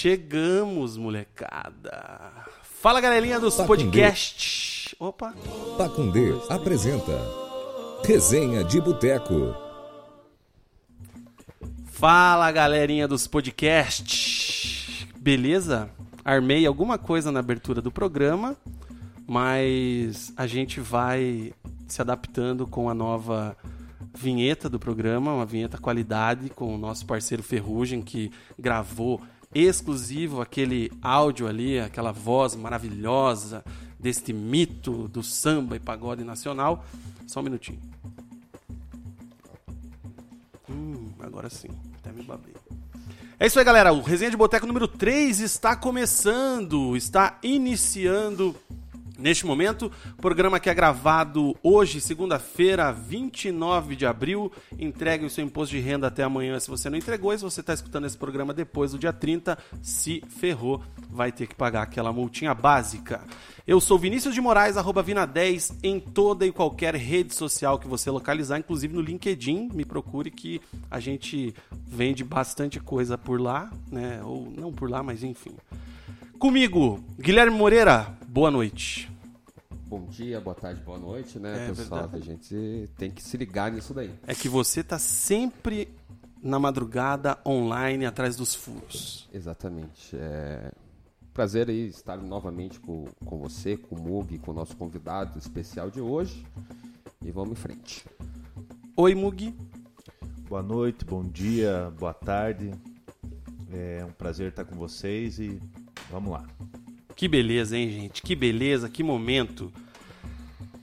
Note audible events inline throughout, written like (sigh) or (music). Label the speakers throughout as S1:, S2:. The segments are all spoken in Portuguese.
S1: Chegamos, molecada. Fala, galerinha dos
S2: Tá com
S1: podcasts. Opa.
S2: Pacundê apresenta Resenha de Boteco.
S1: Fala, galerinha dos podcasts. Beleza? Armei alguma coisa na abertura do programa, mas a gente vai se adaptando com a nova vinheta do programa, uma vinheta qualidade com o nosso parceiro Ferrugem que gravou exclusivo aquele áudio ali, aquela voz maravilhosa deste mito do samba e pagode nacional. Só um minutinho. Hum, agora sim, até me babei. É isso aí, galera. O Resenha de Boteco número 3 está começando, está iniciando neste momento. Programa que é gravado hoje, segunda-feira, 29 de abril. Entregue o seu imposto de renda até amanhã se você não entregou. E se você está escutando esse programa depois do dia 30, se ferrou, vai ter que pagar aquela multinha básica. Eu sou Vinícius de Moraes, arroba Vina10, em toda e qualquer rede social que você localizar, inclusive no LinkedIn. Me procure que a gente vende bastante coisa por lá, né? Ou não por lá, mas enfim. Comigo, Guilherme Moreira, boa noite.
S3: Bom dia, boa tarde, boa noite, né,
S1: É
S3: pessoal?
S1: verdade.
S3: A gente tem que se ligar nisso daí.
S1: É que você tá sempre na madrugada online atrás dos furos.
S3: Exatamente. É prazer aí estar novamente com, com você, com o Mug, com o nosso convidado especial de hoje. E vamos em frente.
S1: Oi, Mugi.
S4: Boa noite, bom dia, boa tarde. É um prazer estar com vocês e vamos lá.
S1: Que beleza, hein, gente? Que beleza, que momento.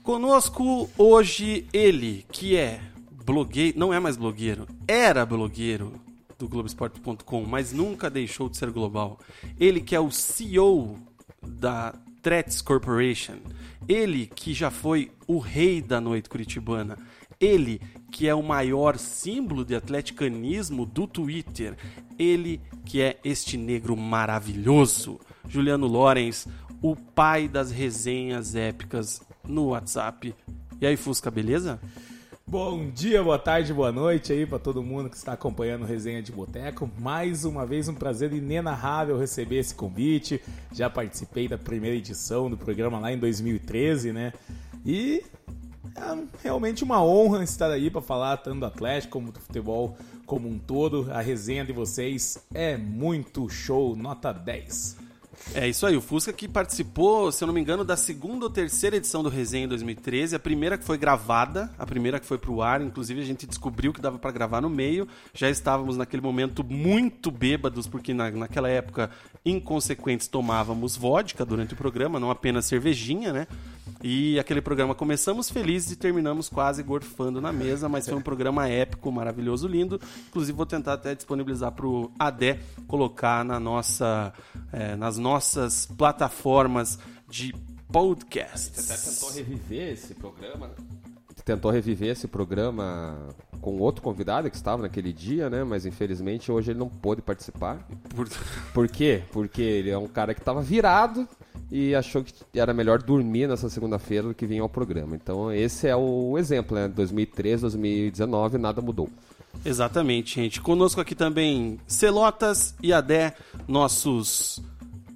S1: Conosco hoje ele, que é blogueiro, não é mais blogueiro, era blogueiro do Globoesporte.com, mas nunca deixou de ser global. Ele que é o CEO da Threats Corporation. Ele que já foi o rei da noite curitibana. Ele que é o maior símbolo de atleticanismo do Twitter. Ele que é este negro maravilhoso. Juliano Lorenz, o pai das resenhas épicas no WhatsApp. E aí, Fusca, beleza?
S5: Bom dia, boa tarde, boa noite aí para todo mundo que está acompanhando o Resenha de Boteco. Mais uma vez um prazer inenarrável receber esse convite. Já participei da primeira edição do programa lá em 2013, né? E é realmente uma honra estar aí para falar tanto do Atlético como do futebol como um todo. A resenha de vocês é muito show, nota 10.
S1: É isso aí, o Fusca que participou, se eu não me engano, da segunda ou terceira edição do Resenha em 2013, a primeira que foi gravada, a primeira que foi pro ar, inclusive a gente descobriu que dava para gravar no meio, já estávamos naquele momento muito bêbados, porque na, naquela época, inconsequentes, tomávamos vodka durante o programa, não apenas cervejinha, né? E aquele programa começamos felizes e terminamos quase gorfando na mesa, mas foi um programa épico, maravilhoso, lindo. Inclusive vou tentar até disponibilizar pro Adé colocar na nossa, eh, nas nossas plataformas de podcast.
S3: Você até tentou reviver esse programa, né? Tentou reviver esse programa com outro convidado que estava naquele dia, né? Mas infelizmente hoje ele não pôde participar.
S1: Por...
S3: Por quê? Porque ele é um cara que estava virado e achou que era melhor dormir nessa segunda-feira do que vir ao programa. Então esse é o exemplo, né? 2013, 2019, nada mudou.
S1: Exatamente, gente. Conosco aqui também Celotas e Adé, nossos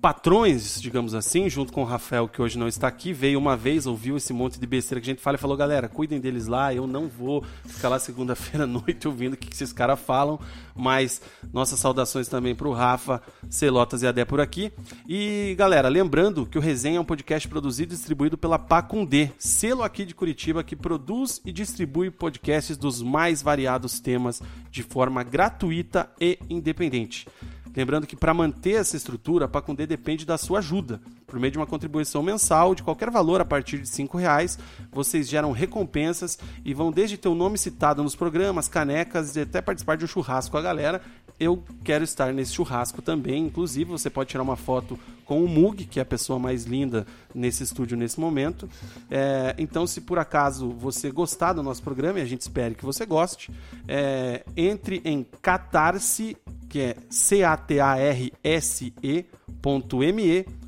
S1: patrões, digamos assim, junto com o Rafael, que hoje não está aqui, veio uma vez, ouviu esse monte de besteira que a gente fala e falou, galera, cuidem deles lá, eu não vou ficar lá segunda-feira à (laughs) noite ouvindo o que, esses caras falam, mas nossas saudações também para o Rafa, Celotas e Adé por aqui. E, galera, lembrando que o Resenha é um podcast produzido e distribuído pela Pacundê, selo aqui de Curitiba que produz e distribui podcasts dos mais variados temas de forma gratuita e independente. Lembrando que para manter essa estrutura, a Pacundê depende da sua ajuda. Por meio de uma contribuição mensal de qualquer valor a partir de R$ reais, vocês geram recompensas e vão desde ter o nome citado nos programas, canecas e até participar de um churrasco com a galera. Eu quero estar nesse churrasco também. Inclusive, você pode tirar uma foto com o Mug, que é a pessoa mais linda nesse estúdio nesse momento. É, então, se por acaso você gostar do nosso programa, e a gente espera que você goste, é, entre em Catarse, que é C-A-T-A-R-S-E.me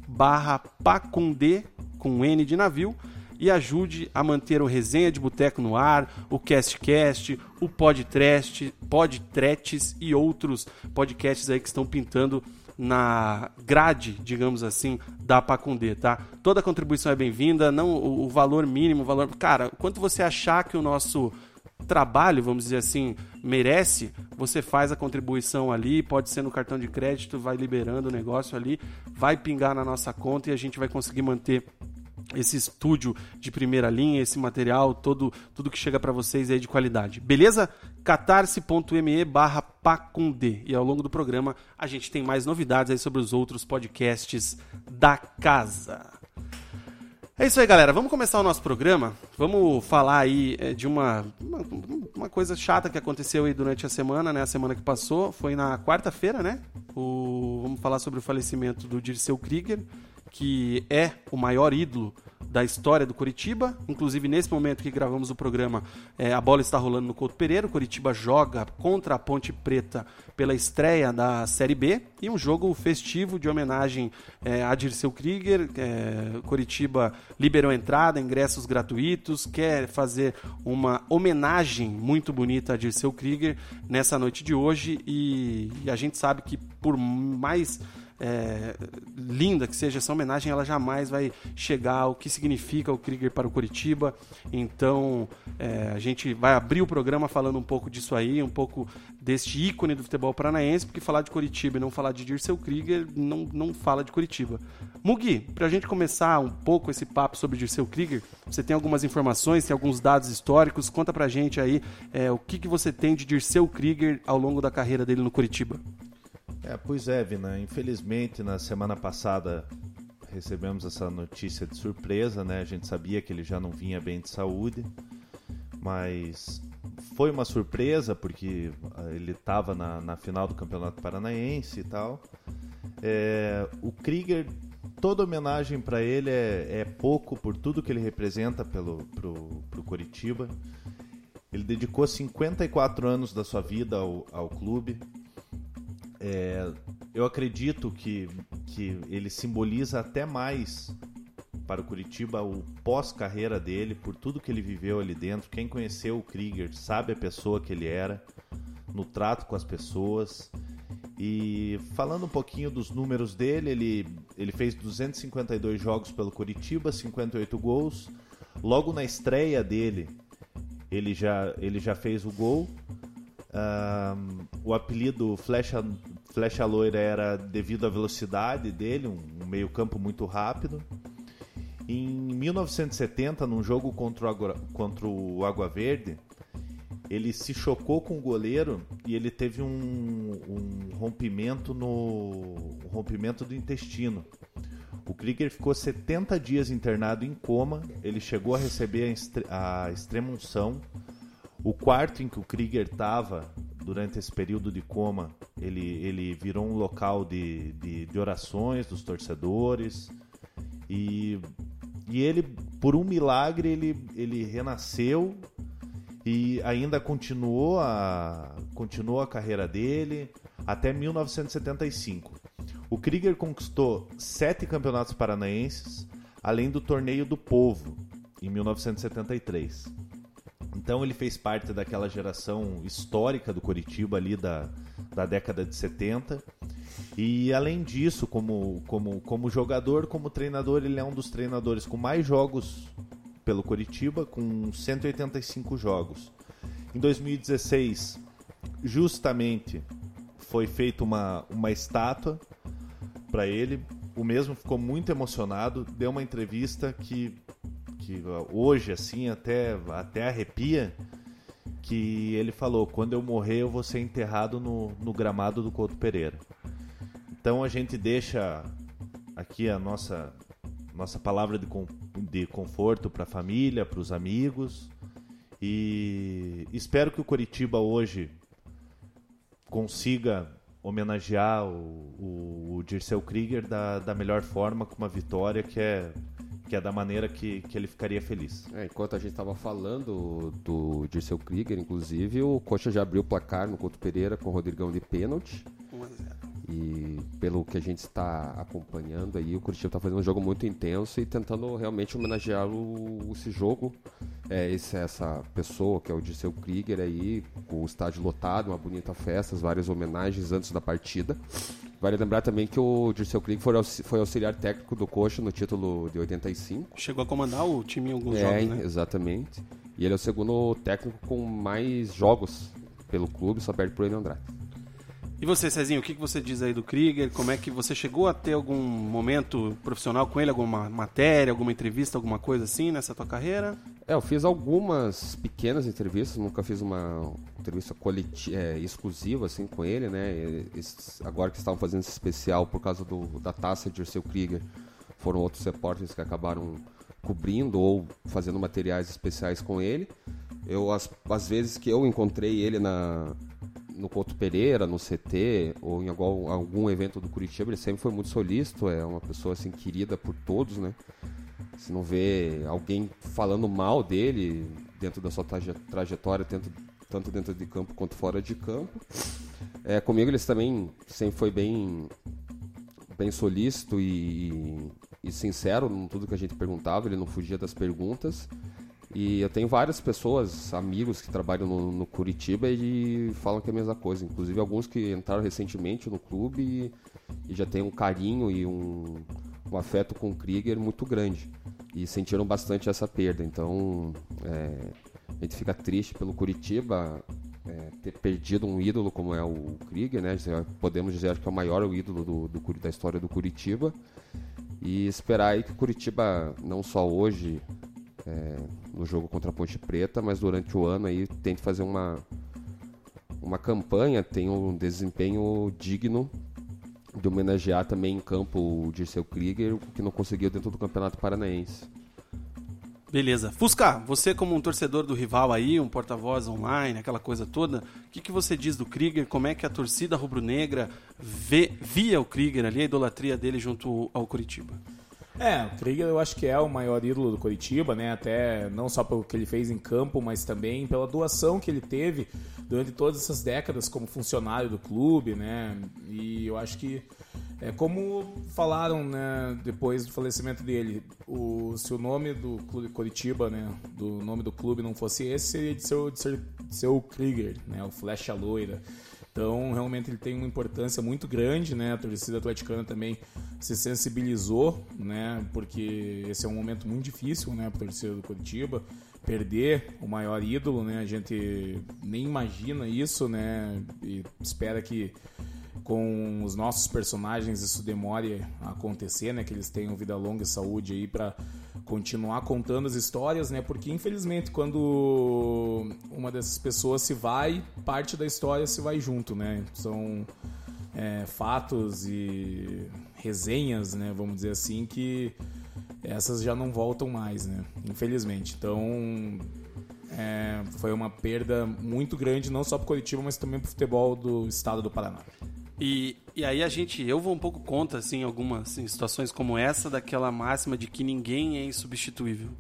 S1: barra Pacundê, com N de navio, e ajude a manter o Resenha de Boteco no ar, o CastCast, o Podcast, Podtretes e outros podcasts aí que estão pintando na grade, digamos assim, da Pacundê, tá? Toda contribuição é bem-vinda, não o, o, valor mínimo, o valor, cara, quanto você achar que o nosso trabalho, vamos dizer assim, merece, você faz a contribuição ali, pode ser no cartão de crédito, vai liberando o negócio ali, vai pingar na nossa conta e a gente vai conseguir manter esse estúdio de primeira linha, esse material, todo, tudo que chega para vocês aí de qualidade. Beleza? catarse.me barra pacundê. E ao longo do programa a gente tem mais novidades aí sobre os outros podcasts da casa. É isso aí, galera. Vamos começar o nosso programa. Vamos falar aí é, de uma, uma, uma, coisa chata que aconteceu aí durante a semana, né? A semana que passou. Foi na quarta-feira, né? O... Vamos falar sobre o falecimento do Dirceu Krieger, que é o maior ídolo da história do Curitiba. Inclusive, nesse momento que gravamos o programa, é, a bola está rolando no Couto Pereira. O Curitiba joga contra a Ponte Preta pela estreia da Série B e um jogo festivo de homenagem é, a Dirceu Krieger. É, Curitiba liberou entrada, ingressos gratuitos, quer fazer uma homenagem muito bonita a Dirceu Krieger nessa noite de hoje e, e a gente sabe que por mais é, linda que seja essa homenagem, ela jamais vai chegar ao que significa o Krieger para o Curitiba. Então, é, a gente vai abrir o programa falando um pouco disso aí, um pouco deste ícone do futebol paranaense, porque falar de Curitiba e não falar de Dirceu Krieger não, não fala de Curitiba. Mugi, para a gente começar um pouco esse papo sobre Dirceu Krieger, você tem algumas informações, tem alguns dados históricos, conta pra gente aí é, o que, que você tem de Dirceu Krieger ao longo da carreira dele no Curitiba.
S4: É, pois é, Vina. Infelizmente, na semana passada recebemos essa notícia de surpresa, né? A gente sabia que ele já não vinha bem de saúde, mas foi uma surpresa porque ah, ele estava na, na, final do Campeonato Paranaense e tal. É, o Krieger, toda homenagem para ele é, é, pouco por tudo que ele representa pelo pro, pro Curitiba. Ele dedicou 54 anos da sua vida ao, ao clube. É, eu acredito que, que ele simboliza até mais para o Curitiba o pós-carreira dele, por tudo que ele viveu ali dentro. Quem conheceu o Krieger sabe a pessoa que ele era, no trato com as pessoas. E falando um pouquinho dos números dele, ele, ele fez 252 jogos pelo Curitiba, 58 gols. Logo na estreia dele, ele já, ele já fez o gol. O apelido Flecha, Flecha Loira era devido à velocidade dele, um, meio-campo muito rápido. Em 1970, num jogo contra o, Água, contra o Água Verde, ele se chocou com o goleiro e ele teve um, um rompimento no um rompimento do intestino. O Krieger ficou 70 dias internado em coma. Ele chegou a receber a, estre a extrema unção o quarto em que o Krieger estava durante esse período de coma, ele, ele virou um local de, de, de orações dos torcedores. E, e ele, por um milagre, ele, ele renasceu e ainda continuou a, continuou a carreira dele até 1975. O Krieger conquistou sete campeonatos paranaenses, além do Torneio do Povo, em 1973. Então ele fez parte daquela geração histórica do Coritiba ali da, da década de 70. E além disso, como, como, como jogador, como treinador, ele é um dos treinadores com mais jogos pelo Coritiba, com 185 jogos. Em 2016, justamente foi feita uma, uma estátua para ele. O mesmo ficou muito emocionado, deu uma entrevista que que hoje, assim, até, até arrepia, que ele falou: quando eu morrer, eu vou ser enterrado no, no gramado do Couto Pereira. Então a gente deixa aqui a nossa nossa palavra de, de conforto para a família, para os amigos. E espero que o Coritiba hoje consiga homenagear o, o, o Dirceu Krieger da, da melhor forma, com uma vitória que é, que é da maneira que, que ele ficaria feliz.
S3: É, enquanto a gente estava falando do Dirceu Krieger, inclusive, o Coxa já abriu o placar no Couto Pereira com o Rodrigão de pênalti.
S1: 1 a 0.
S3: E pelo que a gente está acompanhando aí, o Curitiba está fazendo um jogo muito intenso e tentando realmente homenagear o, esse jogo. É, esse, essa pessoa, que é o Dirceu Krieger aí, com o estádio lotado, uma bonita festa, várias homenagens antes da partida. Vale lembrar também que o Dirceu Krieger foi, foi auxiliar técnico do Coxa no título de 85.
S1: Chegou a comandar o time em alguns
S3: É,
S1: jogos, né?
S3: exatamente. E ele é o segundo técnico com mais jogos pelo clube, só perde por ele Andrade.
S1: E você, Cezinho, o que que você diz aí do Krieger? Como é que você chegou a ter algum momento profissional com ele? Alguma matéria, alguma entrevista, alguma coisa assim nessa tua carreira?
S3: É, eu fiz algumas pequenas entrevistas, nunca fiz uma entrevista coleti- é, exclusiva assim com ele, né? Esses- agora que estavam fazendo esse especial por causa do, da taça de Dirceu Krieger, foram outros repórteres que acabaram cobrindo ou fazendo materiais especiais com ele. Eu as, as vezes que eu encontrei ele na no Couto Pereira, no CT ou em algum, algum evento do Curitiba, ele sempre foi muito solícito, é uma pessoa assim querida por todos, né? Se não vê alguém falando mal dele dentro da sua traje- trajetória, tanto, tanto dentro de campo quanto fora de campo. É, comigo eles também sempre foi bem, bem solícito e, e sincero em tudo que a gente perguntava, ele não fugia das perguntas. E eu tenho várias pessoas, amigos que trabalham no, no Curitiba e falam que é a mesma coisa. Inclusive alguns que entraram recentemente no clube e, e já têm um carinho e um, um afeto com o Krieger muito grande. E sentiram bastante essa perda. Então é, a gente fica triste pelo Curitiba é, ter perdido um ídolo como é o Krieger, né? Podemos dizer que é o maior ídolo do, do, da história do Curitiba. E esperar aí que o Curitiba, não só hoje, é, no jogo contra a Ponte Preta, mas durante o ano aí tente fazer uma, uma campanha, tem um desempenho digno de homenagear também em campo o Dirceu Krieger, que não conseguiu dentro do Campeonato Paranaense.
S1: Beleza. Fusca, você como um torcedor do rival aí, um porta-voz online, aquela coisa toda, o que, que você diz do Krieger? Como é que a torcida rubro-negra via o Krieger ali, a idolatria dele junto ao Curitiba?
S5: É, o Krieger eu acho que é o maior ídolo do Curitiba, né? Até não só pelo que ele fez em campo, mas também pela doação que ele teve durante todas essas décadas como funcionário do clube, né? E eu acho que é como falaram, né, depois do falecimento dele, o se o nome do clube Curitiba, né, do nome do clube não fosse esse, seria de ser, de de Krieger, né, o Flecha Loira. Então, realmente ele tem uma importância muito grande, né? A torcida atleticana também se sensibilizou, né? Porque esse é um momento muito difícil, né, para a torcida do Curitiba. Perder o maior ídolo, né? A gente nem imagina isso, né? E espera que com os nossos personagens isso demore a acontecer, né? Que eles tenham vida longa e saúde aí para continuar contando as histórias, né? Porque infelizmente quando uma dessas pessoas se vai, parte da história se vai junto, né? São é, fatos e resenhas, né? Vamos dizer assim que essas já não voltam mais, né? Infelizmente. Então é, foi uma perda muito grande, não só para o Curitiba, mas também para o futebol do estado do Paraná.
S1: E, e aí a gente, eu vou um pouco contra, assim, algumas em situações como essa, daquela máxima de que ninguém é insubstituível.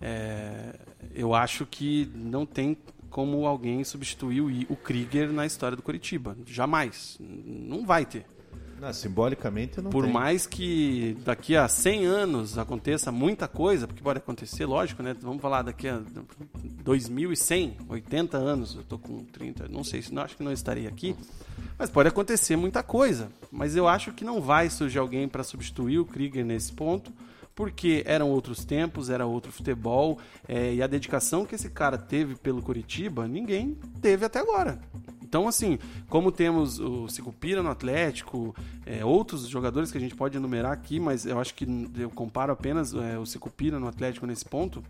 S1: É, eu acho que não tem como alguém substituir o, Krieger na história do Curitiba. Jamais. Não vai ter.
S4: Não, simbolicamente não
S1: Por
S4: tem.
S1: mais que daqui a 100 anos aconteça muita coisa, porque pode acontecer, lógico, né? Vamos falar daqui a 2100, 80 anos, eu tô com 30, não sei se não acho que não estarei aqui, mas pode acontecer muita coisa. Mas eu acho que não vai surgir alguém para substituir o Krieger nesse ponto, porque eram outros tempos, era outro futebol, é, e a dedicação que esse cara teve pelo Curitiba, ninguém teve até agora. Então, assim, como temos o Sicupira no Atlético, é, outros jogadores que a gente pode enumerar aqui, mas eu acho que eu comparo apenas é, o Sicupira no Atlético nesse ponto,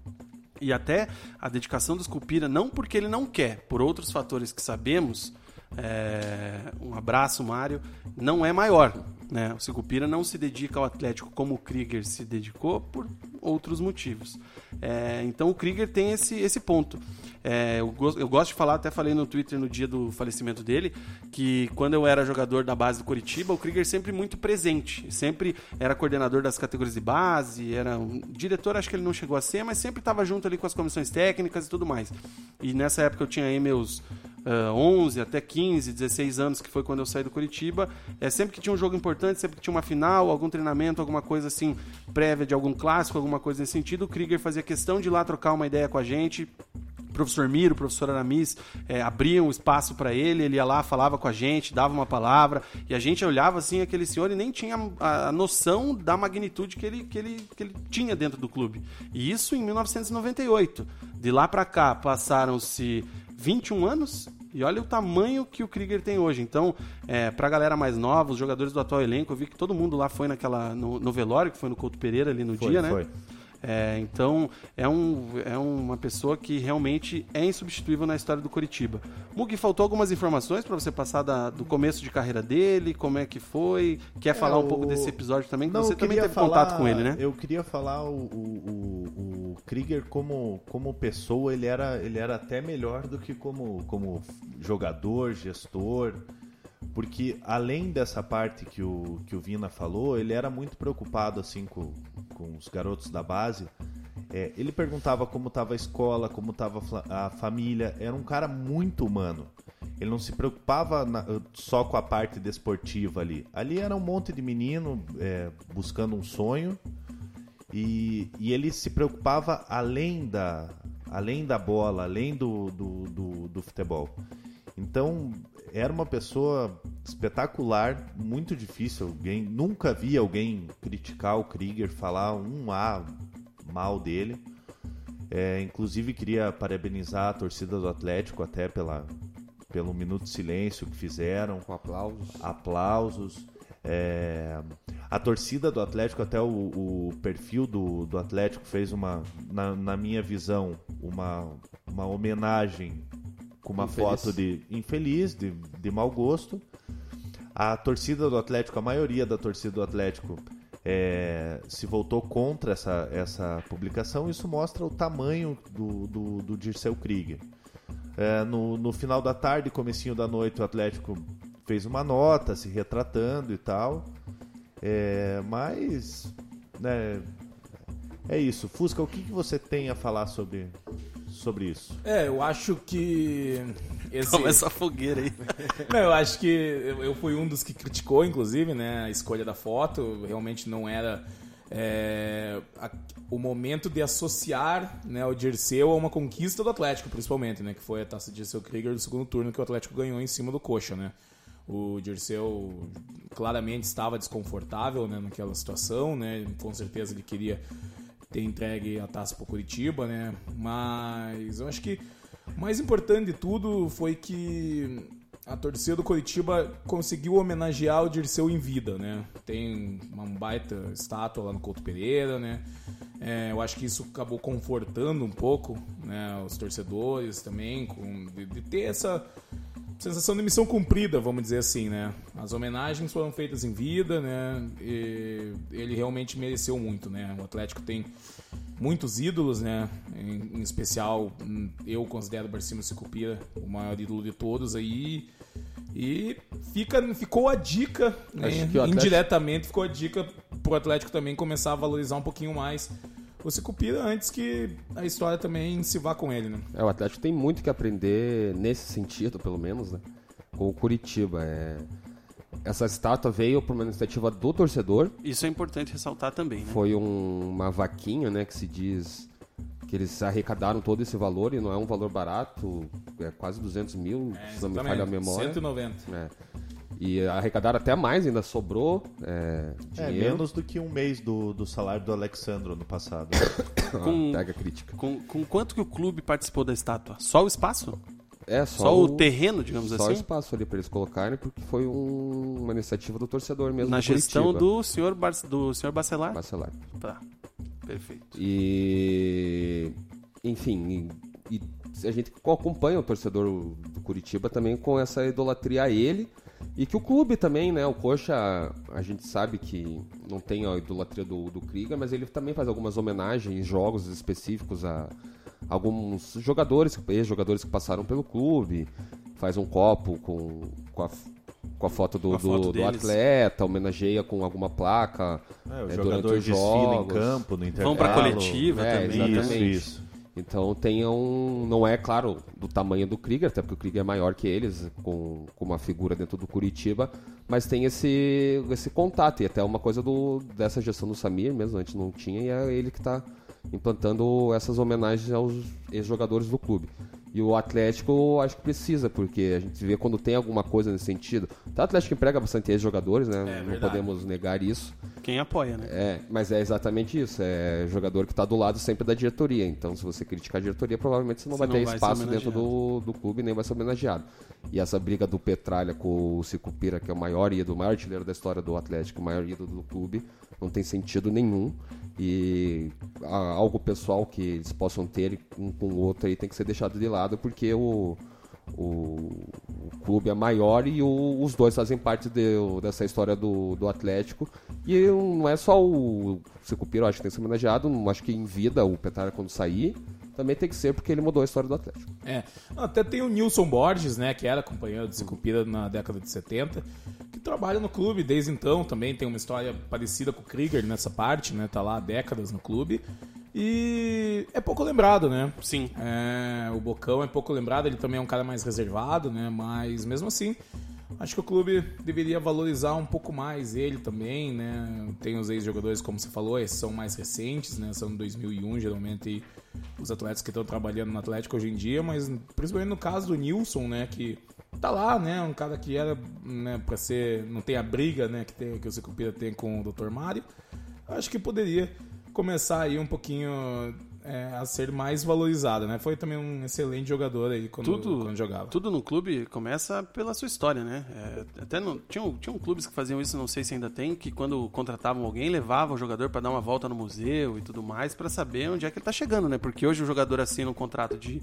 S1: e até a dedicação do Sicupira, não porque ele não quer, por outros fatores que sabemos, É, um abraço, Mário. Não é maior. Né? O Sicupira não se dedica ao Atlético como o Krieger se dedicou por outros motivos. É, então o Krieger tem esse, esse ponto. É, eu, eu, gosto de falar, até falei no Twitter no dia do falecimento dele, que quando eu era jogador da base do Curitiba, o Krieger sempre muito presente. Sempre era coordenador das categorias de base, era um diretor, acho que ele não chegou a ser, mas sempre estava junto ali com as comissões técnicas e tudo mais. E nessa época eu tinha aí meus uh, 11 até 15, 16 anos, que foi quando eu saí do Curitiba. É, sempre que tinha um jogo importante, sempre que tinha uma final, algum treinamento, alguma coisa assim, prévia de algum clássico, alguma coisa nesse sentido, o Krieger fazia questão de ir lá trocar uma ideia com a gente, professor Miro, professor Aramis é, abriam um espaço para ele, ele ia lá, falava com a gente, dava uma palavra, e a gente olhava assim aquele senhor e nem tinha a, a noção da magnitude que ele, que, ele, que ele tinha dentro do clube. E isso em 1998. De lá para cá passaram-se 21 anos e olha o tamanho que o Krieger tem hoje. Então, é, pra galera mais nova, os jogadores do atual elenco, eu vi que todo mundo lá foi naquela no, no velório, que foi no Couto Pereira ali no
S4: Foi,
S1: dia, né?
S4: foi.
S1: É, então, é, um, é uma pessoa que realmente é insubstituível na história do Curitiba. Mugi, faltou algumas informações para você passar da- do começo de carreira dele, como é que foi? Quer falar um
S4: o-
S1: pouco desse episódio também?
S4: Não,
S1: você também teve
S4: falar-
S1: contato com ele, né?
S4: Eu queria falar o, o, o, o Krieger como, como pessoa, ele era, ele era até melhor do que como, como jogador, gestor. Porque além dessa parte que o, que o Vina falou, ele era muito preocupado assim com, com os garotos da base. É, ele perguntava como estava a escola, como estava a família. Era um cara muito humano. Ele não se preocupava na- só com a parte desportiva ali. Ali era um monte de menino é, buscando um sonho e, e ele se preocupava além da, além da bola, além do, do, do, do futebol. Então era uma pessoa espetacular, muito difícil. Alguém nunca vi alguém criticar o Krieger, falar um A mal dele. É, inclusive queria parabenizar a torcida do Atlético até pela, pelo minuto de silêncio que fizeram
S3: Com aplausos.
S4: aplausos. É, a torcida do Atlético, até o, o perfil do, do Atlético fez uma, na, na minha visão, uma, uma homenagem com uma
S3: Infeliz.
S4: foto de infeliz, de, de mau gosto. A torcida do Atlético, a maioria da torcida do Atlético é, se voltou contra essa, essa publicação. Isso mostra o tamanho do, do, do Dirceu Krieger. É, no, no final da tarde, comecinho da noite, o Atlético fez uma nota se retratando e tal. É, mas, né, é isso. Fusca, o que, que você tem a falar sobre, sobre isso?
S5: É, eu acho que. Esse...
S1: Toma essa fogueira aí. (laughs)
S5: Não, eu acho que eu fui um dos que criticou, inclusive, né, a escolha da foto. Realmente não era é, a- o momento de associar né, o Dirceu a uma conquista do Atlético, principalmente, né, que foi a taça de Dirceu Krieger do segundo turno que o Atlético ganhou em cima do Coxa, né. O Dirceu claramente estava desconfortável né, naquela situação, né, com certeza ele queria ter entregue a taça para o Curitiba, né? Mas eu acho que o mais importante de tudo foi que a torcida do Curitiba conseguiu homenagear o Dirceu em vida, né? Tem uma baita estátua lá no Couto Pereira, né? É, eu acho que isso acabou confortando um pouco né, os torcedores também, com, de, de ter essa sensação de missão cumprida, vamos dizer assim, né? As homenagens foram feitas em vida, né? E ele realmente mereceu muito, né? O Atlético tem muitos ídolos, né? Em, em especial, hum, eu considero o Barcino Sicupira o maior ídolo de todos aí. E fica, ficou a dica, né?
S3: Atlético-
S5: indiretamente ficou a dica pro Atlético também começar a valorizar um pouquinho mais o Sicupira antes que a história também se vá com ele, né?
S3: É, o Atlético tem muito que aprender nesse sentido, pelo menos, né? Com o Curitiba. É... Essa estátua veio por uma iniciativa do torcedor.
S1: Isso é importante ressaltar também, né?
S3: Foi um- uma vaquinha, né? Que se diz que eles arrecadaram todo esse valor e não é um valor barato. É quase 200 mil, se não me falha a memória.
S5: 190.
S3: É. E arrecadaram até mais, ainda sobrou é,
S4: É,
S3: dinheiro.
S4: menos do que um mês do, do salário do Alexandro no passado. (coughs)
S3: Ah,
S1: Com-
S3: Pega a crítica.
S1: Com, com quanto que o clube participou da estátua? Só o espaço?
S3: É, só,
S1: Só, o terreno, digamos
S3: Só o
S1: assim?
S3: espaço ali pra eles colocarem, porque foi um- uma iniciativa do torcedor mesmo.
S1: Na
S3: do
S1: gestão do senhor, Bar do senhor Bacelar?
S3: Bacelar.
S1: Tá. Perfeito.
S3: E. Enfim, e, e a gente acompanha o torcedor do Curitiba também com essa idolatria a ele e que o clube também, né? O Coxa, a gente sabe que não tem a idolatria do, do Krieger, mas ele também faz algumas homenagens, jogos específicos a alguns jogadores, ex-jogadores que passaram pelo clube, faz um copo com, com a com a foto do,
S1: a foto
S3: do, atleta, homenageia com alguma placa
S4: É, o
S3: é,
S4: jogador
S3: durante os
S4: desfila em
S3: jogos.
S4: campo, no intervalo.
S1: Vão pra coletiva
S3: É,
S1: também.
S3: exatamente.
S1: né?
S4: Isso, isso.
S3: Então tem um. Não é, claro, do tamanho do Krieger, até porque o Krieger é maior que eles, com, com uma figura dentro do Curitiba, mas tem esse, esse contato. E até uma coisa do, dessa gestão do Samir mesmo, antes não tinha, e é ele que está implantando essas homenagens aos ex-jogadores do clube. E o Atlético acho que precisa, porque a gente vê quando tem alguma coisa nesse sentido. Tá, O Atlético emprega bastante ex-jogadores, né? não
S1: verdade.
S3: podemos negar isso.
S1: Quem apoia, né?
S3: É, mas é exatamente isso. É jogador que está do lado sempre da diretoria. Então, se você criticar a diretoria, provavelmente você não
S1: Você
S3: vai
S1: não
S3: ter
S1: vai
S3: espaço dentro do, do clube nem vai ser homenageado. E essa briga do Petralha com o Sicupira, que é o maior ídolo, o maior artilheiro da história do Atlético, o maior ídolo do clube, não tem sentido nenhum. E a- algo pessoal que eles possam ter um com o outro aí tem que ser deixado de lado, porque o, o, o clube é maior e o- os dois fazem parte de- dessa história do, do Atlético. E não é só o Secupira, eu acho que tem que ser homenageado, acho que em vida o Petralha quando sair, também tem que ser porque ele mudou a história do Atlético.
S5: É. Até tem o Nilson Borges, né, que era companheiro de Sicupira na década de 70, que trabalha no clube desde então, também tem uma história parecida com o Krieger nessa parte, né, tá lá há décadas no clube. E é pouco lembrado, né?
S1: Sim.
S5: É, o Bocão é pouco lembrado, ele também é um cara mais reservado, né? Mas mesmo assim, acho que o clube deveria valorizar um pouco mais ele também, né? Tem os ex-jogadores, como você falou, esses são mais recentes, né? São de 2001, geralmente os atletas que estão trabalhando no Atlético hoje em dia, mas principalmente no caso do Nilson, né? Que tá lá, né? Um cara que era, né, pra ser. Não tem a briga, né? Que, tem, que o Secupira tem com o Dr. Mário. Acho que poderia começar aí um pouquinho é, a ser mais valorizado, né? Foi também um excelente jogador aí quando,
S1: Tudo,
S5: quando jogava.
S1: tudo no clube começa pela sua história, né? É, até não, tinham, tinham clubes que faziam isso, não sei se ainda tem, que quando contratavam alguém, levavam o jogador para dar uma volta no museu e tudo mais, para saber onde é que ele tá chegando, né? Porque hoje o jogador assina um contrato de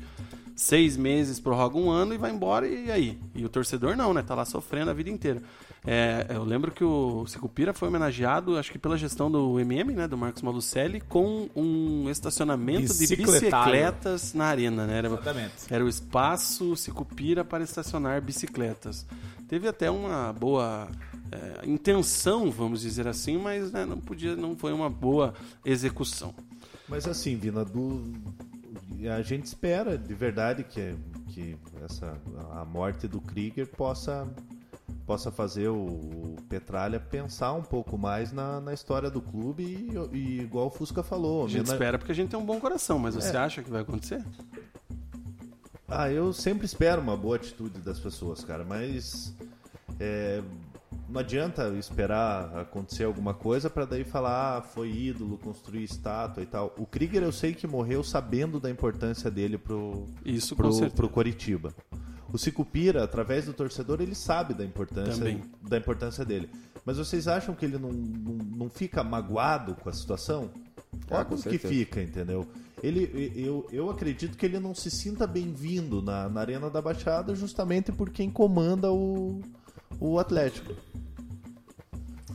S1: seis meses, prorroga um ano e vai embora, e aí? E o torcedor não, né? Tá lá sofrendo a vida inteira. É, eu lembro que o Sicupira foi homenageado, acho que pela gestão do MM, né? Do Marcos Malucelli, com um estacionamento de
S5: Bicicletário.
S1: bicicletas na arena, né? Era,
S5: Exatamente.
S1: era o espaço Sicupira para estacionar bicicletas. Teve até uma boa é, intenção, vamos dizer assim, mas né, não podia, não foi uma boa execução.
S4: Mas assim, Vina, do... a gente espera de verdade que, que essa, a morte do Krieger possa, possa fazer o, Petralha pensar um pouco mais na, na história do clube e, e igual o Fusca falou.
S1: A gente
S4: homena-
S1: espera porque a gente tem um bom coração, mas você
S4: É.
S1: acha que vai acontecer?
S4: Ah, eu sempre espero uma boa atitude das pessoas, cara, mas é, não adianta esperar acontecer alguma coisa pra daí falar, ah, foi ídolo, construir estátua e tal. O Krieger eu sei que morreu sabendo da importância dele pro,
S1: Isso,
S4: pro, pro Coritiba. O Sicupira, através do torcedor, ele sabe da importância,
S1: Também.
S4: da importância dele. Mas vocês acham que ele não, não, não fica magoado com a situação?
S3: Ah, com
S4: Óbvio que fica, entendeu? Ele, eu, eu acredito que ele não se sinta bem-vindo na, na Arena da Baixada justamente por quem comanda o, o Atlético.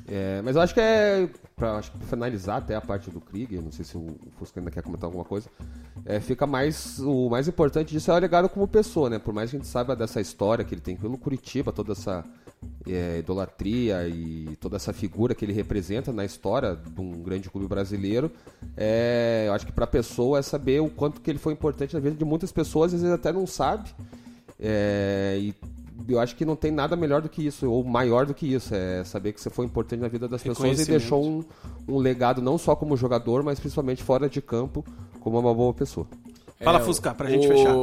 S3: É, mas eu acho que é. Pra finalizar até a parte do Krieger, não sei se o, Fusca ainda quer comentar alguma coisa. é, fica mais. O mais importante disso é o legado como pessoa, né? Por mais que a gente saiba dessa história que ele tem pelo Curitiba, toda essa é, idolatria e toda essa figura que ele representa na história de um grande clube brasileiro, é, eu acho que pra pessoa é saber o quanto que ele foi importante na vida de muitas pessoas, às vezes até não sabe. É, e eu acho que não tem nada melhor do que isso, ou maior do que isso. É saber que você foi importante na vida das pessoas e deixou um, um legado não só como jogador, mas principalmente fora de campo, como uma boa pessoa.
S1: Fala,
S5: É,
S1: Fusca, pra gente
S5: o-
S1: fechar.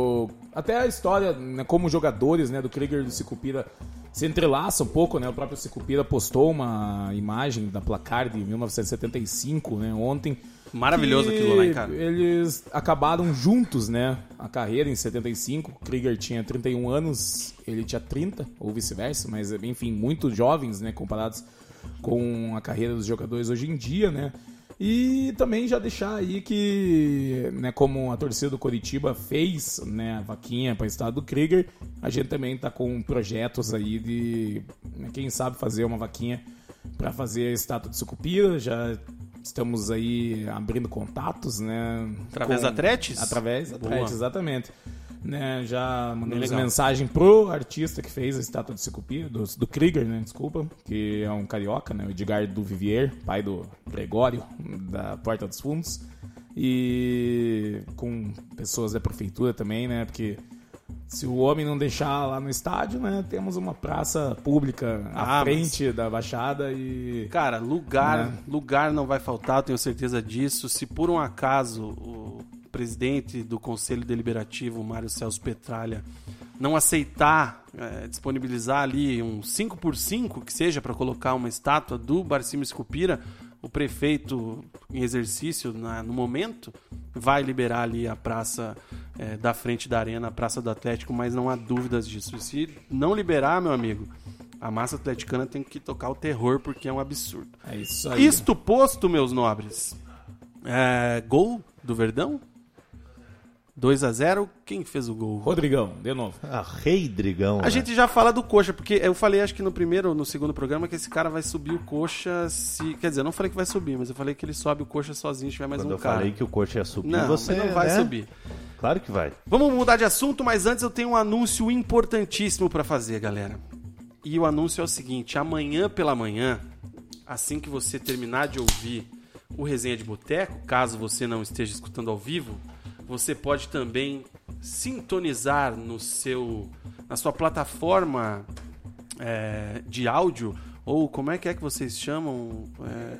S5: Até a história, né, como jogadores, né, do Krieger e do Sicupira se entrelaça um pouco, né? O próprio Sicupira postou uma imagem da placar de 1975, né, ontem.
S1: Maravilhoso aquilo lá, hein, cara?
S5: Eles acabaram juntos, né, a carreira em 75. O Krieger tinha 31 anos, ele tinha 30, ou vice-versa, mas enfim, muito jovens, né, comparados com a carreira dos jogadores hoje em dia, né? E também já deixar aí que, né, como a torcida do Coritiba fez né, a vaquinha para o estado do Krieger, a gente também está com projetos aí de, né, quem sabe, fazer uma vaquinha para fazer a estátua de Sucupira. Já estamos aí abrindo contatos, né?
S1: Através
S5: com-
S1: da Tretes?
S5: Através da. Tretes, exatamente. Né, já mandamos
S1: legal.
S5: mensagem pro artista que fez a estátua de Sucupira, do, do Krieger, né, desculpa, que é um carioca, né, o Edgar do Vivier, pai do Gregório, da Porta dos Fundos, e com pessoas da prefeitura também, né, porque se o homem não deixar lá no estádio, né, temos uma praça pública à
S1: Ah, mas-
S5: frente da Baixada e...
S1: Cara, lugar,
S5: Né?
S1: lugar não vai faltar, tenho certeza disso. Se por um acaso o presidente do Conselho Deliberativo, Mário Celso Petralha, não aceitar eh, disponibilizar ali um 5 por 5 que seja para colocar uma estátua do Barcimo Escupira, o prefeito em exercício na- no momento vai liberar ali a praça eh, da frente da arena, a praça do Atlético, mas não há dúvidas disso. E se não liberar, meu amigo, a massa atleticana tem que tocar o terror porque é um absurdo.
S5: É isso aí.
S1: Isto posto, meus nobres. É, gol do Verdão? 2 a 0 Quem fez o gol?
S5: Rodrigão, de novo.
S4: Ah, Rei Drigão.
S1: A
S4: né?
S1: gente já fala do Coxa, porque eu falei, acho que no primeiro ou no segundo programa, que esse cara vai subir o Coxa se. Quer dizer, eu não falei que vai subir, mas eu falei que ele sobe o Coxa sozinho se tiver mais
S4: Quando
S1: um
S4: eu
S1: cara.
S4: falei que o coxa ia subir,
S1: Não,
S4: você
S1: não vai
S4: né?
S1: subir.
S4: Claro que vai.
S1: Vamos mudar de assunto, mas antes eu tenho um anúncio importantíssimo pra fazer, galera. E o anúncio é o seguinte: amanhã pela manhã, assim que você terminar de ouvir o Resenha de Boteco, caso você não esteja escutando ao vivo, você pode também sintonizar no seu, na sua plataforma é, de áudio, ou como é que é que vocês chamam? É,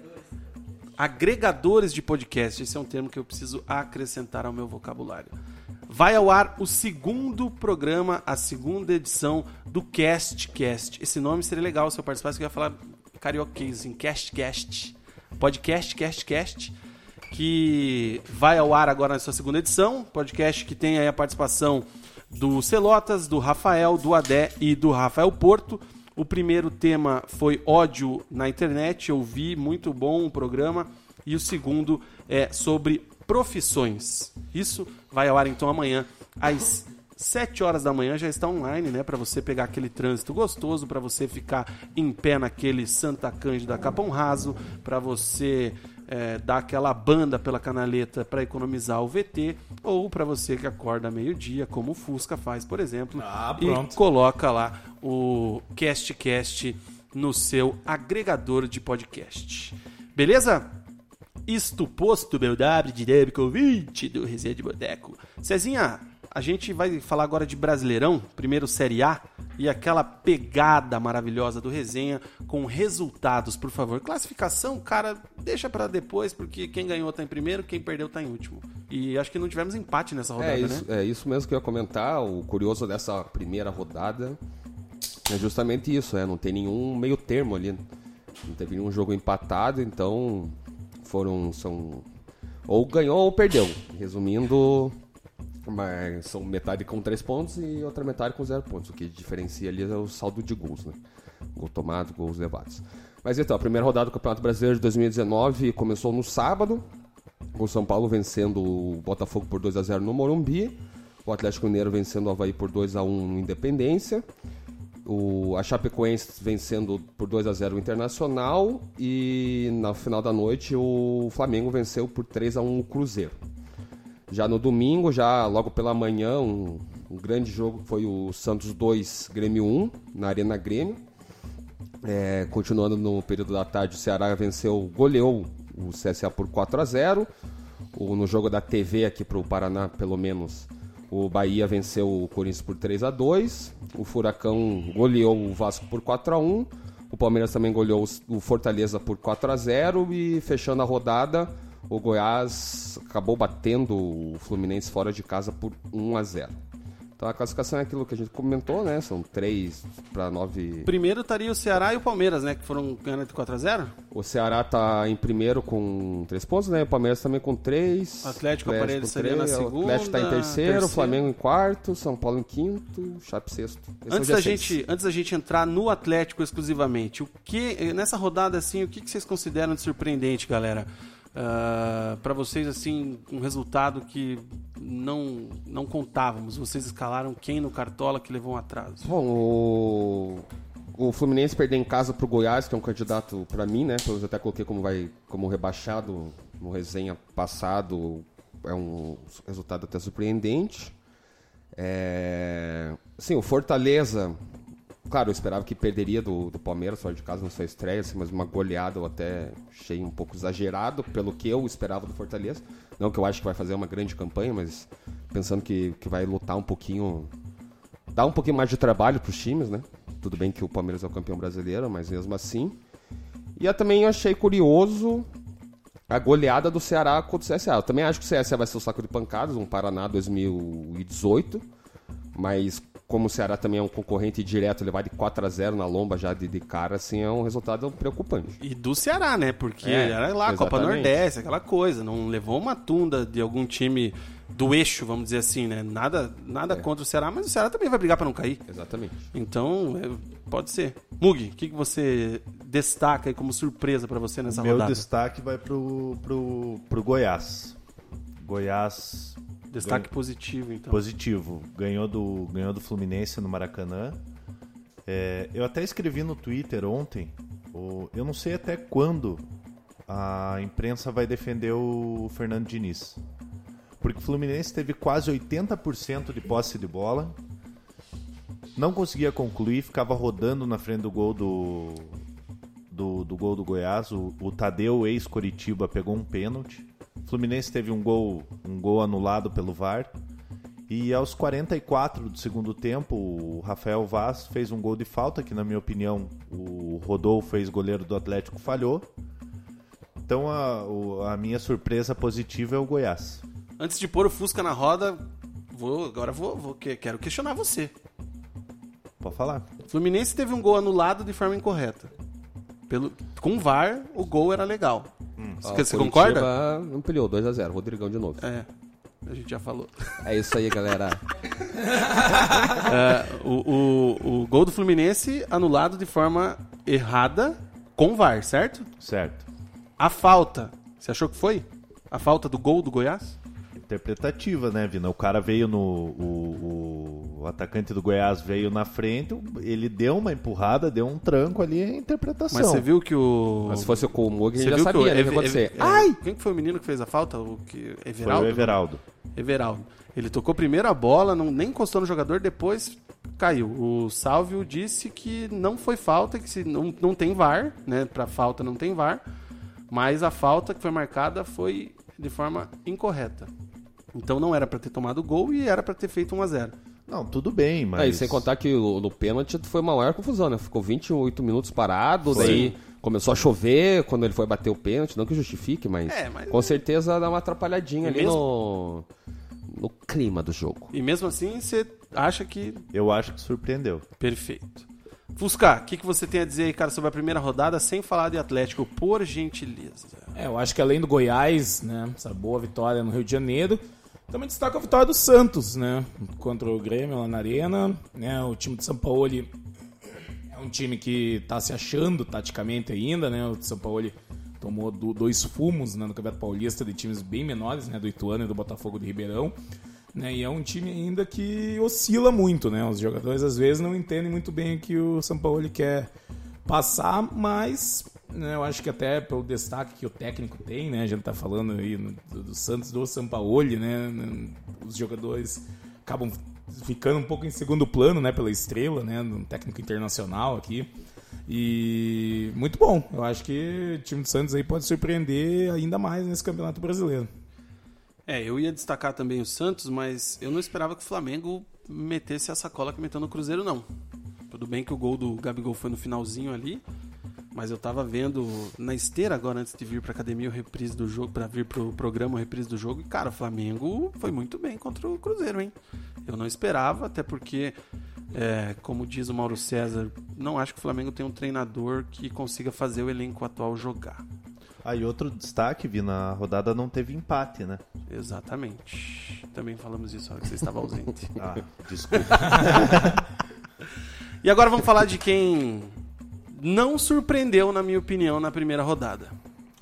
S1: agregadores de podcast. Esse é um termo que eu preciso acrescentar ao meu vocabulário. Vai ao ar o segundo programa, a segunda edição do CastCast. Esse nome seria legal se eu participasse, que eu ia falar carioquês, assim, CastCast. Podcast, CastCast, que vai ao ar agora na sua segunda edição. Podcast que tem a participação do Celotas, do Rafael, do Adé e do Rafael Porto. O primeiro tema foi ódio na internet, eu vi, muito bom o programa. E o segundo é sobre profissões. Isso vai ao ar então amanhã às 7 horas da manhã já está online, né, para você pegar aquele trânsito gostoso, para você ficar em pé naquele Santa Cândida Capão Raso, para você é, dar aquela banda pela canaleta para economizar o VT, ou para você que acorda meio-dia, como o Fusca faz, por exemplo,
S5: Ah,
S1: e coloca lá o CastCast no seu agregador de podcast. Beleza? Isto posto, meu W dinâmico 20 do Resenha de Boteco. Cezinha, a gente vai falar agora de Brasileirão, primeiro Série A, e aquela pegada maravilhosa do Resenha com resultados, por favor. Classificação, cara, deixa pra depois, porque quem ganhou tá em primeiro, quem perdeu tá em último. E acho que não tivemos empate nessa rodada,
S3: É isso,
S1: né?
S3: é isso mesmo que eu ia comentar. O curioso dessa primeira rodada é justamente isso, é, não tem nenhum meio termo ali. Não teve nenhum jogo empatado, então foram. São, ou ganhou ou perdeu. Resumindo, mas são metade com três pontos e outra metade com zero pontos. O que diferencia ali é o saldo de gols, né? Gol tomado, gols levados. Mas então, a primeira rodada do Campeonato Brasileiro de 2019 começou no sábado, com o São Paulo vencendo o Botafogo por 2 a 0 no Morumbi, o Atlético Mineiro vencendo o Havaí por 2 a 1 no Independência, o, a Chapecoense vencendo por 2 a 0 o Internacional e na final da noite o Flamengo venceu por 3 a 1 o Cruzeiro. Já no domingo, já logo pela manhã, um, um grande jogo foi o Santos 2, Grêmio 1, na Arena Grêmio. É, continuando no período da tarde, o Ceará venceu, goleou o CSA por 4 a 0 o, No jogo da TV aqui para o Paraná, pelo menos, o Bahia venceu o Corinthians por 3 a 2 O Furacão goleou o Vasco por 4 a 1 O Palmeiras também goleou o Fortaleza por 4 a 0 E fechando a rodada, o Goiás acabou batendo o Fluminense fora de casa por 1 a 0 Então a classificação é aquilo que a gente comentou, né? São 3 para 9
S1: Primeiro estaria o Ceará e o Palmeiras, né? Que foram ganhando de 4x0.
S3: O Ceará tá em primeiro com três pontos, né? O Palmeiras também com três.
S1: O Atlético Aparelho seria na
S3: três, O
S1: segunda,
S3: Atlético tá em terceiro,
S1: terceiro.
S3: o Flamengo em quarto, São Paulo em quinto, Chape sexto. Esse é
S1: Antes
S3: dia
S1: da,
S3: seis.
S1: gente, antes da gente entrar no Atlético exclusivamente, o que nessa rodada assim, o que que vocês consideram de surpreendente, galera? Ah, pra vocês, assim, um resultado que não, não contávamos. Vocês escalaram quem no Cartola que levou um atraso?
S3: Bom, o, o Fluminense perder em casa pro Goiás, que é um candidato pra mim, né? Eu até coloquei como, vai, como rebaixado no resenha passado. É um resultado até surpreendente. É... Sim, o Fortaleza. Claro, eu esperava que perderia do, do Palmeiras fora de casa na sua estreia, assim, mas uma goleada eu até achei um pouco exagerado pelo que eu esperava do Fortaleza. Não que eu acho que vai fazer uma grande campanha, mas pensando que, que vai lutar um pouquinho dá um pouquinho mais de trabalho para os times, né? Tudo bem que o Palmeiras é o campeão brasileiro, mas mesmo assim. E eu também achei curioso a goleada do Ceará contra o CSA. Eu também acho que o CSA vai ser o saco de pancadas, um Paraná 2018. Mas como o Ceará também é um concorrente direto, ele vai de 4 a 0 na lomba já de, de cara, assim, é um resultado preocupante.
S1: E do Ceará, né? Porque
S3: É,
S1: era lá, Copa
S3: exatamente.
S1: Nordeste, aquela coisa. Não levou uma tunda de algum time do eixo, vamos dizer assim, né? Nada, nada contra o Ceará, mas o Ceará também vai brigar pra não cair.
S3: Exatamente.
S1: Então, é, pode ser. Mugi, o que, que você destaca aí como surpresa pra você nessa
S4: Meu
S1: rodada?
S4: destaque vai pro, pro, pro Goiás. Goiás
S1: Destaque
S4: ganha-
S1: positivo, então.
S4: positivo. Ganhou do, ganhou do Fluminense no Maracanã. É, eu até escrevi no Twitter ontem. o- eu não sei até quando a imprensa vai defender o Fernando Diniz. Porque o Fluminense teve quase 80% de posse de bola. Não conseguia concluir, ficava rodando na frente do gol do, do, do gol do Goiás. O, o Tadeu, ex-Coritiba, pegou um pênalti. O Fluminense teve um gol, um gol anulado pelo VAR. E aos 44 do segundo tempo, o Rafael Vaz fez um gol de falta, que na minha opinião o Rodolfo, ex-goleiro do Atlético, falhou. Então a, a minha surpresa positiva é o Goiás.
S1: Antes de pôr o Fusca na roda, vou, agora vou, vou que- quero questionar você.
S4: Pode falar.
S1: O Fluminense teve um gol anulado de forma incorreta. Pelo, com o VAR, o gol era legal. Você, você
S3: Ó,
S1: concorda?
S3: Ampliou 2x0, Rodrigão de novo.
S1: É, a gente já falou.
S3: É isso aí, galera. (laughs)
S1: É, o, o, o gol do Fluminense anulado de forma errada com VAR, certo?
S4: Certo.
S1: A falta, você achou que foi? A falta do gol do Goiás?
S4: Interpretativa, né, Vina? O cara veio no. O, o atacante do Goiás veio na frente, ele deu uma empurrada, deu um tranco ali, é interpretação.
S1: Mas você viu que o.
S3: Mas se fosse o Colmog, gente já
S1: viu o
S3: sabia né, o que
S1: Eve-
S3: acontecer.
S1: Eve-
S3: Ai!
S1: Quem que foi o menino que fez a falta? O que...
S4: Foi
S1: Everaldo?
S4: o Everaldo.
S1: Everaldo. Ele tocou primeiro a bola, não, nem encostou no jogador, depois caiu. O Salvio disse que não foi falta, que se não, não tem VAR, né? Pra falta não tem VAR, mas a falta que foi marcada foi de forma incorreta. Então não era pra ter tomado gol e era pra ter feito 1 a 0
S4: Não, tudo bem, mas.
S3: Aí, sem contar que o- no pênalti foi uma maior confusão, né? Ficou 28 minutos parado, daí começou a chover quando ele foi bater o pênalti. Não que justifique, mas,
S1: É, mas-
S3: com certeza dá uma atrapalhadinha
S1: E
S3: ali no, no clima do jogo.
S1: E mesmo assim você acha que
S4: Eu acho que surpreendeu.
S1: perfeito. Fusca, o que, que você tem a dizer aí, cara, sobre a primeira rodada, sem falar de Atlético, por gentileza?
S5: É, eu acho que além do Goiás, né, essa boa vitória no Rio de Janeiro, também destaca a vitória do Santos, né, contra o Grêmio lá na Arena, né, o time de São Paulo é um time que está se achando taticamente ainda, né, o São Paulo tomou do- dois fumos né, no Campeonato Paulista de times bem menores, né, do Ituano e do Botafogo de Ribeirão, né, e é um time ainda que oscila muito, né, os jogadores às vezes não entendem muito bem o que o São Paulo quer passar, mas eu acho que até pelo destaque que o técnico tem, né? A gente tá falando aí do, do Santos do Sampaoli, né? Os jogadores acabam ficando um pouco em segundo plano, né? Pela estrela, né? Um técnico internacional aqui. E muito bom. Eu acho que o time do Santos aí pode surpreender ainda mais nesse Campeonato Brasileiro.
S1: É, eu ia destacar também o Santos, mas eu não esperava que o Flamengo metesse a sacola que meteu no Cruzeiro, não. Tudo bem que o gol do Gabigol foi no finalzinho ali, mas eu tava vendo na esteira agora, antes de vir pra academia, o reprise do jogo, pra vir pro programa o reprise do jogo, e cara, o Flamengo foi muito bem contra o Cruzeiro, hein? Eu não esperava, até porque, é, como diz o Mauro César, não acho que o Flamengo tem um treinador que consiga fazer o elenco atual jogar.
S4: Aí outro destaque, Vi, na rodada não teve empate, né?
S1: Exatamente. Também falamos isso na hora que você estava ausente. (laughs)
S4: Ah, desculpa. (laughs)
S1: E agora vamos falar de quem não surpreendeu, na minha opinião, na primeira rodada.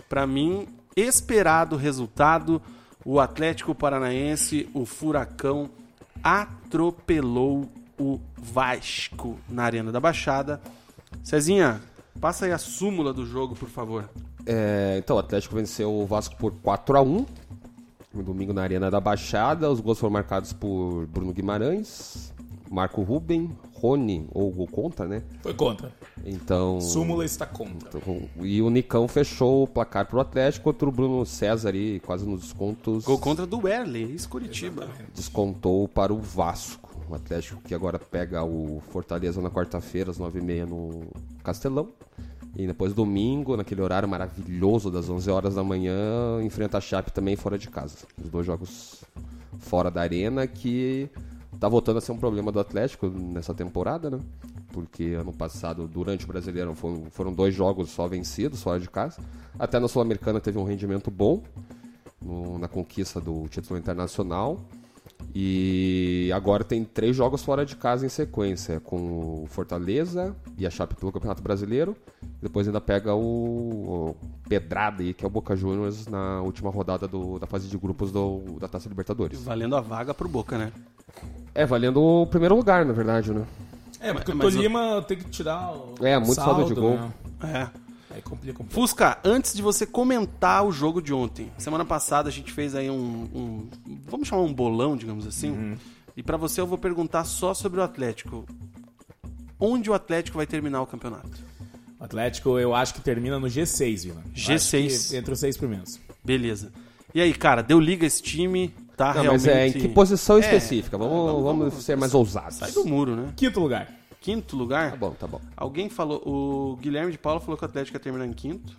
S1: Pra mim, esperado resultado. O Atlético Paranaense, o Furacão, atropelou o Vasco na Arena da Baixada. Cezinha, passa aí a súmula do jogo, por favor.
S3: É, então, o Atlético venceu o Vasco por 4 a 1 no domingo na Arena da Baixada. Os gols foram marcados por Bruno Guimarães, Marco Ruben, Rony, ou gol contra, né?
S5: Foi contra.
S3: Então.
S5: Súmula está contra.
S3: então, E o Nicão fechou o placar pro Atlético contra o Bruno César aí, quase nos descontos.
S1: Gol contra do Werley, ex-Curitiba.
S3: Descontou para o Vasco. O Atlético que agora pega o Fortaleza na quarta-feira, às 9h30 no Castelão. E depois domingo, naquele horário maravilhoso das 11 horas da manhã, enfrenta a Chape também fora de casa. Os dois jogos fora da arena que tá voltando a ser um problema do Atlético nessa temporada, né? Porque ano passado, durante o Brasileiro, foram, foram dois jogos só vencidos fora de casa. Até na Sul-Americana teve um rendimento bom no- na conquista do título internacional. E agora tem três jogos fora de casa em sequência, com o Fortaleza e a Chape pelo Campeonato Brasileiro. Depois ainda pega o, o Pedrada aí, que é o Boca Juniors na última rodada do- da fase de grupos do- da Taça Libertadores.
S1: Valendo a vaga pro Boca, né?
S3: É, valendo o primeiro lugar, na verdade, né?
S5: É, porque
S1: Mas-
S5: o Tolima tem que tirar o
S3: É, muito saldo de gol.
S5: Né?
S1: É.
S5: Aí complica um pouco.
S1: Fusca, antes de você comentar o jogo de ontem, semana passada a gente fez aí um, um- vamos chamar um bolão, digamos assim. E pra você eu vou perguntar só sobre o Atlético. Onde o Atlético vai terminar o campeonato?
S5: O Atlético, eu acho que termina no G6, Vila. Eu
S1: G6.
S5: acho que Entre os seis primeiros.
S1: Beleza. E aí, cara, deu liga esse time? Tá
S3: Não,
S1: realmente.
S3: mas é em que posição
S1: É,
S3: específica? Vamos,
S1: vamos-
S3: vamos,
S1: vamos-
S3: ser mais ousados.
S1: Sai do muro, né?
S5: Quinto lugar.
S1: Quinto lugar?
S3: Tá bom, tá bom.
S1: Alguém falou. O Guilherme de Paula falou que o Atlético ia terminar em quinto.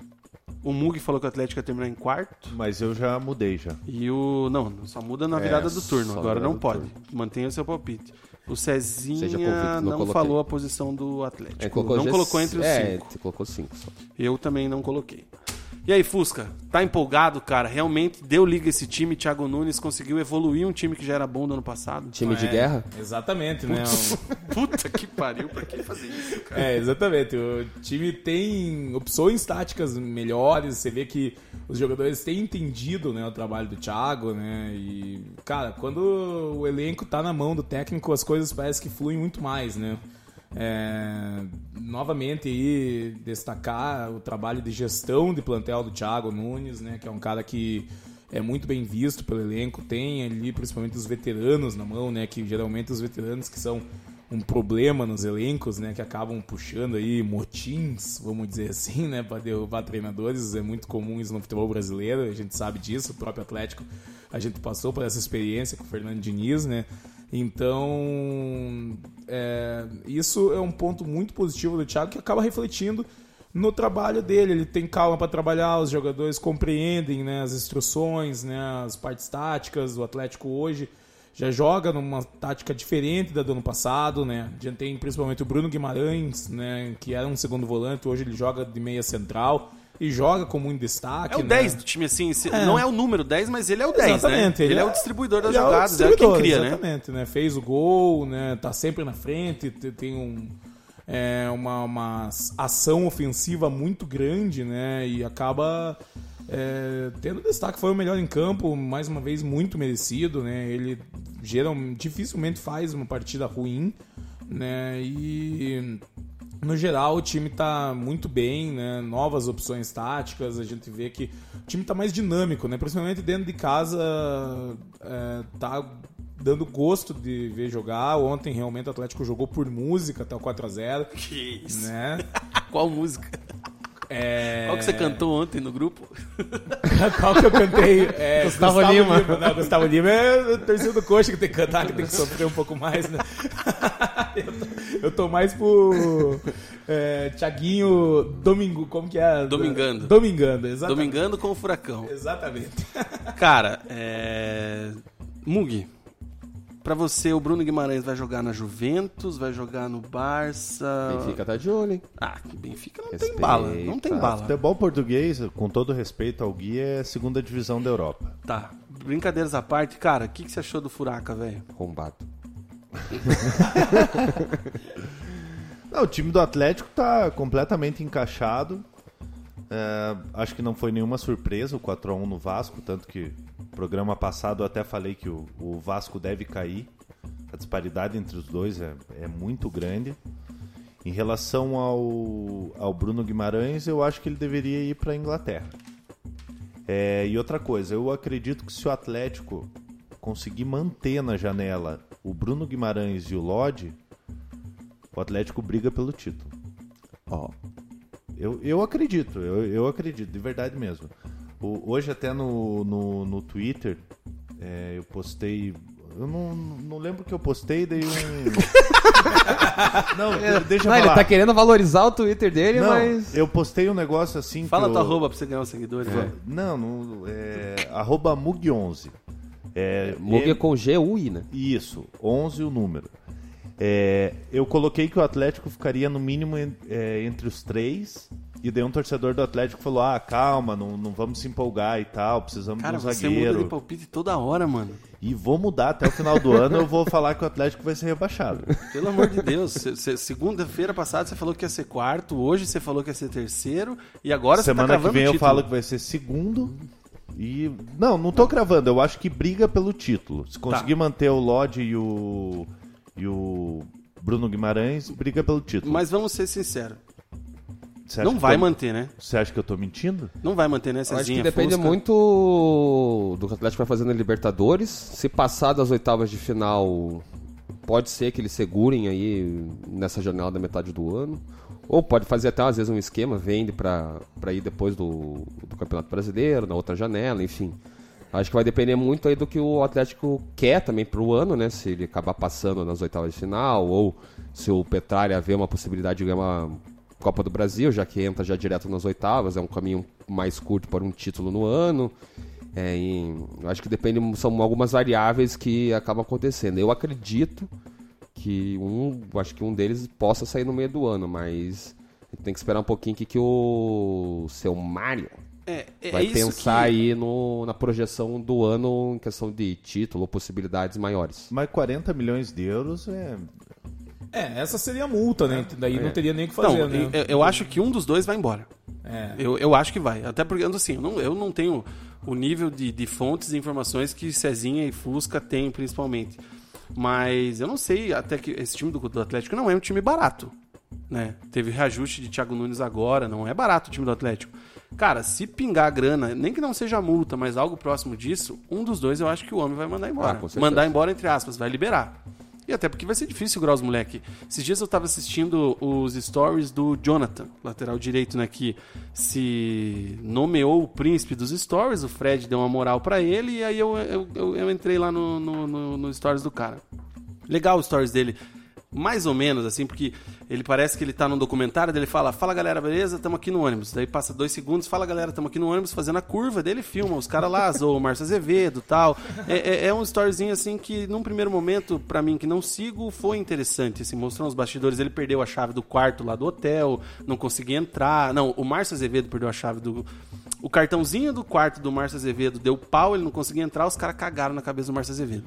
S1: O Mug falou que o Atlético ia terminar em quarto.
S4: Mas eu já mudei já.
S1: E o. Não, só muda na virada do turno.
S3: É,
S1: Agora não pode.
S3: turno.
S1: Mantenha o seu palpite. O Cezinha
S3: convicto, não
S1: não, falou a posição do Atlético.
S3: É, colocou
S1: não colocou entre os
S3: é,
S1: cinco.
S3: você colocou cinco só.
S1: Eu também não coloquei. E aí, Fusca, tá empolgado, cara? Realmente deu liga esse time. Thiago Nunes conseguiu evoluir um time que já era bom do ano passado.
S3: Time de
S5: É,
S3: guerra?
S5: Exatamente, né? O- (laughs)
S1: Puta que pariu, pra que fazer isso, cara?
S5: É, exatamente. O time tem opções táticas melhores. Você vê que os jogadores têm entendido né, o trabalho do Thiago, né? E, cara, quando o elenco tá na mão do técnico, as coisas parecem que fluem muito mais, né? É, novamente aí destacar o trabalho de gestão de plantel do Thiago Nunes, né? Que é um cara que é muito bem visto pelo elenco, tem ali principalmente os veteranos na mão, né? Que geralmente os veteranos que são um problema nos elencos, né? Que acabam puxando aí motins, vamos dizer assim, né? Para derrubar treinadores. É muito comum isso no futebol brasileiro, a gente sabe disso. O próprio Atlético, a gente passou por essa experiência com o Fernando Diniz, né? Então, é, isso é um ponto muito positivo do Thiago que acaba refletindo no trabalho dele. Ele tem calma para trabalhar, os jogadores compreendem né, as instruções, né, as partes táticas. O Atlético hoje já joga numa tática diferente da do ano passado, né? A tem principalmente o Bruno Guimarães, né, que era um segundo volante, hoje ele joga de meia central e joga como um destaque.
S1: É o
S5: né?
S1: 10 do time, assim.
S5: É.
S1: Não é o número 10, mas ele é o 10,
S5: Exatamente,
S1: né? Ele, é, o distribuidor das
S5: ele é o
S1: jogadas, é, quem cria, né?
S5: Exatamente, né? Fez o gol, né? Tá sempre na frente, te- tem um, é, uma, uma ação ofensiva muito grande, né? E acaba é, tendo destaque. Foi o melhor em campo, mais uma vez muito merecido, né? Ele geral, dificilmente faz uma partida ruim, né? E no geral, o time tá muito bem, né? Novas opções táticas, a gente vê que o time tá mais dinâmico, né? Principalmente dentro de casa, é, tá dando gosto de ver jogar. Ontem, realmente, o Atlético jogou por música até o 4x0,
S1: Que isso.
S5: né? (laughs)
S1: Qual música?
S5: É...
S1: Qual que você cantou ontem no grupo? (laughs)
S5: Qual que eu cantei? É,
S3: Gustavo Lima.
S5: Não, Gustavo Lima é o torcedor do coxa que tem que cantar, que tem que sofrer um pouco mais, né? (laughs) eu, tô, eu tô mais pro é, Thiaguinho Domingo, como que é?
S1: Domingando.
S5: Domingando, exatamente.
S1: Domingando com o Furacão.
S5: Exatamente.
S1: Cara, é... Mug, pra você, o Bruno Guimarães vai jogar na Juventus, vai jogar no Barça...
S3: Benfica tá de olho, hein?
S1: Ah, que Benfica não tem
S3: Respeita.
S1: bala, não tem bala.
S4: Futebol português, com todo respeito ao Gui, é segunda divisão da Europa.
S1: Tá, brincadeiras à parte, cara, o que, que você achou do Furaca, velho?
S3: Arrombado. (laughs)
S4: Não, o time do Atlético tá completamente encaixado. É, acho que não foi nenhuma surpresa o 4x1 no Vasco, tanto que no programa passado eu até falei que o, o Vasco deve cair. A disparidade entre os dois é, é muito grande. Em relação ao, ao Bruno Guimarães, eu acho que ele deveria ir para a Inglaterra. É, e outra coisa, eu acredito que se o Atlético conseguir manter na janela o Bruno Guimarães e o Lodge, o Atlético briga pelo título.
S3: Ó,
S4: Eu, eu acredito, eu, eu acredito, de verdade mesmo. O- hoje até no, no, no Twitter é, eu postei. Eu não, não lembro o que eu postei, dei um. (laughs) não, de- deixa eu
S3: Não, ele
S4: falar.
S3: tá querendo valorizar o Twitter dele,
S4: Não,
S3: mas.
S4: eu postei um negócio assim.
S1: Fala
S4: que
S1: tua
S4: eu-
S1: arroba pra você ganhar os seguidores. né?
S4: Não, não é, arroba Mug11. É,
S3: Mug
S4: é-
S3: é com G-U-I, né?
S4: Isso, 11 o número. É, eu coloquei que o Atlético ficaria no mínimo é, entre os três. E daí um torcedor do Atlético falou: Ah, calma, não, não vamos se empolgar e tal, precisamos
S1: Cara,
S4: de um
S1: você muda de
S4: zagueiro.
S1: palpite toda hora, mano.
S4: E vou mudar até o final do ano, eu vou falar que o Atlético vai ser rebaixado.
S1: Pelo amor de Deus. Segunda-feira passada você falou que ia ser quarto, hoje você falou que ia ser terceiro, e agora
S4: Semana
S1: você tá
S4: que vem eu falo que vai ser segundo. E. Não, não tô cravando, eu acho que briga pelo título. Se conseguir manter o Lodge e o. E o Bruno Guimarães, briga pelo título.
S1: Mas vamos ser sinceros.
S4: Você
S1: Não vai
S4: tô-
S1: manter, né?
S4: Você acha que eu tô mentindo?
S1: Não vai manter, né,
S3: Eu acho que
S1: Cezinha?
S3: depende
S1: Fusca?
S3: muito do que o Atlético vai fazer na Libertadores. Se passar das oitavas de final, pode ser que eles segurem aí nessa janela da metade do ano. Ou pode fazer até às vezes um esquema, vende pra, pra ir depois do, do Campeonato Brasileiro, na outra janela, enfim. Acho que vai depender muito aí do que o Atlético quer também pro ano, né? Se ele acabar passando nas oitavas de final, ou se o Petralha vê uma possibilidade de ganhar uma Copa do Brasil, já que entra já direto nas oitavas, é um caminho mais curto para um título no ano. É, acho que depende, são algumas variáveis que acabam acontecendo. Eu acredito que um, acho que um deles possa sair no meio do ano, mas tem que esperar um pouquinho que, que o seu Mário
S1: É, é
S3: vai
S1: isso
S3: pensar
S1: que...
S3: aí no, na projeção do ano em questão de título ou possibilidades maiores.
S4: Mas 40 milhões de euros é.
S5: É, essa seria a multa, né? Daí não teria nem o que
S1: Não,
S5: fazer, né?
S1: eu, eu acho que um dos dois vai embora.
S5: É.
S1: Eu, eu acho que vai. Até porque, assim, eu não, eu não tenho o nível de, de fontes e informações que Cezinha e Fusca têm, principalmente. Mas eu não sei até que esse time do, do Atlético não é um time barato. Né? Teve reajuste de Thiago Nunes agora, não é barato o time do Atlético. Cara, se pingar a grana, nem que não seja multa, mas algo próximo disso, um dos dois eu acho que o homem vai mandar embora.
S3: Ah,
S1: mandar embora, entre aspas, vai liberar. E até porque vai ser difícil segurar os moleque. Esses dias eu tava assistindo os stories do Jonathan, lateral direito, né? Que se nomeou o príncipe dos stories, o Fred deu uma moral pra ele, e aí eu, eu, eu, eu entrei lá no, no, no, no stories do cara. Legal os stories dele. Mais ou menos, assim, porque ele parece que ele tá num documentário, ele fala, fala galera, beleza? Tamo aqui no ônibus. Daí passa dois segundos, fala galera, tamo aqui no ônibus fazendo a curva, daí ele filma os caras lá, zoa o Márcio Azevedo tal. É, é, é um storyzinho assim que, num primeiro momento, pra mim que não sigo, foi interessante. Assim, mostrando os bastidores, ele perdeu a chave do quarto lá do hotel, não conseguia entrar. Não, o Márcio Azevedo perdeu a chave do. O cartãozinho do quarto do Márcio Azevedo deu pau, ele não conseguia entrar, os caras cagaram na cabeça do Márcio Azevedo.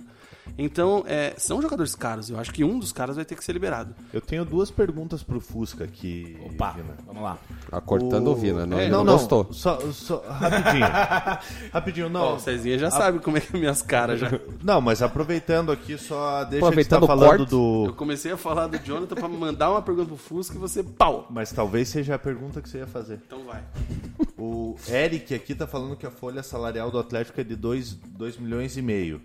S1: Então, é, são jogadores caros. Eu acho que um dos caras vai ter que ser liberado.
S4: Eu tenho duas perguntas pro Fusca aqui.
S5: Opa,
S4: Vina.
S5: vamos lá.
S3: Tá cortando o Vina, né?
S4: É,
S3: Ele
S4: não,
S3: não,
S4: não,
S3: gostou.
S4: Só, só- rapidinho. (laughs) rapidinho, não.
S1: Ó, o Cezinha já sabe como é que é minhas caras já. (laughs)
S4: Não, mas aproveitando aqui, só deixa
S3: Aproveitando
S4: que tá falando
S3: corte.
S4: do.
S1: Eu comecei a falar do Jonathan pra mandar uma pergunta pro Fusca e você, pau!
S4: Mas talvez seja a pergunta que você ia fazer.
S1: Então vai.
S4: O Eric aqui tá falando que a folha salarial do Atlético é de 2 milhões e meio.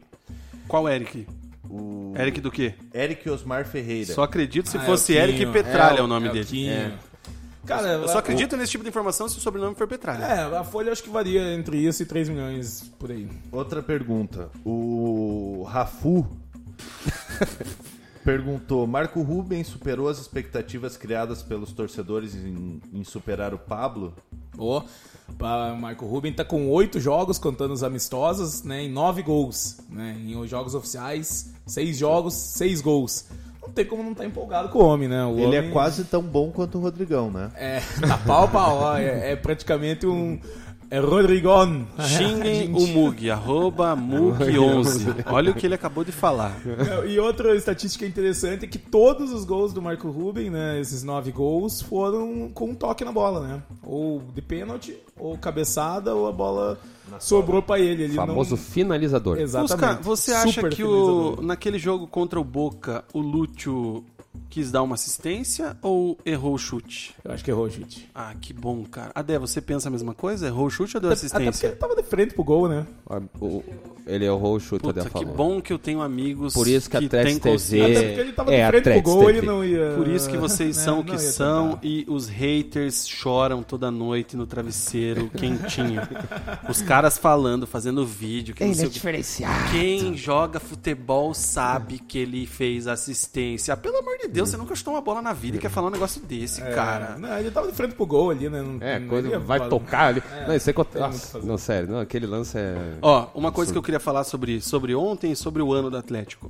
S1: Qual Eric?
S4: O
S1: Eric do quê?
S4: Eric Osmar Ferreira.
S1: Só acredito se
S5: Ah, é
S1: fosse
S5: o
S1: Eric
S5: Quinho.
S1: Petralha
S5: É
S1: o nome
S5: é
S1: dele.
S5: Quinho. Cara,
S1: Eu só
S5: a-
S1: acredito nesse tipo de informação se o sobrenome for Petralha.
S5: É, a folha acho que varia entre isso e 3 milhões por aí.
S4: Outra pergunta. O Rafu (laughs) perguntou: Marco Rubens superou as expectativas criadas pelos torcedores em, em superar o Pablo?
S5: O Marco Ruben tá com oito jogos, contando os amistosos, né? Em nove gols. Né, em jogos oficiais, seis jogos, seis gols. Não tem como não estar empolgado com o homem, né? O
S4: Ele é
S5: homem-
S4: quase tão bom quanto o Rodrigão, né?
S5: É, (laughs) tá pau a pau, ó, é, é praticamente um. É Rodrigon.
S1: Xinguem (laughs) o Mug, arroba Mug11. (laughs) Olha o que ele acabou de falar.
S5: E outra estatística interessante é que todos os gols do Marco Ruben, né, esses nove gols, foram com um toque na bola, né? Ou de pênalti, ou cabeçada, ou a bola sobrou pra ele. ele
S3: Famoso
S5: não...
S3: finalizador.
S5: Exatamente.
S1: Busca, você acha
S5: Super
S1: que o, naquele jogo contra o Boca, o Lúcio quis dar uma assistência ou errou o chute?
S5: Eu acho que errou, gente.
S1: Ah, que bom, cara. Adé, você pensa a mesma coisa? Errou o chute ou deu
S5: Até porque
S1: assistência?
S5: ele tava de frente pro gol, né?
S3: Ah, o- Ele errou o chute,
S1: Puta,
S3: Adé
S1: que
S3: falou.
S1: bom que eu tenho amigos
S3: Por isso que a
S1: têm
S3: Atlético
S1: consciência.
S3: TV
S5: Até porque ele tava
S3: é
S5: de frente pro gol,
S3: TV.
S5: ele não ia...
S1: Por isso que vocês (laughs)
S5: né,
S1: são o
S5: não
S1: que
S5: ia
S1: são
S5: tentar.
S1: e os haters choram toda noite no travesseiro (laughs) quentinho. os caras falando, fazendo vídeo. Que não sei o que. Quem joga futebol sabe que ele fez assistência. Pelo amor de Deus, você nunca chutou uma bola na vida e quer falar um negócio desse,
S5: É,
S1: cara.
S5: Não, ele tava de frente pro gol ali, né? Não-
S3: É,
S5: não ia
S3: vai tocar ali. não, isso que Nossa, não, sério, não, aquele lance é.
S1: Ó, uma coisa que eu queria falar sobre, sobre ontem e sobre o ano do Atlético.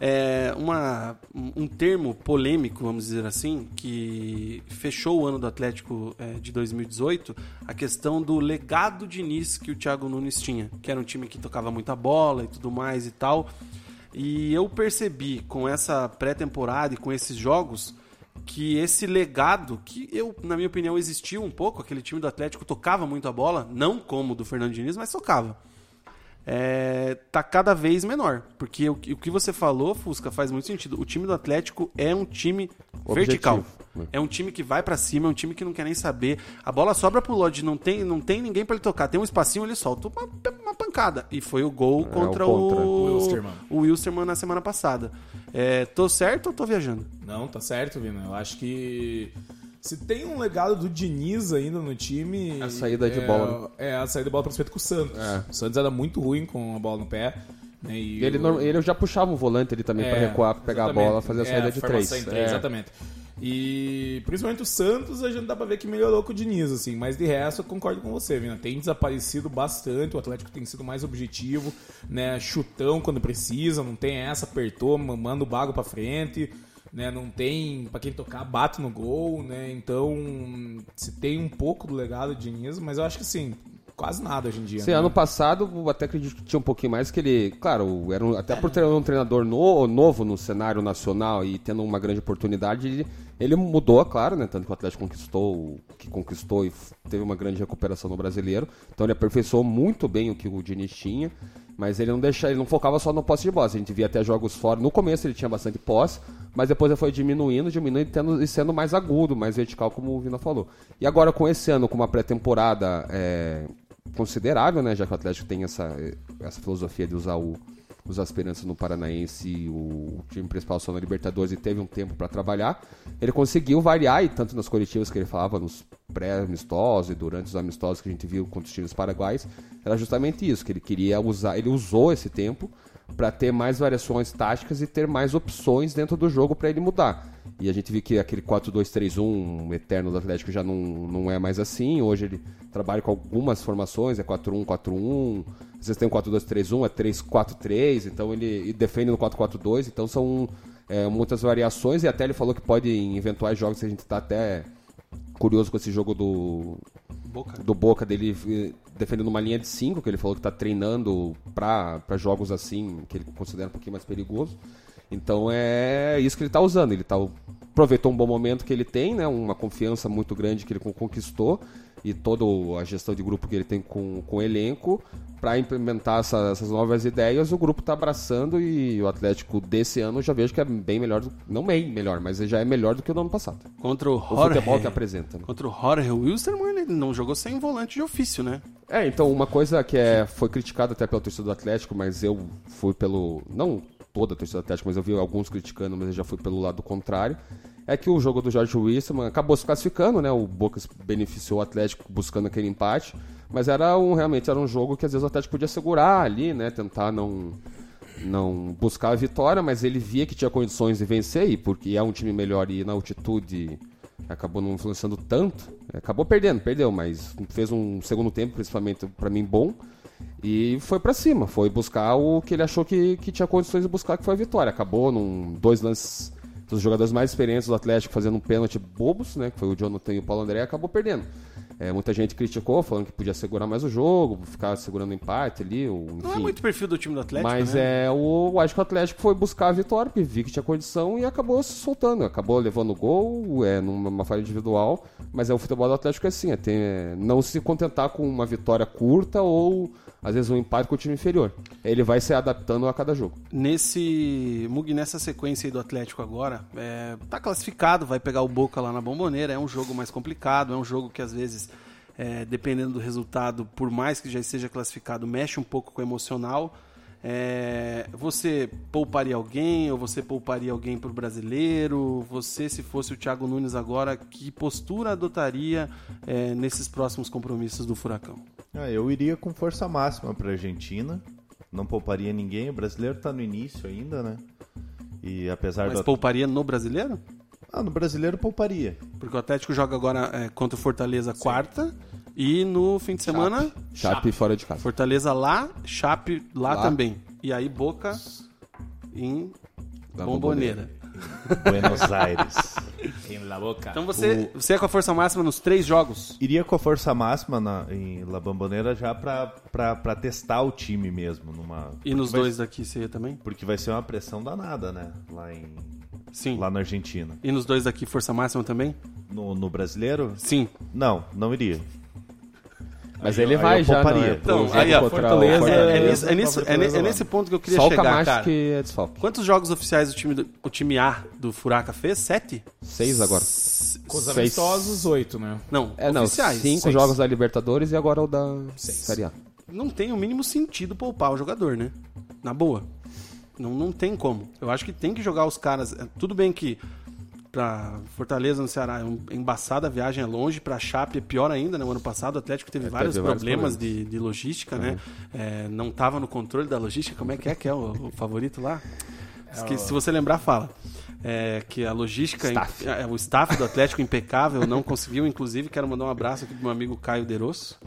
S1: É uma, um termo polêmico, vamos dizer assim, que fechou o ano do Atlético é, de 2018, a questão do legado de Nis que o Thiago Nunes tinha, que era um time que tocava muita bola e tudo mais e tal. E eu percebi com essa pré-temporada e com esses jogos que esse legado, que eu, na minha opinião, existiu um pouco, aquele time do Atlético tocava muito a bola, não como o do Fernando Diniz, mas tocava. É, tá cada vez menor. Porque o, o que você falou, Fusca, faz muito sentido. O time do Atlético é um time vertical.
S3: Objetivo, né?
S1: É um time que vai pra cima, é um time que não quer nem saber. A bola sobra pro Lodge, não tem, não tem ninguém pra ele tocar. Tem um espacinho, ele solta uma, uma pancada. E foi o gol contra
S3: o contra.
S1: o,
S5: O Wilstermann.
S1: o Wilstermann na semana passada. É, tô certo ou tô viajando?
S5: Não, tá certo, Vina. Eu acho que se tem um legado do Diniz ainda no time.
S3: A saída de
S5: é,
S3: bola.
S5: É, a saída de bola respeito com o Santos.
S3: É.
S5: O Santos era muito ruim com a bola no pé. Né, e
S3: ele,
S5: o-
S3: ele já puxava o volante ali também
S5: É,
S3: recuar, pra pegar a bola, fazer a
S5: É,
S3: saída de três.
S5: três,
S3: É.
S5: Exatamente. E principalmente o Santos, a gente dá pra ver que melhorou com o Diniz, assim. Mas de resto, eu concordo com você, Vina. Tem desaparecido bastante, o Atlético tem sido mais objetivo, né? Chutão quando precisa, não tem essa, apertou, manda o bago pra frente, né? Não tem pra quem tocar, bate no gol, né? Então, se tem um pouco do legado de Diniz, mas eu acho que sim, quase nada hoje em dia.
S3: Esse
S5: né?
S3: ano passado, eu até acredito que tinha um pouquinho mais, que ele, claro, era um- até por ter um treinador no- novo no cenário nacional e tendo uma grande oportunidade, ele, ele mudou, claro, né? Tanto que o Atlético conquistou, que conquistou e teve uma grande recuperação no brasileiro. Então ele aperfeiçoou muito bem o que o Diniz tinha, mas ele não deixa, ele não focava só no posse de bola. A gente via até jogos fora. No começo ele tinha bastante posse, mas depois ele foi diminuindo, diminuindo tendo, e sendo mais agudo, mais vertical, como o Vina falou. E agora com esse ano, com uma pré-temporada é, considerável, né? Já que o Atlético tem essa, essa filosofia de usar o, os aspirantes no Paranaense o time principal só na Libertadores e teve um tempo para trabalhar. Ele conseguiu variar, e tanto nas coletivas que ele falava, nos pré-amistosos e durante os amistosos que a gente viu contra os times paraguaios, era justamente isso, que ele queria usar, ele usou esse tempo para ter mais variações táticas e ter mais opções dentro do jogo para ele mudar. E a gente viu que aquele 4-2-3-1 eterno do Atlético já não, não é mais assim. Hoje ele trabalha com algumas formações, é 4-1, 4-1. Às vezes tem um 4-2-3-1, é 3-4-3. Então ele defende no 4-4-2. Então são é, muitas variações. E até ele falou que pode, em eventuais jogos, a gente está até curioso com esse jogo do,
S1: Boca.
S3: do Boca dele eh, defendendo uma linha de 5, que ele falou que está treinando para jogos assim, que ele considera um pouquinho mais perigoso. Então é isso que ele está usando. Ele tá, aproveitou um bom momento que ele tem, né, uma confiança muito grande que ele con- conquistou e toda a gestão de grupo que ele tem com, com o elenco para implementar essa- essas novas ideias. O grupo está abraçando e o Atlético desse ano eu já vejo que é bem melhor, do, não bem melhor, mas já é melhor do que o do ano passado.
S1: Contra o
S3: O futebol que apresenta. né?
S1: Contra o Jorge Wilstermann, ele não jogou sem volante de ofício, né?
S3: É, então uma coisa que é, foi criticada até pela torcida do Atlético, mas eu fui pelo. Não toda a torcida do Atlético, mas eu vi alguns criticando, mas eu já fui pelo lado contrário. É que o jogo do Jorge Wilson acabou se classificando, né? O Boca beneficiou o Atlético buscando aquele empate. Mas era um realmente era um jogo que às vezes o Atlético podia segurar ali, né? Tentar não não buscar a vitória, mas ele via que tinha condições de vencer e porque é um time melhor e na altitude acabou não influenciando tanto. Acabou perdendo, perdeu, mas fez um segundo tempo, principalmente para mim bom. E foi pra cima, foi buscar o que ele achou que, que tinha condições de buscar, que foi a vitória. Acabou num dois lances dos jogadores mais experientes do Atlético fazendo um pênalti bobos, né? Que foi o Jonathan e o Paulo André, acabou perdendo. É, muita gente criticou, falando que podia segurar mais o jogo, ficar segurando o empate ali, ou, enfim.
S1: Não é muito perfil do time do Atlético,
S3: Mas
S1: né?
S3: é, o, acho que o Atlético foi buscar a vitória, porque viu que tinha condição e acabou se soltando. Acabou levando o gol, é, numa falha individual. Mas é o futebol do Atlético é assim, é, tem, é, não se contentar com uma vitória curta ou às vezes um empate com o time inferior. Ele vai se adaptando a cada jogo.
S1: Nesse Mug, nessa sequência aí do Atlético agora, é, tá classificado, vai pegar o Boca lá na Bomboneira, é um jogo mais complicado, é um jogo que às vezes, é, dependendo do resultado, por mais que já esteja classificado, mexe um pouco com o emocional. É, você pouparia alguém ou você pouparia alguém para o brasileiro? Você, se fosse o Thiago Nunes agora, que postura adotaria é, nesses próximos compromissos do Furacão?
S4: Ah, eu iria com força máxima para a Argentina. Não pouparia ninguém. O brasileiro está no início ainda, né? E apesar
S1: Mas
S4: do.
S1: pouparia no brasileiro?
S4: Ah, no brasileiro pouparia.
S1: Porque o Atlético joga agora é, contra o Fortaleza quarta e no fim de semana
S3: Chape fora de casa.
S1: Fortaleza lá, Chape lá,
S3: Lá.
S1: também. E aí Boca em
S3: Da
S1: Bomboneira. (laughs)
S4: Buenos Aires.
S5: Em la boca.
S1: Então você, você é com a força máxima nos três jogos.
S4: Iria com a força máxima na, em La Bamboneira já para testar o time mesmo. Numa,
S1: E nos
S4: vai-
S1: dois daqui você ia também?
S4: Porque vai ser uma pressão danada, né? Lá, em,
S1: Sim.
S4: lá na Argentina.
S1: E nos dois daqui força máxima também?
S4: No, no brasileiro?
S1: Sim.
S4: Não, não iria.
S3: Mas
S4: Aí
S3: ele vai já,
S4: pouparia.
S3: não é?
S1: Então, aí,
S3: o
S5: Fortaleza-
S1: É,
S3: Fortaleza.
S1: é nisso- é nisso- é é nesse ponto que eu queria
S3: Só o
S1: chegar,
S3: Camacho
S1: cara.
S3: que é desfalque.
S1: Quantos jogos oficiais o time, do- o time A do Furaca fez? Sete?
S3: Seis agora.
S5: Com os amistosos, oito, né?
S1: Não,
S3: É, não,
S1: oficiais.
S3: cinco
S5: Seis.
S3: jogos da Libertadores e agora o da Série A.
S1: não tem o mínimo sentido poupar o jogador, né? Na boa. Não, não tem como. Eu acho que tem que jogar os caras. é, Tudo bem que pra Fortaleza no Ceará é embaçada a viagem, é longe, pra Chape é pior ainda, né? O ano passado o Atlético teve
S3: É,
S1: vários
S3: teve vários
S1: problemas,
S3: problemas.
S1: De, de logística, né? É, não tava no controle da logística. Como é que é que é o, o favorito lá? (laughs) Esque- Se você lembrar, fala. É, que a logística,
S3: Staff.
S1: é, o staff do Atlético impecável, não conseguiu. Inclusive, quero mandar um abraço aqui pro meu amigo Caio Derosso,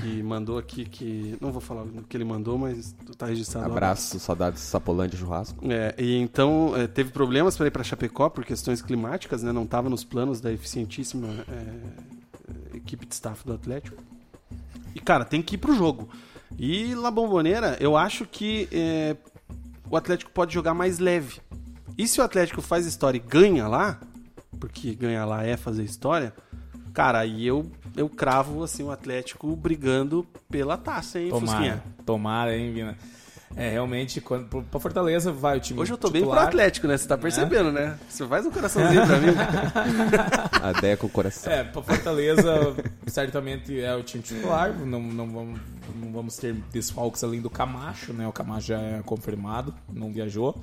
S1: que mandou aqui que. Não vou falar o que ele mandou, mas tá registrado.
S3: Abraço, saudades Sapolândia Churrasco.
S1: É, e então é, teve problemas para ir para Chapecó por questões climáticas, né? Não estava nos planos da eficientíssima é, equipe de staff do Atlético. E cara, tem que ir pro jogo. E La Bombonera, eu acho que é, o Atlético pode jogar mais leve. E se o Atlético faz história e ganha lá, porque ganhar lá é fazer história, cara, aí eu eu cravo assim o Atlético brigando pela taça, hein,
S5: Tomara.
S1: Fusquinha?
S5: Tomara, hein, Vina? É, realmente, quando, pra Fortaleza vai o time
S1: Hoje eu tô bem pro
S5: titular.
S1: Atlético, né? Você tá percebendo, né? Você faz um coraçãozinho pra mim.
S3: A ideia com o coração.
S5: É, pra Fortaleza, certamente é o time titular. Não, não, vamos, não vamos ter desfalques além do Camacho, né? O Camacho já é confirmado, não viajou.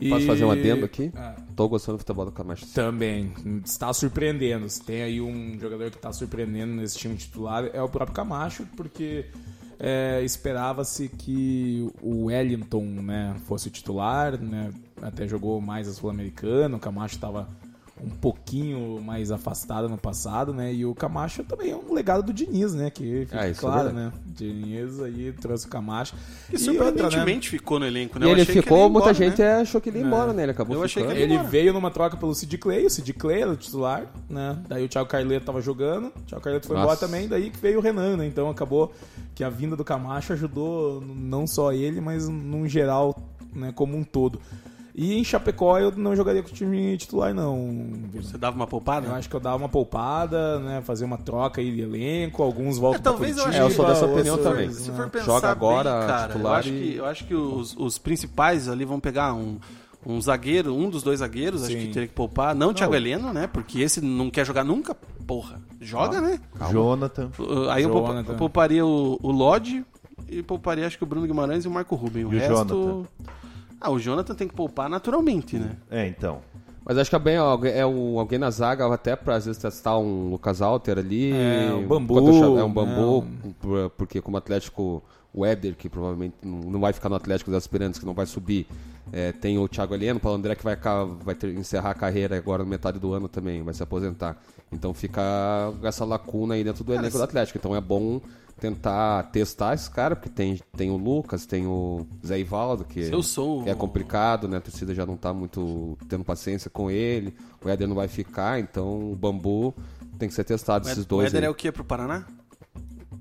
S5: E-
S3: Posso fazer um adendo aqui?
S5: Ah,
S3: Tô gostando do futebol do Camacho.
S5: também. Está surpreendendo. Se tem aí um jogador que está surpreendendo nesse time titular, é o próprio Camacho, porque é, esperava-se que o Wellington né, fosse titular, né, até jogou mais a Sul-Americana, o Camacho estava um pouquinho mais afastado no passado, né? E o Camacho também é um legado do Diniz, né? Que fica
S3: Ah, é
S5: claro,
S3: verdade.
S5: né? Diniz aí trouxe o Camacho.
S1: E
S5: outra, né?
S1: surpreendentemente ficou no elenco, né?
S3: E ele
S1: achei que
S3: ficou,
S1: ia
S3: muita
S1: embora,
S3: gente
S1: né?
S3: achou que ele ia embora, né? Ele acabou
S1: Eu achei que
S3: ficando.
S1: ele-
S5: Ele veio numa troca pelo Sid Clay, o Sid Clay era o titular, né? Daí o Thiago Carleto tava jogando, o Thiago Carleto foi
S3: Nossa.
S5: embora também, daí que veio o Renan, né? Então acabou que a vinda do Camacho ajudou não só ele, mas num geral, né, como um todo. E em Chapecó eu não jogaria com o time titular, não.
S1: Você dava uma poupada?
S5: Eu acho que eu dava uma poupada, né? Fazer uma troca aí de elenco, alguns voltam
S1: É, talvez
S5: pra
S1: eu acho
S3: É, eu sou dessa opinião
S5: outros,
S3: também.
S1: Se
S5: né?
S1: for pensar
S3: Joga agora,
S1: bem, cara, eu
S3: titular
S1: acho,
S3: e-
S1: que, eu acho que os, os principais ali vão pegar um, um zagueiro, um dos dois zagueiros, acho
S5: Sim.
S1: que teria que poupar. Não o Thiago Heleno, né? Porque esse não quer jogar nunca, porra. Joga, né?
S4: Jonathan.
S1: Uh, Aí eu, poupa-
S5: Jonathan.
S1: eu pouparia o, o Lodge e pouparia acho que o Bruno Guimarães e o Marco Rubem. O
S4: E o
S1: resto...
S4: Jonathan?
S1: Ah, o Jonathan tem que poupar naturalmente, né?
S4: É, então.
S3: Mas acho que é bem alguém, é um, alguém na zaga, até pra às vezes testar um Lucas Alter ali.
S5: É, um Bambu,
S3: eu cha- É um bambu, por- porque como Atlético, o Éder, que provavelmente não vai ficar no Atlético das Aspirantes, que não vai subir. é, tem o Thiago Heleno, o Paulo André, que vai, vai ter- encerrar a carreira agora na metade do ano também, vai se aposentar. Então fica essa lacuna aí dentro do elenco do Atlético. Então é bom tentar testar esse cara, porque tem, tem o Lucas, tem o Zé Ivaldo, que,
S1: sou
S3: é complicado, né? A torcida já não tá muito tendo paciência com ele. O Éder não vai ficar, então o Bambu tem que ser testado
S1: O
S3: esses dois.
S1: O Éder
S3: aí.
S1: é o que? Pro Paraná?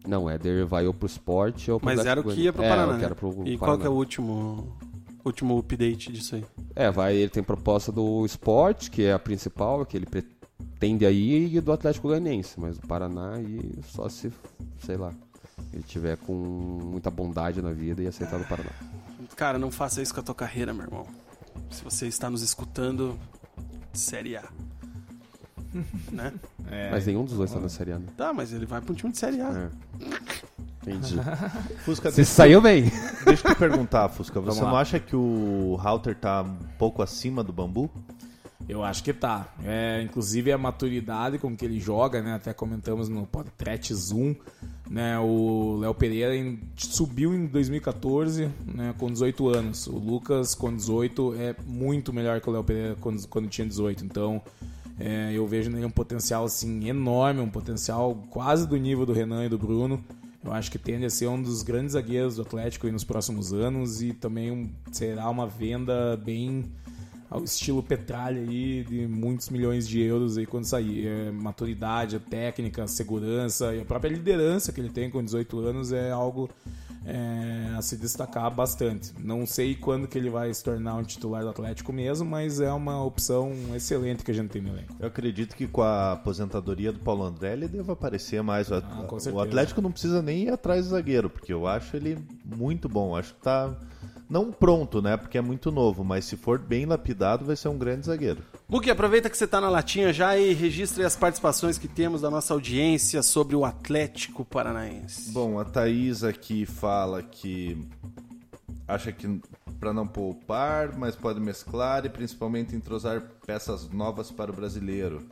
S3: Não, o Éder vai ou pro esporte ou pro
S1: Mas era o que ia pro
S3: Goianiense.
S1: Paraná.
S3: É,
S1: né?
S3: pro
S1: e qual
S3: Paraná.
S1: que é o último, último update disso aí?
S3: É, vai, ele tem proposta do esporte, que é a principal, que ele pretende aí, e do Atlético Goianiense, mas do Paraná aí só se, sei lá, ele tiver com muita bondade na vida e aceitar do Paraná.
S1: Cara, não faça isso com a tua carreira, meu irmão. Se você está nos escutando, Série A. (laughs) né?
S5: É,
S3: Mas nenhum dos dois tá na Série A, né?
S1: Tá, mas ele vai pra um time de Série A.
S3: É. Entendi. (laughs)
S4: Fusca,
S3: Você
S4: deixa,
S3: saiu bem.
S4: deixa eu te perguntar, Fusca. Você não acha que o Halter tá um pouco acima do Bambu?
S5: Eu acho que tá. É, inclusive a maturidade com que ele joga, né? Até comentamos no podcast Zoom, né? O Léo Pereira subiu em 2014, né? Com 18 anos. O Lucas com 18 é muito melhor que o Léo Pereira quando, quando tinha 18. Então, é, eu vejo nele um potencial assim enorme, um potencial quase do nível do Renan e do Bruno. Eu acho que tende a ser um dos grandes zagueiros do Atlético nos próximos anos e também um- será uma venda bem ao estilo Petralha aí, de muitos milhões de euros aí quando sair. É, maturidade, a técnica, segurança e a própria liderança que ele tem com 18 anos é algo é, a se destacar bastante. Não sei quando que ele vai se tornar um titular do Atlético mesmo, mas é uma opção excelente que a gente tem no elenco.
S4: Eu acredito que com a aposentadoria do Paulo André ele deva aparecer mais. O,
S5: Ah,
S4: o. Atlético não precisa nem ir atrás do zagueiro, porque eu acho ele muito bom. Acho que tá. Não pronto, né? Porque é muito novo, mas se for bem lapidado, vai ser um grande zagueiro.
S1: Muki, aproveita que você tá na latinha já e registre as participações que temos da nossa audiência sobre o Atlético Paranaense.
S4: Bom, a Thaís aqui fala que acha que para não poupar, mas pode mesclar e principalmente entrosar peças novas para o brasileiro.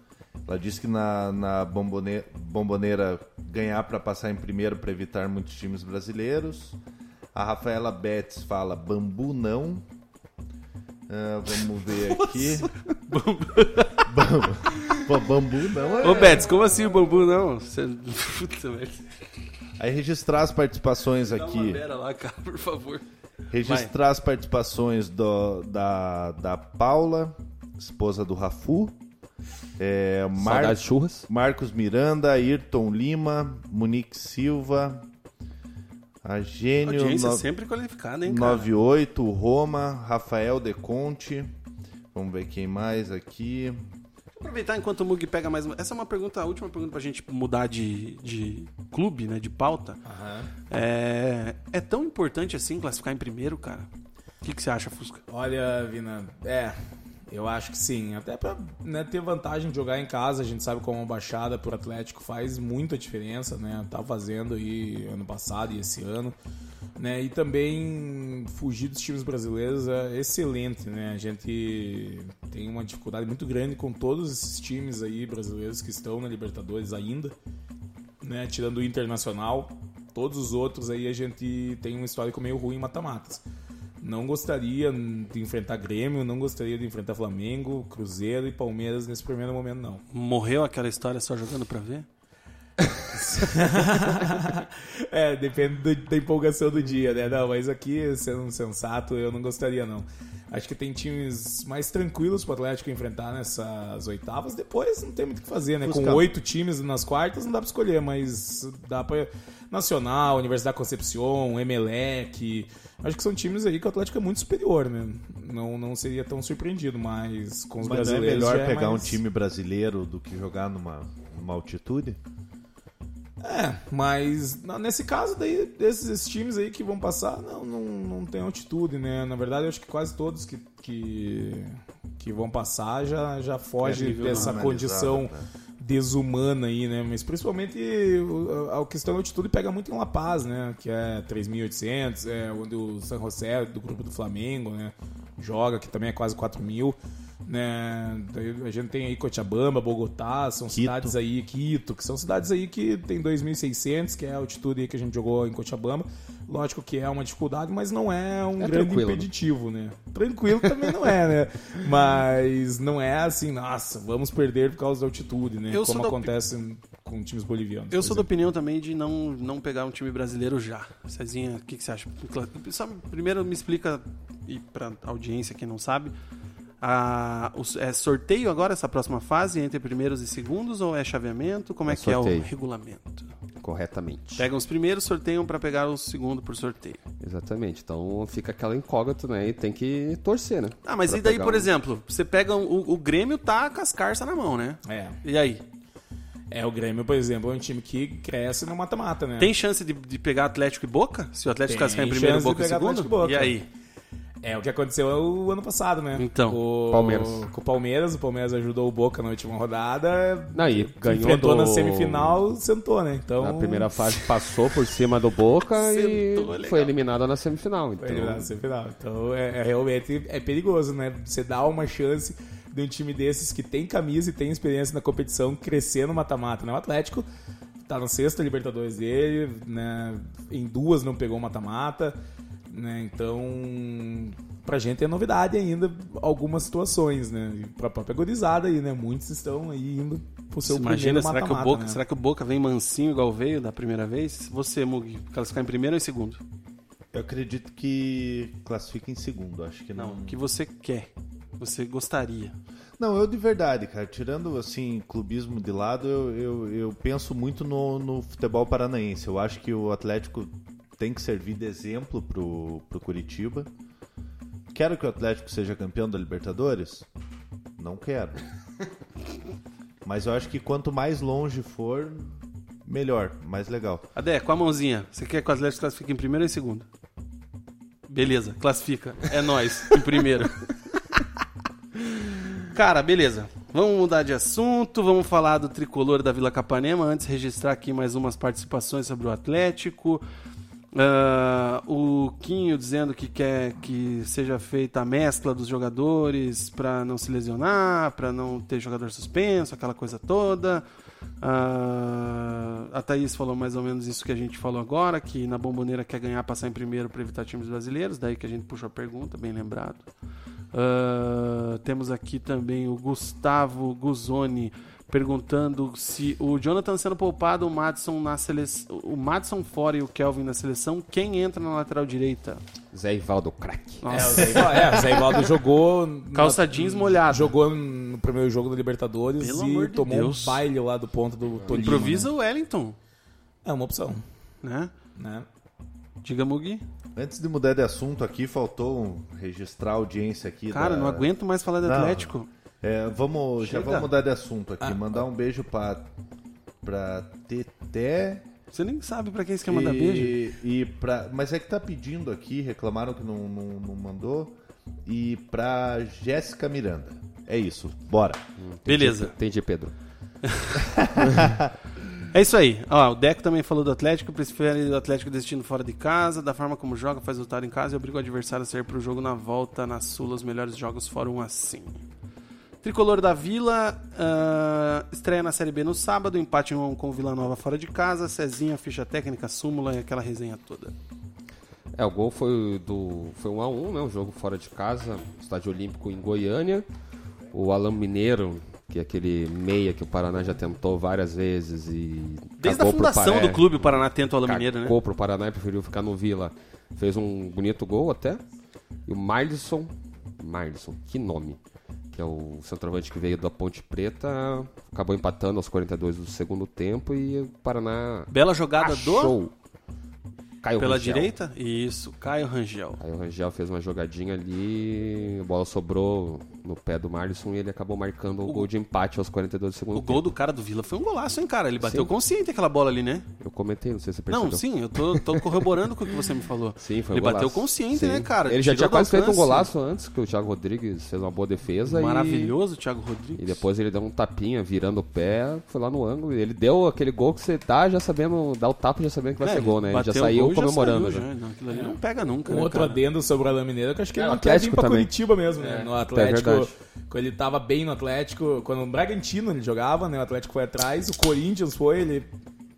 S4: Ela diz que na, na bombone- bomboneira ganhar para passar em primeiro para evitar muitos times brasileiros. A Rafaela Betts fala bambu não. Ah, vamos ver aqui. bambu. (laughs) Bambu não é.
S1: Ô, Betis, como assim o bambu não? Você... Puta merda.
S4: Aí registrar as participações
S1: Dá uma
S4: aqui.
S1: beira lá, cara, por favor.
S4: Registrar as participações do- da, da Paula, esposa do Rafu. É, Mar-. Marcos Miranda, Ayrton Lima, Monique Silva, a Gênio
S1: Audiência
S4: no-
S1: sempre qualificada, hein, cara?
S4: 98, Roma, Rafael De Conte. Vamos ver quem mais aqui.
S1: Aproveitar enquanto o Mug pega mais uma. Essa é uma pergunta, a última pergunta pra gente mudar de, de clube, né? De pauta. É, é tão importante assim classificar em primeiro, cara? O que, que você acha, Fusca?
S5: Olha, Vina, é, eu acho que sim. Até pra né, ter vantagem de jogar em casa, a gente sabe como a baixada pro Atlético faz muita diferença, né? Tá fazendo aí ano passado e esse ano. Né? E também fugir dos times brasileiros é excelente, né? A gente tem uma dificuldade muito grande com todos esses times aí brasileiros que estão na Libertadores ainda, né? Tirando o Internacional, todos os outros aí a gente tem um histórico meio ruim em mata-matas. Não gostaria de enfrentar Grêmio, não gostaria de enfrentar Flamengo, Cruzeiro e Palmeiras nesse primeiro momento, não.
S1: Morreu aquela história só jogando pra ver? (laughs) (laughs)
S5: é, depende do- da empolgação do dia, né? Não, mas aqui, sendo um sensato, eu não gostaria, não. Acho que tem times mais tranquilos pro Atlético enfrentar nessas oitavas. Depois não tem muito o que fazer, né? Com
S4: Buscar.
S5: oito times nas quartas não dá pra escolher, mas dá pra. Nacional, Universidade Concepción, Emelec. Acho que são times aí que o Atlético é muito superior, né? Não, não seria tão surpreendido, mas com os
S4: Mas não é
S5: brasileiros.
S4: melhor
S5: é
S4: pegar
S5: mais-
S4: um time brasileiro do que jogar numa, numa altitude?
S5: É, mas nesse caso daí, desses esses times aí que vão passar, não, não, não tem altitude, né? Na verdade, eu acho que quase todos que, que, que vão passar já, já
S4: É
S5: foge
S4: nível
S5: dessa condição
S4: né?
S5: desumana aí, né? Mas principalmente a a questão da altitude pega muito em La Paz, né? Que é 3.800, é onde o San José, do grupo do Flamengo, né? Joga, que também é quase 4 mil. Né? A gente tem aí Cochabamba, Bogotá, são
S4: Quito.
S5: cidades aí, Quito, que são cidades aí que tem 2.600, que é a altitude aí que a gente jogou em Cochabamba. Lógico que é uma dificuldade, mas não é um
S3: É
S5: grande
S3: tranquilo, né?
S5: impeditivo, né? Tranquilo também não é, né? (laughs) Mas não é assim, nossa, vamos perder por causa da altitude, né?
S1: Eu
S5: Como
S1: da-
S5: acontece com times bolivianos.
S1: Eu sou da
S5: exemplo.
S1: opinião também de não, não pegar um time brasileiro já. Cezinha, o que, que você acha? Só, primeiro me explica, e pra audiência que não sabe, a- os- é sorteio agora, essa próxima fase, entre primeiros e segundos, ou é chaveamento? Como é,
S3: É
S1: que é o
S3: sorteio.
S1: regulamento?
S3: Corretamente.
S1: Pegam os primeiros, sorteiam pra pegar o segundo por sorteio.
S3: Exatamente. Então fica aquela incógnita, né? E tem que torcer, né?
S1: Ah, mas
S3: Pra
S1: e daí, por
S3: um-
S1: exemplo, você pega um- o, o Grêmio tá com as carças na mão, né?
S5: É.
S1: E aí?
S5: É, o Grêmio, por exemplo, é um time que cresce no mata-mata, né?
S1: Tem chance de, de pegar Atlético e Boca? Se o Atlético classificar em primeiro e
S5: chance de
S1: Boca em
S5: pegar
S1: segundo?
S5: Atlético e Boca.
S1: E aí?
S5: É o que aconteceu o ano passado, né?
S1: Então.
S5: Com o
S3: Palmeiras.
S5: Com o Palmeiras. O Palmeiras ajudou o Boca na última rodada.
S3: Não, e ganhou
S5: enfrentou
S3: do-
S5: na semifinal, sentou, né? Então.
S3: Na primeira fase passou por cima do Boca
S1: Sentou,
S3: e
S1: legal.
S3: foi eliminado na semifinal. Então,
S5: Foi eliminado na semifinal. Então, é, é realmente é perigoso, né? Você dá uma chance de um time desses que tem camisa e tem experiência na competição crescer no mata-mata, né? O Atlético tá na sexta Libertadores dele, né? Em duas não pegou o mata-mata, né? Então, pra gente é novidade ainda algumas situações, né? E pra própria gorizada aí, né? Muitos estão aí indo pro seu
S1: Imagina,
S5: primeiro
S1: será que, o Boca,
S5: né?
S1: será que o Boca vem mansinho igual veio da primeira vez? Você, Mugi, classificar em primeiro ou em segundo?
S4: Eu acredito que classifica em segundo, acho que não.
S1: O que você quer, você gostaria.
S4: Não, eu de verdade, cara, tirando assim, clubismo de lado, eu, eu, eu penso muito no, no futebol paranaense. Eu acho que o Atlético tem que servir de exemplo pro, pro Curitiba. Quero que o Atlético seja campeão da Libertadores? Não quero. (laughs) Mas eu acho que quanto mais longe for, melhor, mais legal.
S1: Adé, com a mãozinha, você quer que o Atlético classifique em primeiro ou em segundo? Beleza, classifica. É nós, em primeiro. (laughs) Cara, beleza. Vamos mudar de assunto, vamos falar do tricolor da Vila Capanema. Antes, registrar aqui mais umas participações sobre o Atlético. Ah, o Quinho dizendo que quer que seja feita a mescla dos jogadores para não se lesionar, para não ter jogador suspenso, aquela coisa toda. Ah, a Thaís falou mais ou menos isso que a gente falou agora, que na bomboneira quer ganhar, passar em primeiro para evitar times brasileiros, daí que a gente puxou a pergunta, bem lembrado. Ah, temos aqui também o Gustavo Guzoni perguntando se o Jonathan sendo poupado, o Madison na seleção, o Madison fora e o Kelvin na seleção, quem entra na lateral direita?
S3: Zé Ivaldo, craque.
S5: É, o Zé Ivaldo, é, o Zé Ivaldo jogou. na-
S1: Calça jeans molhada.
S5: Jogou no primeiro jogo da Libertadores
S1: Pelo
S5: e
S1: amor de
S5: tomou
S1: Deus.
S5: um baile lá do ponto do Tolima.
S1: Improvisa
S5: né?
S1: o Wellington,
S5: É uma opção,
S1: né?
S5: né?
S1: Diga, Mugi.
S4: Antes de mudar de assunto aqui, faltou um- registrar a audiência aqui.
S1: Cara,
S4: da-
S1: não aguento mais falar do
S4: Não.
S1: Atlético.
S4: É, vamos, já vamos mudar de assunto
S5: Ah.
S4: aqui. Mandar um beijo pra, pra Teté.
S1: Você nem sabe pra quem você quer mandar beijo.
S4: E pra, mas é que tá pedindo aqui, reclamaram que não, não, não mandou. E pra Jéssica Miranda. É isso, bora.
S1: Beleza.
S3: Entendi, Pedro. (laughs)
S1: É isso aí. Ó, o Deco também falou do Atlético, prefere o Atlético destino fora de casa, da forma como joga, faz resultado em casa e obriga o adversário a sair pro jogo na volta, na Sula, os melhores jogos foram assim. Tricolor da Vila ah, estreia na Série B no sábado, empate 1 1 com o Vila Nova fora de casa, Cezinha, ficha técnica, súmula e aquela resenha toda.
S3: É, o gol foi do foi um a um, né? Um jogo fora de casa, estádio olímpico em Goiânia. O Alan Mineiro, que é aquele meia que o Paraná já tentou várias vezes e
S1: Desde a fundação do clube, o Paraná tenta o Ala Mineiro, né?
S3: cagou pro Paraná e preferiu ficar no Vila. Fez um bonito gol até. E o Marlisson, Marlisson, que nome? Que é o centroavante que veio da Ponte Preta, acabou empatando aos 42 do segundo tempo e o Paraná
S1: Bela jogada do
S3: achou Caio
S1: pela
S3: Rangel.
S1: direita? Isso, Caio Rangel.
S3: Aí o Rangel fez uma jogadinha ali, a bola sobrou no pé do Marlisson e ele acabou marcando o, gol de empate aos 42 do segundo
S1: O gol do cara do Vila foi um golaço, hein, cara? Ele bateu
S3: Sim.
S1: consciente aquela bola ali, né?
S3: Eu comentei, não sei se você percebeu.
S1: Não, sim, eu tô, tô corroborando com o que você me falou.
S3: Sim, foi um
S1: Ele bateu
S3: golaço.
S1: consciente,
S3: Sim.
S1: né, cara?
S3: Ele já tinha quase feito um golaço antes, que o Thiago Rodrigues fez uma boa defesa. e-
S1: Maravilhoso, Thiago Rodrigues.
S3: E depois ele deu um tapinha, virando o pé, foi lá no ângulo. e Ele deu aquele gol que você dá já sabendo, dá o tapa já sabendo que vai
S1: É,
S3: ser gol, né? Ele já
S1: bateu o
S3: saiu
S1: gol e já
S3: comemorando.
S1: saiu
S3: já.
S1: já. Não, aquilo ali não pega nunca,
S5: Um
S1: né,
S5: outro
S1: cara?
S5: adendo sobre o Alan Mineiro, que acho que
S3: É,
S5: ele
S3: o
S5: não quer vir
S3: Atlético
S5: pra
S3: também.
S5: Curitiba mesmo, né? No Atlético,
S3: verdade.
S5: quando ele tava bem no Atlético, quando o Bragantino ele jogava, né? O Atlético foi atrás, o Corinthians foi, ele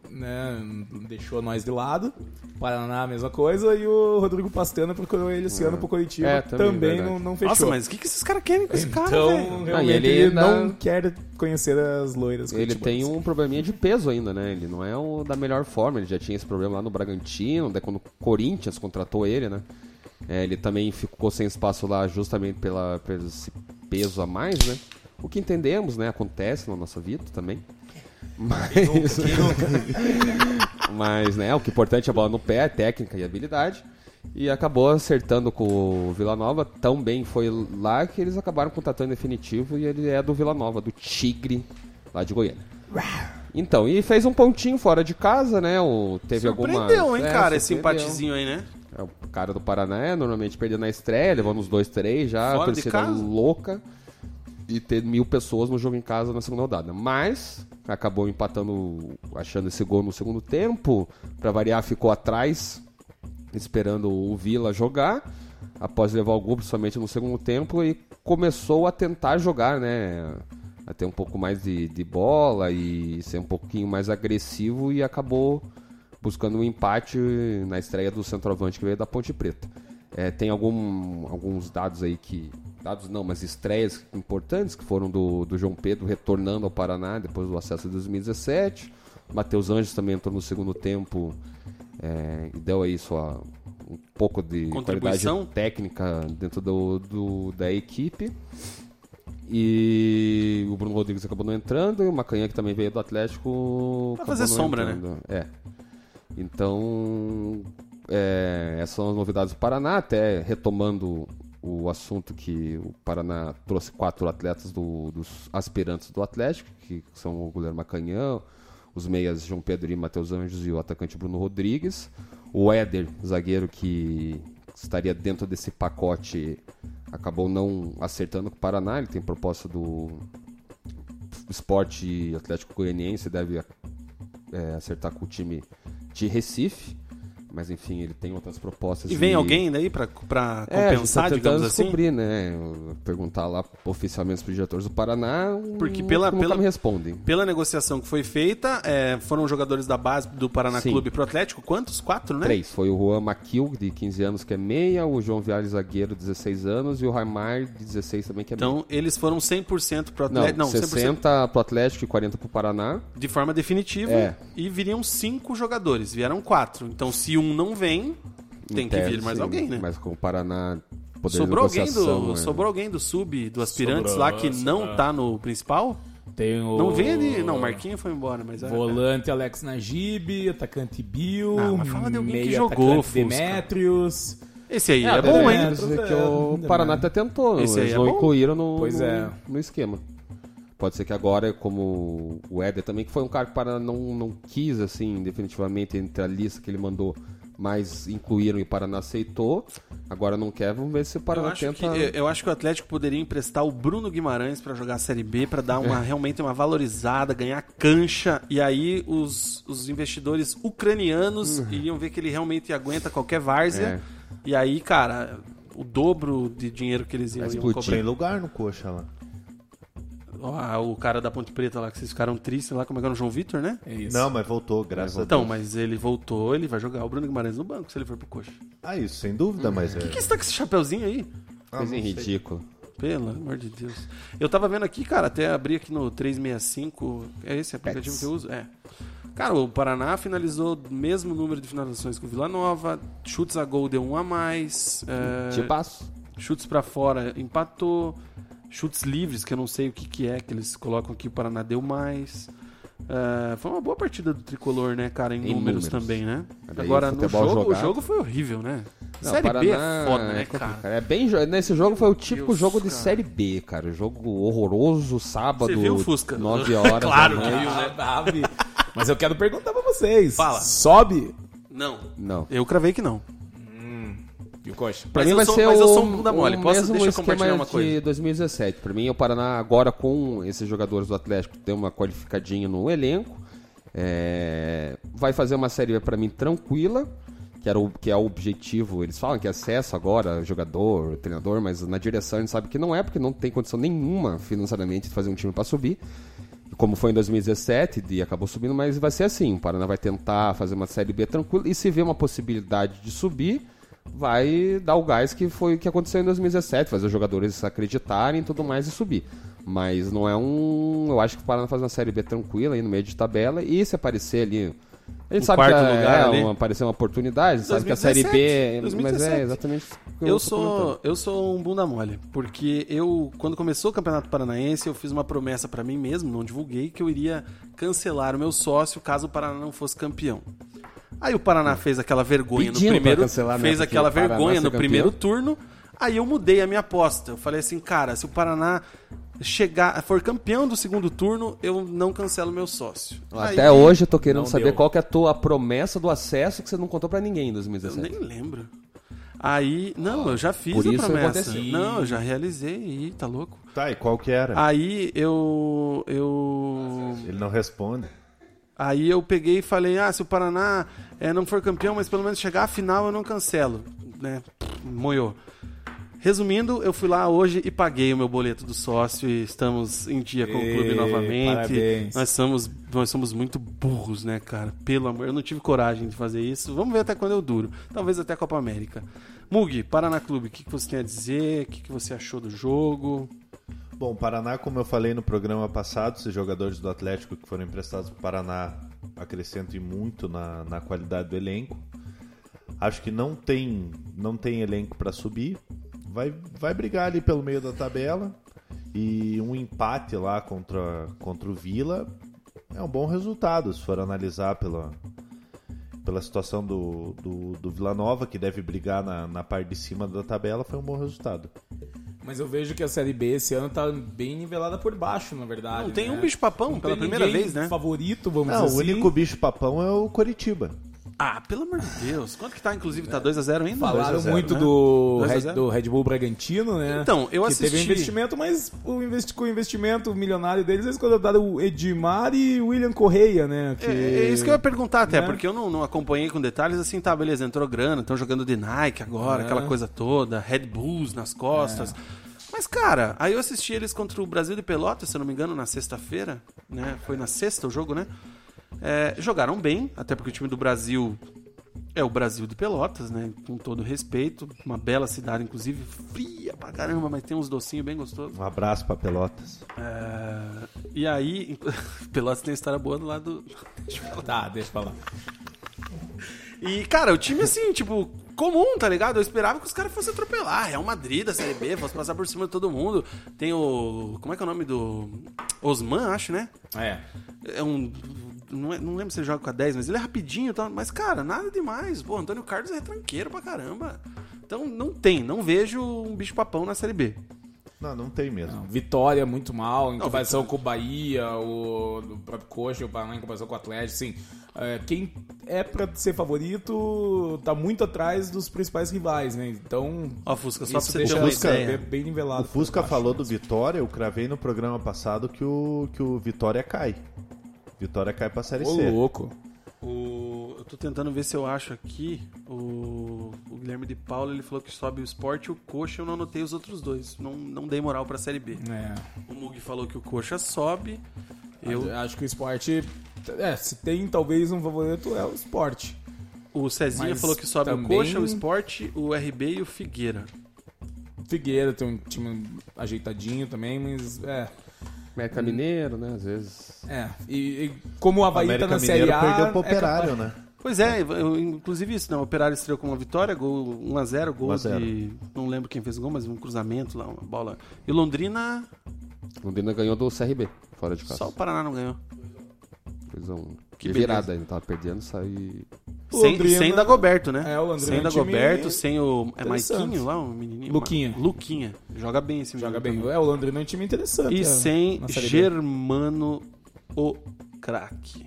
S5: né, deixou nós de lado. Paraná, a mesma coisa, e o Rodrigo Pastana procurou ele esse ano pro Curitiba,
S3: É, também,
S5: também, não, não fechou.
S1: Nossa, mas o que, que esses caras querem com esse cara,
S5: então,
S1: velho?
S5: realmente,
S3: ele
S5: ele,
S3: ainda-
S5: não quer conhecer as loiras
S3: Ele tem um probleminha de peso ainda, né? Ele não é o da melhor forma. Ele já tinha esse problema lá no Bragantino, daí quando o Corinthians contratou ele, né? É, ele também ficou sem espaço lá justamente pela, pelo esse peso a mais, né? O que entendemos, né? Acontece na nossa vida também. Mas, (laughs) mas né, o que é importante é a bola no pé, técnica e habilidade. E acabou acertando com o Vila Nova. Tão bem foi lá que eles acabaram contratando definitivo. E ele é do Vila Nova, do Tigre, lá de Goiânia. Então, e fez um pontinho fora de casa, né? O, teve alguma.
S1: Surpreendeu, hein,
S3: é,
S1: cara, esse empatezinho aí, né?
S3: É, o cara do Paraná é normalmente perdendo na estreia, levando uns dois, três já,
S1: Fora de
S3: torcida louca. E ter mil pessoas no jogo em casa na segunda rodada. Mas acabou empatando, achando esse gol no segundo tempo. Pra variar, ficou atrás, esperando o Vila jogar. Após levar o gol, principalmente no segundo tempo, e começou a tentar jogar, né? A ter um pouco mais de, de bola e ser um pouquinho mais agressivo e acabou buscando um empate na estreia do centroavante que veio da Ponte Preta. É, tem algum, alguns dados aí que. Dados não, mas estreias importantes que foram do, do João Pedro retornando ao Paraná depois do acesso de 2017. Matheus Anjos também entrou no segundo tempo é, e deu aí sua, um pouco de qualidade
S1: Contribuição.
S3: técnica dentro do, do- da equipe. E o Bruno Rodrigues acabou não entrando, e o Macanhã, que também veio do Atlético.
S1: Pra fazer sombra, né?
S3: entrando. É. Então, é, essas são as novidades do Paraná, até retomando o assunto que o Paraná trouxe quatro atletas do- dos aspirantes do Atlético, que são o goleiro Macanhão, os meias João Pedro e Matheus Anjos e o atacante Bruno Rodrigues. O Éder, zagueiro que estaria dentro desse pacote, acabou não acertando com o Paraná, ele tem proposta do Esporte Atlético Goianiense, deve é, acertar com o time de Recife, mas enfim, ele tem outras propostas.
S1: E vem
S3: de-
S1: alguém daí pra, pra
S3: é, a gente
S1: compensar,
S3: tá
S1: digamos assim?
S3: descobrir, né? Perguntar lá oficialmente para os diretores do Paraná,
S1: Porque
S3: nunca-
S1: pela- pela-
S3: me respondem.
S1: Pela negociação que foi feita, é, foram jogadores da base do Paraná
S3: Sim.
S1: Clube pro Atlético. Quantos? Quatro, né?
S3: Três. Foi o Juan Maquil, de 15 anos, que é meia, o João Viales Zagueiro, 16 anos, e o Raimar, de 16 também, que é meia.
S1: Então, eles foram 100% pro
S3: Não,
S1: Atlético. Não, 100%
S3: 60 pro Atlético e 40 pro Paraná.
S1: de forma definitiva.
S3: É.
S1: E viriam cinco jogadores. Vieram quatro. Então, se um não vem, tem
S3: Em
S1: que vir mais alguém, né?
S3: Mas com o Paraná poder
S1: Sobrou alguém, do,
S3: é.
S1: sobrou alguém do sub, do aspirantes
S5: Sobrou,
S1: lá que não
S5: sobrou.
S1: tá no principal?
S5: Tem o...
S1: Não vem ali. Não, o Marquinhos foi embora, mas é.
S5: Volante Alex Najib, atacante Bill,
S1: Ah, mas fala de alguém que jogou.
S5: Demetrius.
S1: Esse aí é,
S3: É,
S1: bom, hein?
S3: É que o Paraná até tentou,
S1: Esse aí
S3: eles
S1: é
S3: não
S1: bom.
S3: incluíram no,
S5: Pois
S3: no,
S5: é.
S3: no esquema. Pode ser que agora, como o Éder também, que foi um cara que o Paraná não, não quis, assim, definitivamente, entre a lista que ele mandou, mas incluíram e o Paraná aceitou. Agora não quer, vamos ver se o
S1: Eu
S3: Paraná
S1: acho,
S3: tenta...
S1: que, eu- eu acho que o Atlético poderia emprestar o Bruno Guimarães pra jogar a Série B, pra dar uma, (laughs) realmente uma valorizada, ganhar cancha, e aí os, os investidores ucranianos iriam ver que ele realmente aguenta qualquer várzea,
S3: É.
S1: e aí, cara, o dobro de dinheiro que eles iam, iam cobrar.
S4: Tem lugar no coxa lá.
S1: O cara da Ponte Preta lá, que vocês ficaram tristes lá, como é que era o João Vitor, né?
S5: É isso.
S4: Não, mas voltou, graças a
S1: Então,
S4: Deus.
S1: mas ele voltou, ele vai jogar o Bruno Guimarães no banco se ele for pro coxa.
S4: Ah, isso, sem dúvida, mas é.
S1: Por que você tá com esse chapeuzinho aí?
S3: Coisa ridícula.
S1: Pelo amor de Deus. Eu tava vendo aqui, cara, até abri aqui no 365. É esse aplicativo
S3: Pets.
S1: que eu uso? É. Cara, o Paraná finalizou o mesmo número de finalizações que o Vila Nova. Chutes a gol deu um a mais. é,
S3: Tipaço.
S1: chutes pra fora empatou. Chutes livres, que eu não sei o que, que é que eles colocam aqui, o Paraná deu mais. É, foi uma boa partida do tricolor, né, cara, em,
S3: Em
S1: números,
S3: números.
S1: também, né?
S3: Daí
S1: Agora,
S3: o
S1: no jogo, o
S3: jogado.
S1: jogo foi horrível, né?
S3: Não,
S1: Série B é
S3: Paraná
S1: foda, né,
S3: complicado.
S1: cara?
S3: É bem, nesse jogo foi o típico
S1: Deus,
S3: jogo de
S1: cara.
S3: Série B, cara. Jogo horroroso, sábado,
S1: Você viu, Fusca?
S3: 9 horas
S1: Claro que viu, né?
S5: Ah. Mas eu quero perguntar pra vocês.
S1: Fala.
S5: Sobe?
S1: Não.
S3: Não.
S1: Eu cravei que não.
S5: E o coxa?
S3: Pra
S1: Mas
S3: mim vai
S1: sou-
S3: ser
S1: mas
S3: o,
S1: eu sou um bunda mole. Posso-
S3: mesmo
S1: deixa eu compartilhar uma
S3: de
S1: coisa.
S3: 2017. Pra mim, o Paraná agora com esses jogadores do Atlético tem uma qualificadinha no elenco. é, vai fazer uma série pra mim tranquila, que, era o, que é o objetivo. Eles falam que é acesso agora, jogador, treinador, mas na direção a gente sabe que não é, porque não tem condição nenhuma financeiramente de fazer um time pra subir. Como foi em 2017, e acabou subindo, mas vai ser assim. O Paraná vai tentar fazer uma série B tranquila e se vê uma possibilidade de subir, vai dar o gás que foi o que aconteceu em 2017, fazer os jogadores acreditarem e tudo mais e subir. Mas não é um. Eu acho que o Paraná faz uma série B tranquila aí no meio de tabela. E se aparecer ali A gente
S1: o
S3: sabe que
S1: quarto
S3: é,
S1: lugar
S3: é, uma, apareceu uma oportunidade, sabe que a Série B...
S1: 2017,
S3: Mas é
S1: 2017.
S3: exatamente
S1: Eu
S3: tô
S1: sou, eu sou um bunda mole, porque eu, quando começou o Campeonato Paranaense, eu fiz uma promessa pra mim mesmo, não divulguei, que eu iria cancelar o meu sócio caso o Paraná não fosse campeão. Aí o Paraná fez aquela vergonha
S3: Pedindo
S1: no
S3: pra
S1: primeiro,
S3: cancelar, né,
S1: fez
S3: porque
S1: aquela vergonha no
S3: campeão.
S1: primeiro turno. Aí eu mudei a minha aposta. Eu falei assim, cara, se o Paraná chegar, for campeão do segundo turno, eu não cancelo meu sócio.
S3: Até
S1: Aí-
S3: hoje eu tô querendo
S5: não
S3: saber
S5: deu.
S3: qual que é a tua promessa do acesso que você não contou pra ninguém em
S1: Eu
S3: 2017.
S1: nem lembro. Aí, não, eu já fiz
S3: Por
S1: a
S3: isso
S1: promessa.
S3: aconteceu.
S1: Não, eu já realizei, Ih, tá louco.
S4: Tá, e qual que era?
S1: Aí eu eu
S4: Ele não responde.
S1: Aí eu peguei e falei: "Ah, se o Paraná eh, não for campeão, mas pelo menos chegar à final eu não cancelo", né? Moiou. Resumindo, eu fui lá hoje e paguei o meu boleto do sócio e estamos em dia com o clube novamente.
S5: parabéns.
S1: Nós somos nós somos muito burros, né, cara? Pelo amor, eu não tive coragem de fazer isso. Vamos ver até quando eu duro. Talvez até a Copa América. Mug, Paraná Clube, o que, que você tem a dizer? O que, que você achou do jogo?
S4: Bom, Paraná, como eu falei no programa passado, esses jogadores do Atlético que foram emprestados para o Paraná acrescentam muito na, na qualidade do elenco. Acho que não tem, não tem elenco para subir. Vai, vai brigar ali pelo meio da tabela. E um empate lá contra, contra o Vila é um bom resultado, se for analisar pela, pela situação do, do, do Vila Nova, que deve brigar na, na parte de cima da tabela, foi um bom resultado.
S5: Mas eu vejo que a Série B esse ano tá bem nivelada por baixo, na verdade.
S1: Não tem
S5: né?
S1: um bicho-papão
S5: Não
S1: pela primeira vez, né?
S5: favorito, vamos
S4: Não,
S5: dizer
S4: o
S5: assim.
S4: único bicho papão é o Coritiba.
S1: Ah, pelo amor de Deus. Quanto que tá, inclusive? Tá 2x0 ainda?
S5: Falaram
S4: 2 a 0,
S5: muito
S1: né?
S5: do,
S1: 2 a
S5: Red,
S1: 0.
S5: do Red Bull Bragantino, né?
S1: Então, eu
S5: que
S1: assisti-
S5: teve um investimento, mas o investi com o investimento milionário deles, eles contrataram o Edmar e o William Correia, né? Que...
S1: É, é isso que eu ia perguntar até,
S5: né?
S1: porque eu não, não acompanhei com detalhes, assim, tá, beleza, entrou grana, estão jogando de Nike agora,
S5: É.
S1: aquela coisa toda, Red Bulls nas costas. Mas, cara, aí eu assisti eles contra o Brasil de Pelotas, se eu não me engano, na sexta-feira, né? Foi na sexta o jogo, né? É, jogaram bem, até porque o time do Brasil é o Brasil de Pelotas, né? Com todo respeito. Uma bela cidade, inclusive, fria pra caramba, mas tem uns docinhos bem gostosos.
S4: Um abraço para Pelotas.
S1: É, e aí, (laughs) Pelotas tem história boa do lado. (laughs)
S5: Tá, deixa eu falar.
S1: E, cara, o time, assim, tipo, comum, tá ligado? Eu esperava que os caras fossem atropelar. Real Madrid da Série B, fosse passar por cima de todo mundo. Tem o. Como é que é o nome do. Osman, acho, né?
S5: É.
S1: É um. Não, é- não lembro se ele joga com a 10, mas ele é rapidinho e tal. Mas, cara, nada demais. Pô, Antônio Carlos é retranqueiro pra caramba. Então, não tem. Não vejo um bicho-papão na Série B.
S4: Não, não tem mesmo.
S5: Não, Vitória muito mal, em
S1: Não,
S5: comparação com o Bahia, o, o próprio Coxa, o Paraná em comparação com o Atlético, assim, é, quem é pra ser favorito tá muito atrás dos principais rivais, né? Então,
S1: Ó, Fusca, só pra você
S5: deixa a Série
S1: ideia.
S5: B bem nivelado.
S4: O Fusca
S5: baixo.
S4: falou do Vitória, eu cravei no programa passado que o, que o Vitória cai. Vitória cai pra Série
S5: Ô,
S4: C.
S5: louco.
S1: O... Eu tô tentando ver se eu acho aqui. O... o Guilherme de Paula ele falou que sobe o Sport e o Coxa. Eu não anotei os outros dois. Não, não dei moral pra Série B.
S5: É.
S1: O Mug falou que o Coxa sobe. Eu...
S5: Acho que o esporte. É, se tem talvez um favorito, é o esporte.
S1: O Cezinha
S5: Mas
S1: falou que sobe
S5: também-
S1: o Coxa, o Sport, o RB e o Figueira.
S5: Figueira tem um time ajeitadinho também, mas é.
S3: América Mineiro, né? Às vezes.
S5: É. E, e como o Havaí tá
S4: América
S5: na Série
S4: Mineiro
S5: A.
S4: perdeu pro
S5: é capaz-
S4: Operário, né?
S1: Pois é, eu- inclusive isso, né? O Operário estreou com uma vitória, gol 1x0, gol
S4: 1 a 0.
S1: de. Não lembro quem fez o gol, mas um cruzamento lá, uma bola. E Londrina,
S3: Londrina ganhou do CRB, fora de casa.
S1: só o Paraná não ganhou.
S3: Fez um...
S1: Que
S3: virada, ainda tava perdendo, saiu...
S1: Sem,
S5: Londrina-
S1: sem Dagoberto, né?
S5: É, o Londrina
S1: sem
S5: é um time
S1: Dagoberto, sem o. É. Maiquinho lá, o menininho?
S5: Luquinha.
S1: Luquinha. Joga bem esse
S5: Joga
S1: menino
S5: bem.
S1: também.
S5: É, o Londrina é um time interessante.
S1: E
S5: é,
S1: sem. Germano o craque.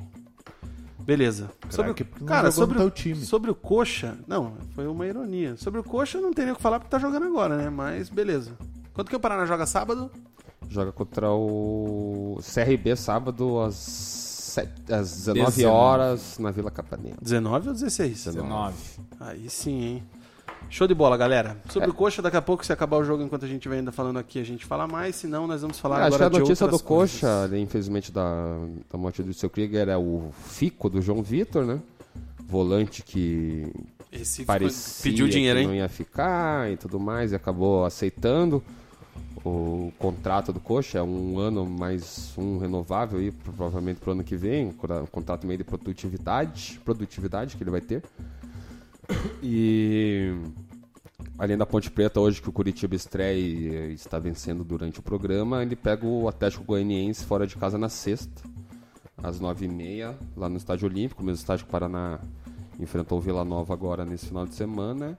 S1: Beleza. Sobre, o- cara, sobre, o,
S4: teu time.
S1: sobre o Coxa. Não, foi uma ironia. Sobre o Coxa não teria o que falar porque tá jogando agora, né? Mas beleza. Quanto que o Paraná joga sábado?
S3: Joga contra o CRB sábado às, sete- às 19
S5: 19.
S3: horas na Vila Capanema.
S1: 19 ou 16?
S5: 19.
S1: Aí sim, hein? Show de bola, galera. Sobre o Coxa, daqui a pouco, se acabar o jogo, enquanto a gente estiver ainda falando aqui, a gente fala mais. Senão, nós vamos falar
S3: É, acho que
S1: agora
S3: a
S1: de
S3: notícia do. Coxa, ali, infelizmente, da, da morte do seu Krieger é o fico do João Vitor, né? Volante que
S1: Esse
S3: parecia
S1: pediu dinheiro,
S3: que não
S1: hein?
S3: ia ficar e tudo mais, e acabou aceitando. O contrato do Coxa, é um ano mais um renovável aí, provavelmente pro ano que vem, um contrato meio de produtividade, produtividade que ele vai ter. E além da Ponte Preta hoje que o Curitiba estreia e está vencendo durante o programa, ele pega o Atlético Goianiense fora de casa na sexta, às nove e meia, lá no Estádio Olímpico, mesmo estádio que o Paraná enfrentou o Vila Nova agora nesse final de semana.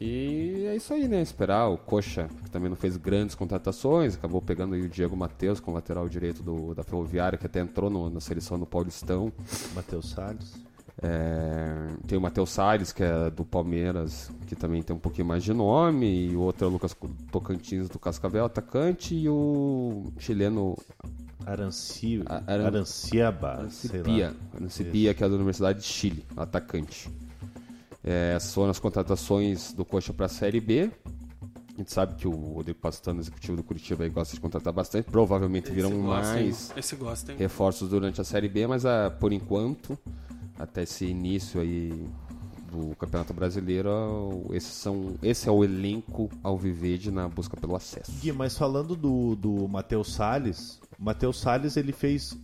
S3: E é isso aí, né? Esperar o Coxa, que também não fez grandes contratações, acabou pegando aí o Diego Matheus com o lateral direito do, da Ferroviária, que até entrou no, na seleção do Paulistão.
S4: Matheus Salles.
S3: É, tem o Matheus Salles, que é do Palmeiras, que também tem um pouquinho mais de nome, e o outro é o Lucas Tocantins do Cascavel, atacante, e o chileno
S4: Aranci...
S3: Aran...
S4: Aranciaba,
S3: Arancipia, Arancipia que é da Universidade de Chile, atacante. É, essas foram as contratações do Coxa para a Série B. A gente sabe que o Rodrigo Pastano, executivo do Curitiba, aí gosta de contratar bastante. Provavelmente virão mais
S1: Esse gosta, hein?
S3: reforços durante a Série B, mas a, por enquanto, até esse início aí do Campeonato Brasileiro, esses são, esse é o elenco ao Vivede na busca pelo acesso.
S4: Gui, mas falando do, do Matheus Salles, o Matheus Salles ele fez,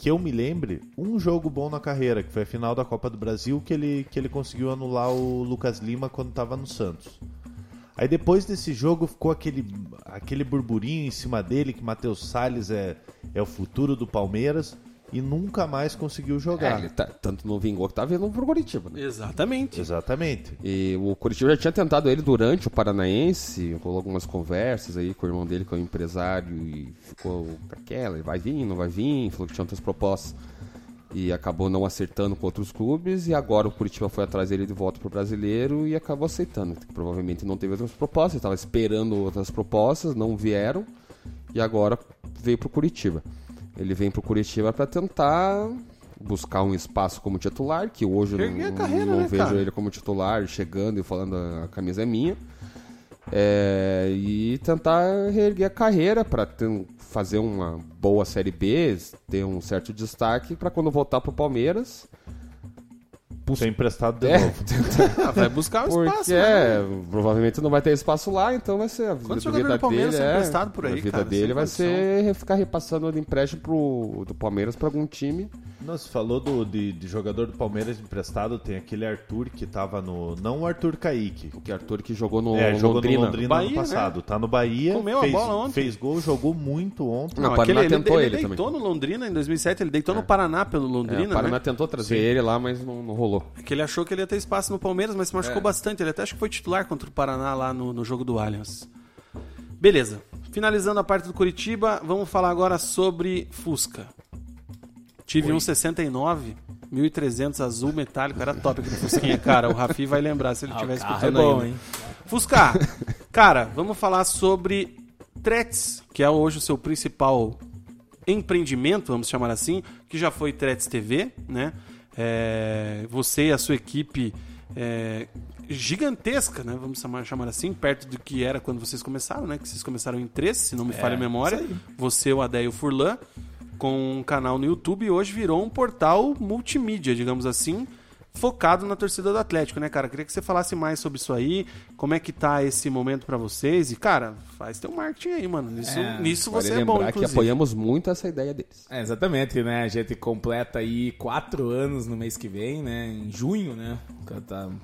S4: que eu me lembre, um jogo bom na carreira, que foi a final da Copa do Brasil, que ele, que ele conseguiu anular o Lucas Lima quando estava no Santos. Aí depois desse jogo ficou aquele, aquele burburinho em cima dele que Matheus Salles é, é o futuro do Palmeiras e nunca mais conseguiu jogar.
S3: É, ele tá, tanto não vingou que tá vindo pro Curitiba, né?
S1: Exatamente.
S4: Exatamente.
S3: E o Curitiba já tinha tentado ele durante o Paranaense, rolou algumas conversas aí com o irmão dele, que é um empresário, e ficou pra aquela, ele vai vir, não vai vir, falou que tinha outras propostas. E acabou não acertando com outros clubes, e agora o Curitiba foi atrás dele de volta pro brasileiro e acabou aceitando. Provavelmente não teve outras propostas, estava esperando outras propostas, não vieram, e agora veio pro Curitiba. Ele vem pro Curitiba para tentar buscar um espaço como titular, que hoje eu não,
S1: carreira,
S3: não
S1: né,
S3: vejo
S1: cara?
S3: ele como titular, chegando e falando a camisa é minha. É, e tentar reerguer a carreira para fazer uma boa Série B, ter um certo destaque para quando voltar pro Palmeiras.
S4: Ser emprestado de
S3: É,
S4: novo. (laughs)
S1: Ah, vai buscar um
S3: porque
S1: espaço, né?
S3: é, provavelmente não vai ter espaço lá, então vai ser a vida,
S1: Quantos
S3: a
S1: jogadores do Palmeiras
S3: dele
S1: são
S3: é,
S1: emprestados por aí,
S3: a vida
S1: cara,
S3: dele vai
S1: condição.
S3: ser ficar repassando de empréstimo pro, do Palmeiras para algum time.
S4: Você falou do, de, de jogador do Palmeiras emprestado, tem aquele Arthur que tava no. Não o Arthur Kaique.
S3: Que Arthur que jogou no
S4: é, jogou
S3: Londrina.
S4: no Londrina
S1: Bahia,
S4: ano passado. Tá no Bahia.
S1: Comeu a
S4: fez,
S1: bola ontem.
S4: Fez gol, jogou muito ontem.
S3: Não,
S1: Não,
S3: o
S1: aquele, ele,
S3: tentou
S1: ele
S3: ele
S1: deitou
S3: também.
S1: no Londrina em 2007, ele deitou no Paraná pelo
S3: É,
S1: Londrina,
S3: o Paraná
S1: né?
S3: tentou trazer ele lá, mas não, não rolou.
S1: Que ele achou que ele ia ter espaço no Palmeiras, mas se machucou
S3: É.
S1: bastante. Ele até acho que foi titular contra o Paraná lá no, no jogo do Allianz. Beleza. Finalizando a parte do Curitiba, vamos falar agora sobre Fusca. Tive um 69, 1300 azul metálico, era top aquele Fusquinha, cara. O Rafi vai lembrar se ele
S5: Ah,
S1: estiver
S5: é
S1: escutando
S5: bom,
S1: ainda.
S5: hein?
S1: Fusca, cara, vamos falar sobre Tretes, que é hoje o seu principal empreendimento, vamos chamar assim, que já foi Tretes TV, né? É, você e a sua equipe é, gigantesca, né? Vamos chamar, chamar assim, perto do que era quando vocês começaram, né? Que vocês começaram em três, se não me falha a memória.
S5: isso aí.
S1: Você, o Adé e o Furlan, com um canal no YouTube e hoje virou um portal multimídia, digamos assim, focado na torcida do Atlético, né, cara? Queria que você falasse mais sobre isso aí, como é que tá esse momento pra vocês e, cara, faz teu marketing aí, mano. Nisso,
S5: É,
S1: nisso você é
S3: lembrar
S1: bom,
S3: que
S1: inclusive.
S3: apoiamos muito essa ideia deles.
S5: É, exatamente, né? A gente completa aí quatro anos no mês que vem, né? Em junho, né?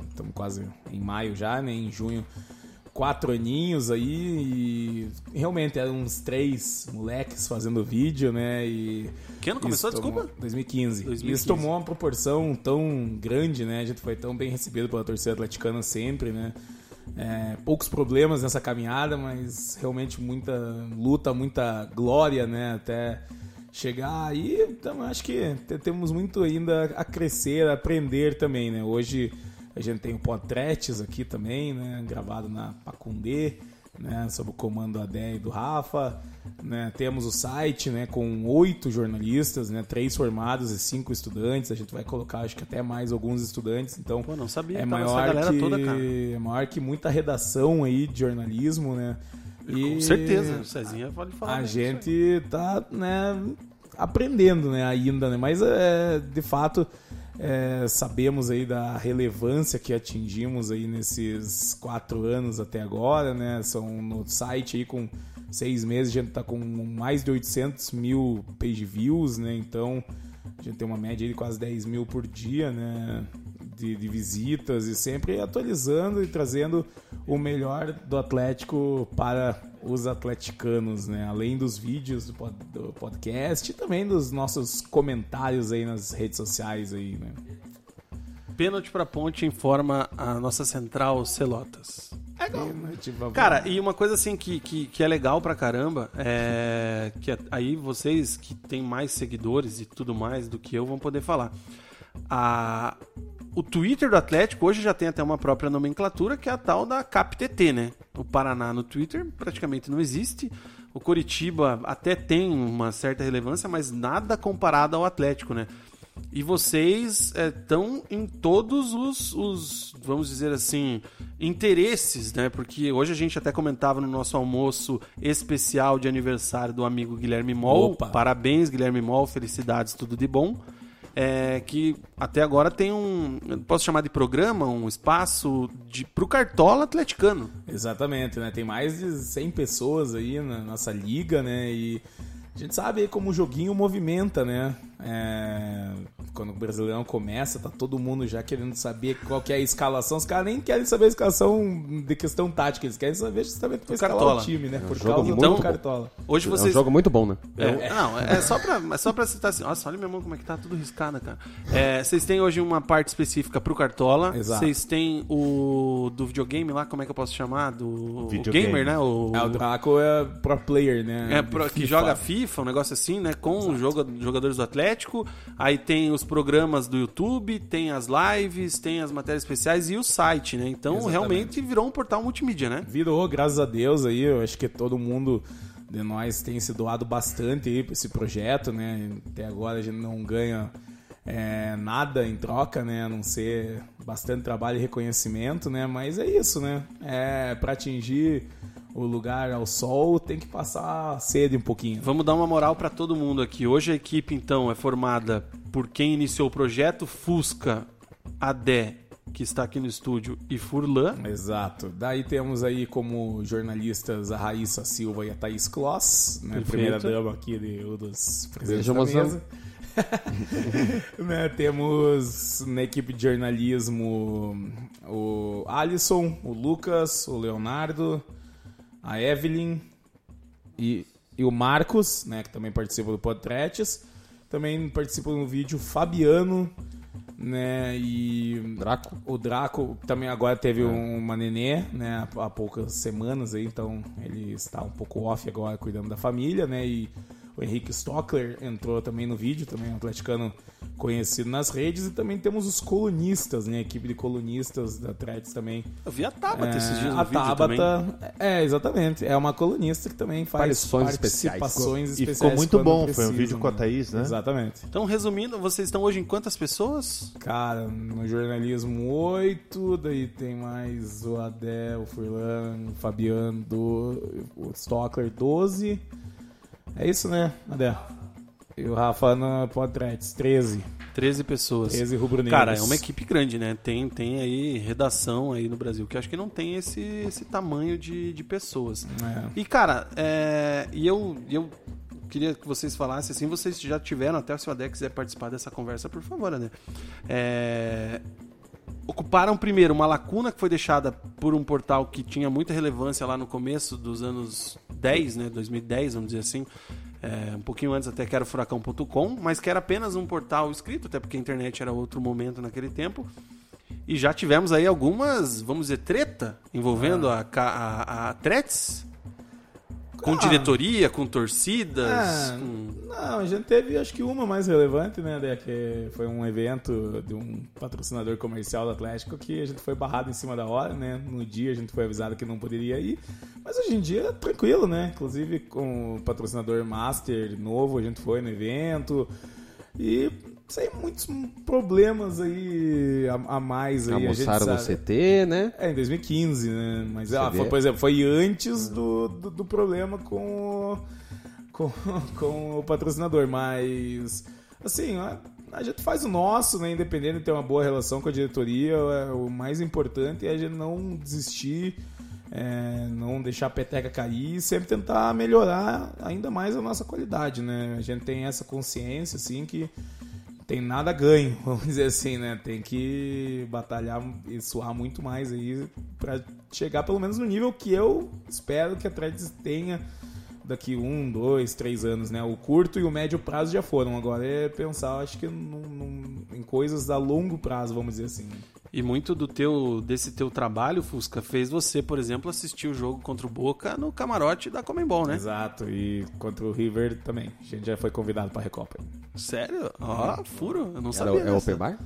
S5: Estamos quase em maio já, né? Em junho, quatro aninhos aí e realmente eram uns três moleques fazendo vídeo, né? E
S1: Que ano começou,
S5: tomou-
S1: desculpa?
S5: 2015.
S1: 2015.
S5: Isso tomou uma proporção tão grande, né? A gente foi tão bem recebido pela torcida atleticana sempre, né? É, poucos problemas nessa caminhada, mas realmente muita luta, muita glória, né? Até chegar aí. Então, acho que te- temos muito ainda a crescer, a aprender também, né? Hoje a gente tem o Podtretes aqui também, né? Gravado na Pacundê, né? Sob o comando do Adé e do Rafa. Né? Temos o site, né? Com oito jornalistas, né? Três formados e cinco estudantes. A gente vai colocar, acho que até mais alguns estudantes. Então,
S1: Pô, não sabia
S5: é
S1: essa
S5: maior que
S1: toda,
S5: é maior que muita redação aí de jornalismo, né? E
S1: Com certeza, o Cezinha pode falar.
S5: a
S1: bem
S5: gente tá, né, aprendendo, né, ainda, né? Mas é, de fato é, sabemos aí da relevância que atingimos aí nesses quatro anos até agora, né? São no site aí com seis meses a gente tá com mais de 800 mil page views, né? Então a gente tem uma média de quase 10 mil por dia, né? De, de, visitas e sempre atualizando e trazendo o melhor do Atlético para os atleticanos, né? Além dos vídeos do, pod, do podcast e também dos nossos comentários aí nas redes sociais aí, né?
S1: Pênalti para Ponte informa a nossa central Celotas. É Cara, e uma coisa assim que, que, que, é legal pra caramba é que aí vocês que têm mais seguidores e tudo mais do que eu vão poder falar. A, o Twitter do Atlético hoje já tem até uma própria nomenclatura que é a tal da CapTT, né? O Paraná no Twitter praticamente não existe. O Coritiba até tem uma certa relevância, mas nada comparado ao Atlético, né? E vocês estão é, em todos os, os, vamos dizer assim, interesses, né? Porque hoje a gente até comentava no nosso almoço especial de aniversário do amigo Guilherme Moll. Opa. Parabéns, Guilherme Moll, felicidades, tudo de bom. É, que até agora tem um, posso chamar de programa, um espaço de, pro Cartola atleticano.
S5: Exatamente, né? Tem mais de 100 pessoas aí na nossa liga, né? E a gente sabe como o joguinho movimenta, né? É, quando o Brasileirão começa, tá todo mundo já querendo saber qual que é a escalação. Os caras nem querem saber a escalação de questão tática, eles querem saber justamente para escalar Cartola. o time, né?
S3: É um
S5: Por
S3: causa
S5: muito...
S3: do
S5: Cartola.
S1: Hoje vocês...
S3: É um jogo muito bom, né?
S1: É, é, não, é só pra, é só pra citar assim. Nossa, olha minha mão como é que tá tudo riscada, cara. É, vocês têm hoje uma parte específica pro Cartola.
S5: Exato.
S1: Vocês têm o do videogame lá, como é que eu posso chamar? Do
S4: videogame.
S1: gamer, né? O,
S5: é, o Draco é pro player, né?
S1: É, pro, que joga FIFA, um negócio assim, né? Com os jogadores do Atlético. Aí tem os programas do YouTube, tem as lives, tem as matérias especiais e o site, né? Então
S5: Exatamente.
S1: realmente virou um portal multimídia, né?
S5: Virou, graças a Deus aí, eu acho que todo mundo de nós tem se doado bastante aí para esse projeto, né? Até agora a gente não ganha é, nada em troca, né? A não ser bastante trabalho e reconhecimento, né? Mas é isso, né? É para atingir o lugar ao sol, tem que passar sede um pouquinho.
S1: Vamos dar uma moral para todo mundo aqui. Hoje a equipe então é formada por quem iniciou o projeto, Fusca, Adé, que está aqui no estúdio, e Furlan.
S5: Exato. Daí temos aí como jornalistas a Raíssa Silva e a Thaís Kloss, né? primeira dama aqui de, dos presentes da mesa. (laughs) né, temos na equipe de jornalismo o Alisson, o Lucas, o Leonardo, a Evelyn e, e o Marcos, né, que também participa do Podtretes. Também participa no vídeo Fabiano, né, e
S3: Draco.
S5: o Draco também agora teve é. uma nenê, né, há poucas semanas aí, então ele está um pouco off agora cuidando da família, né, e o Henrique Stockler entrou também no vídeo, também um atleticano conhecido nas redes. E também temos os colunistas, né? A equipe de colunistas da Threads também.
S1: Eu vi a Tabata é, esses dias no
S5: A
S1: vídeo
S5: Tabata,
S1: também.
S5: é, exatamente. É uma colunista que também faz
S3: Participações
S5: participações
S4: E
S5: especiais.
S4: ficou muito bom,
S5: precisa,
S4: foi um vídeo com a Thaís, né?
S5: Exatamente.
S1: Então, resumindo, vocês estão hoje em quantas pessoas?
S5: Cara, no jornalismo 8, daí tem mais o Adé, o Furlan, o Fabiano, do, o Stockler 12. É isso, né, Adé? E o Rafa no Podretes, 13.
S1: 13 pessoas.
S5: 13 rubro-negros.
S1: Cara, é uma equipe grande, né? Tem, tem aí redação aí no Brasil, que acho que não tem esse, esse tamanho de, de pessoas.
S5: É.
S1: E, cara, é, e eu, eu queria que vocês falassem assim, vocês já tiveram, até se o Adé quiser participar dessa conversa, por favor, né? É, ocuparam primeiro uma lacuna que foi deixada por um portal que tinha muita relevância lá no começo dos anos 10, né, 2010, vamos dizer assim, é, um pouquinho antes até que era o furacão.com, mas que era apenas um portal escrito, até porque a internet era outro momento naquele tempo. E já tivemos aí algumas, vamos dizer, treta envolvendo a, a, a Threads, com
S5: Ah.
S1: diretoria, com torcidas.
S5: É,
S1: com-
S5: Não, a gente teve acho que uma mais relevante, né, que foi um evento de um patrocinador comercial do Atlético que a gente foi barrado em cima da hora, né? No dia a gente foi avisado que não poderia ir, mas hoje em dia tranquilo, né? Inclusive com o patrocinador Master novo, a gente foi no evento e sem muitos problemas aí a, a mais aí.
S3: Almoçaram no CT, né?
S5: é, em 2015, né? Mas, ah, foi, por exemplo, foi antes do, do, do problema com o, com, (laughs) com o patrocinador. Mas, assim, a, a gente faz o nosso, né? Independente de ter uma boa relação com a diretoria, é, o mais importante é a gente não desistir é, não deixar a peteca cair e sempre tentar melhorar ainda mais a nossa qualidade, né? A gente tem essa consciência, assim, que tem nada ganho, (laughs) vamos dizer assim, né? Tem que batalhar e suar muito mais aí para chegar pelo menos no nível que eu espero que a Threads tenha daqui um, dois, três anos, né? O curto e o médio prazo já foram. Agora é pensar, acho que num, num, em coisas a longo prazo, vamos dizer assim.
S1: E muito do teu desse teu trabalho, Fusca, fez você, por exemplo, assistir o jogo contra o Boca no camarote da Comembol, né?
S5: Exato, e contra o River também. A gente já foi convidado para a Recopa.
S1: Sério? Ó, furo, eu não
S3: Era,
S1: sabia.
S3: é
S1: dessa.
S3: open bar?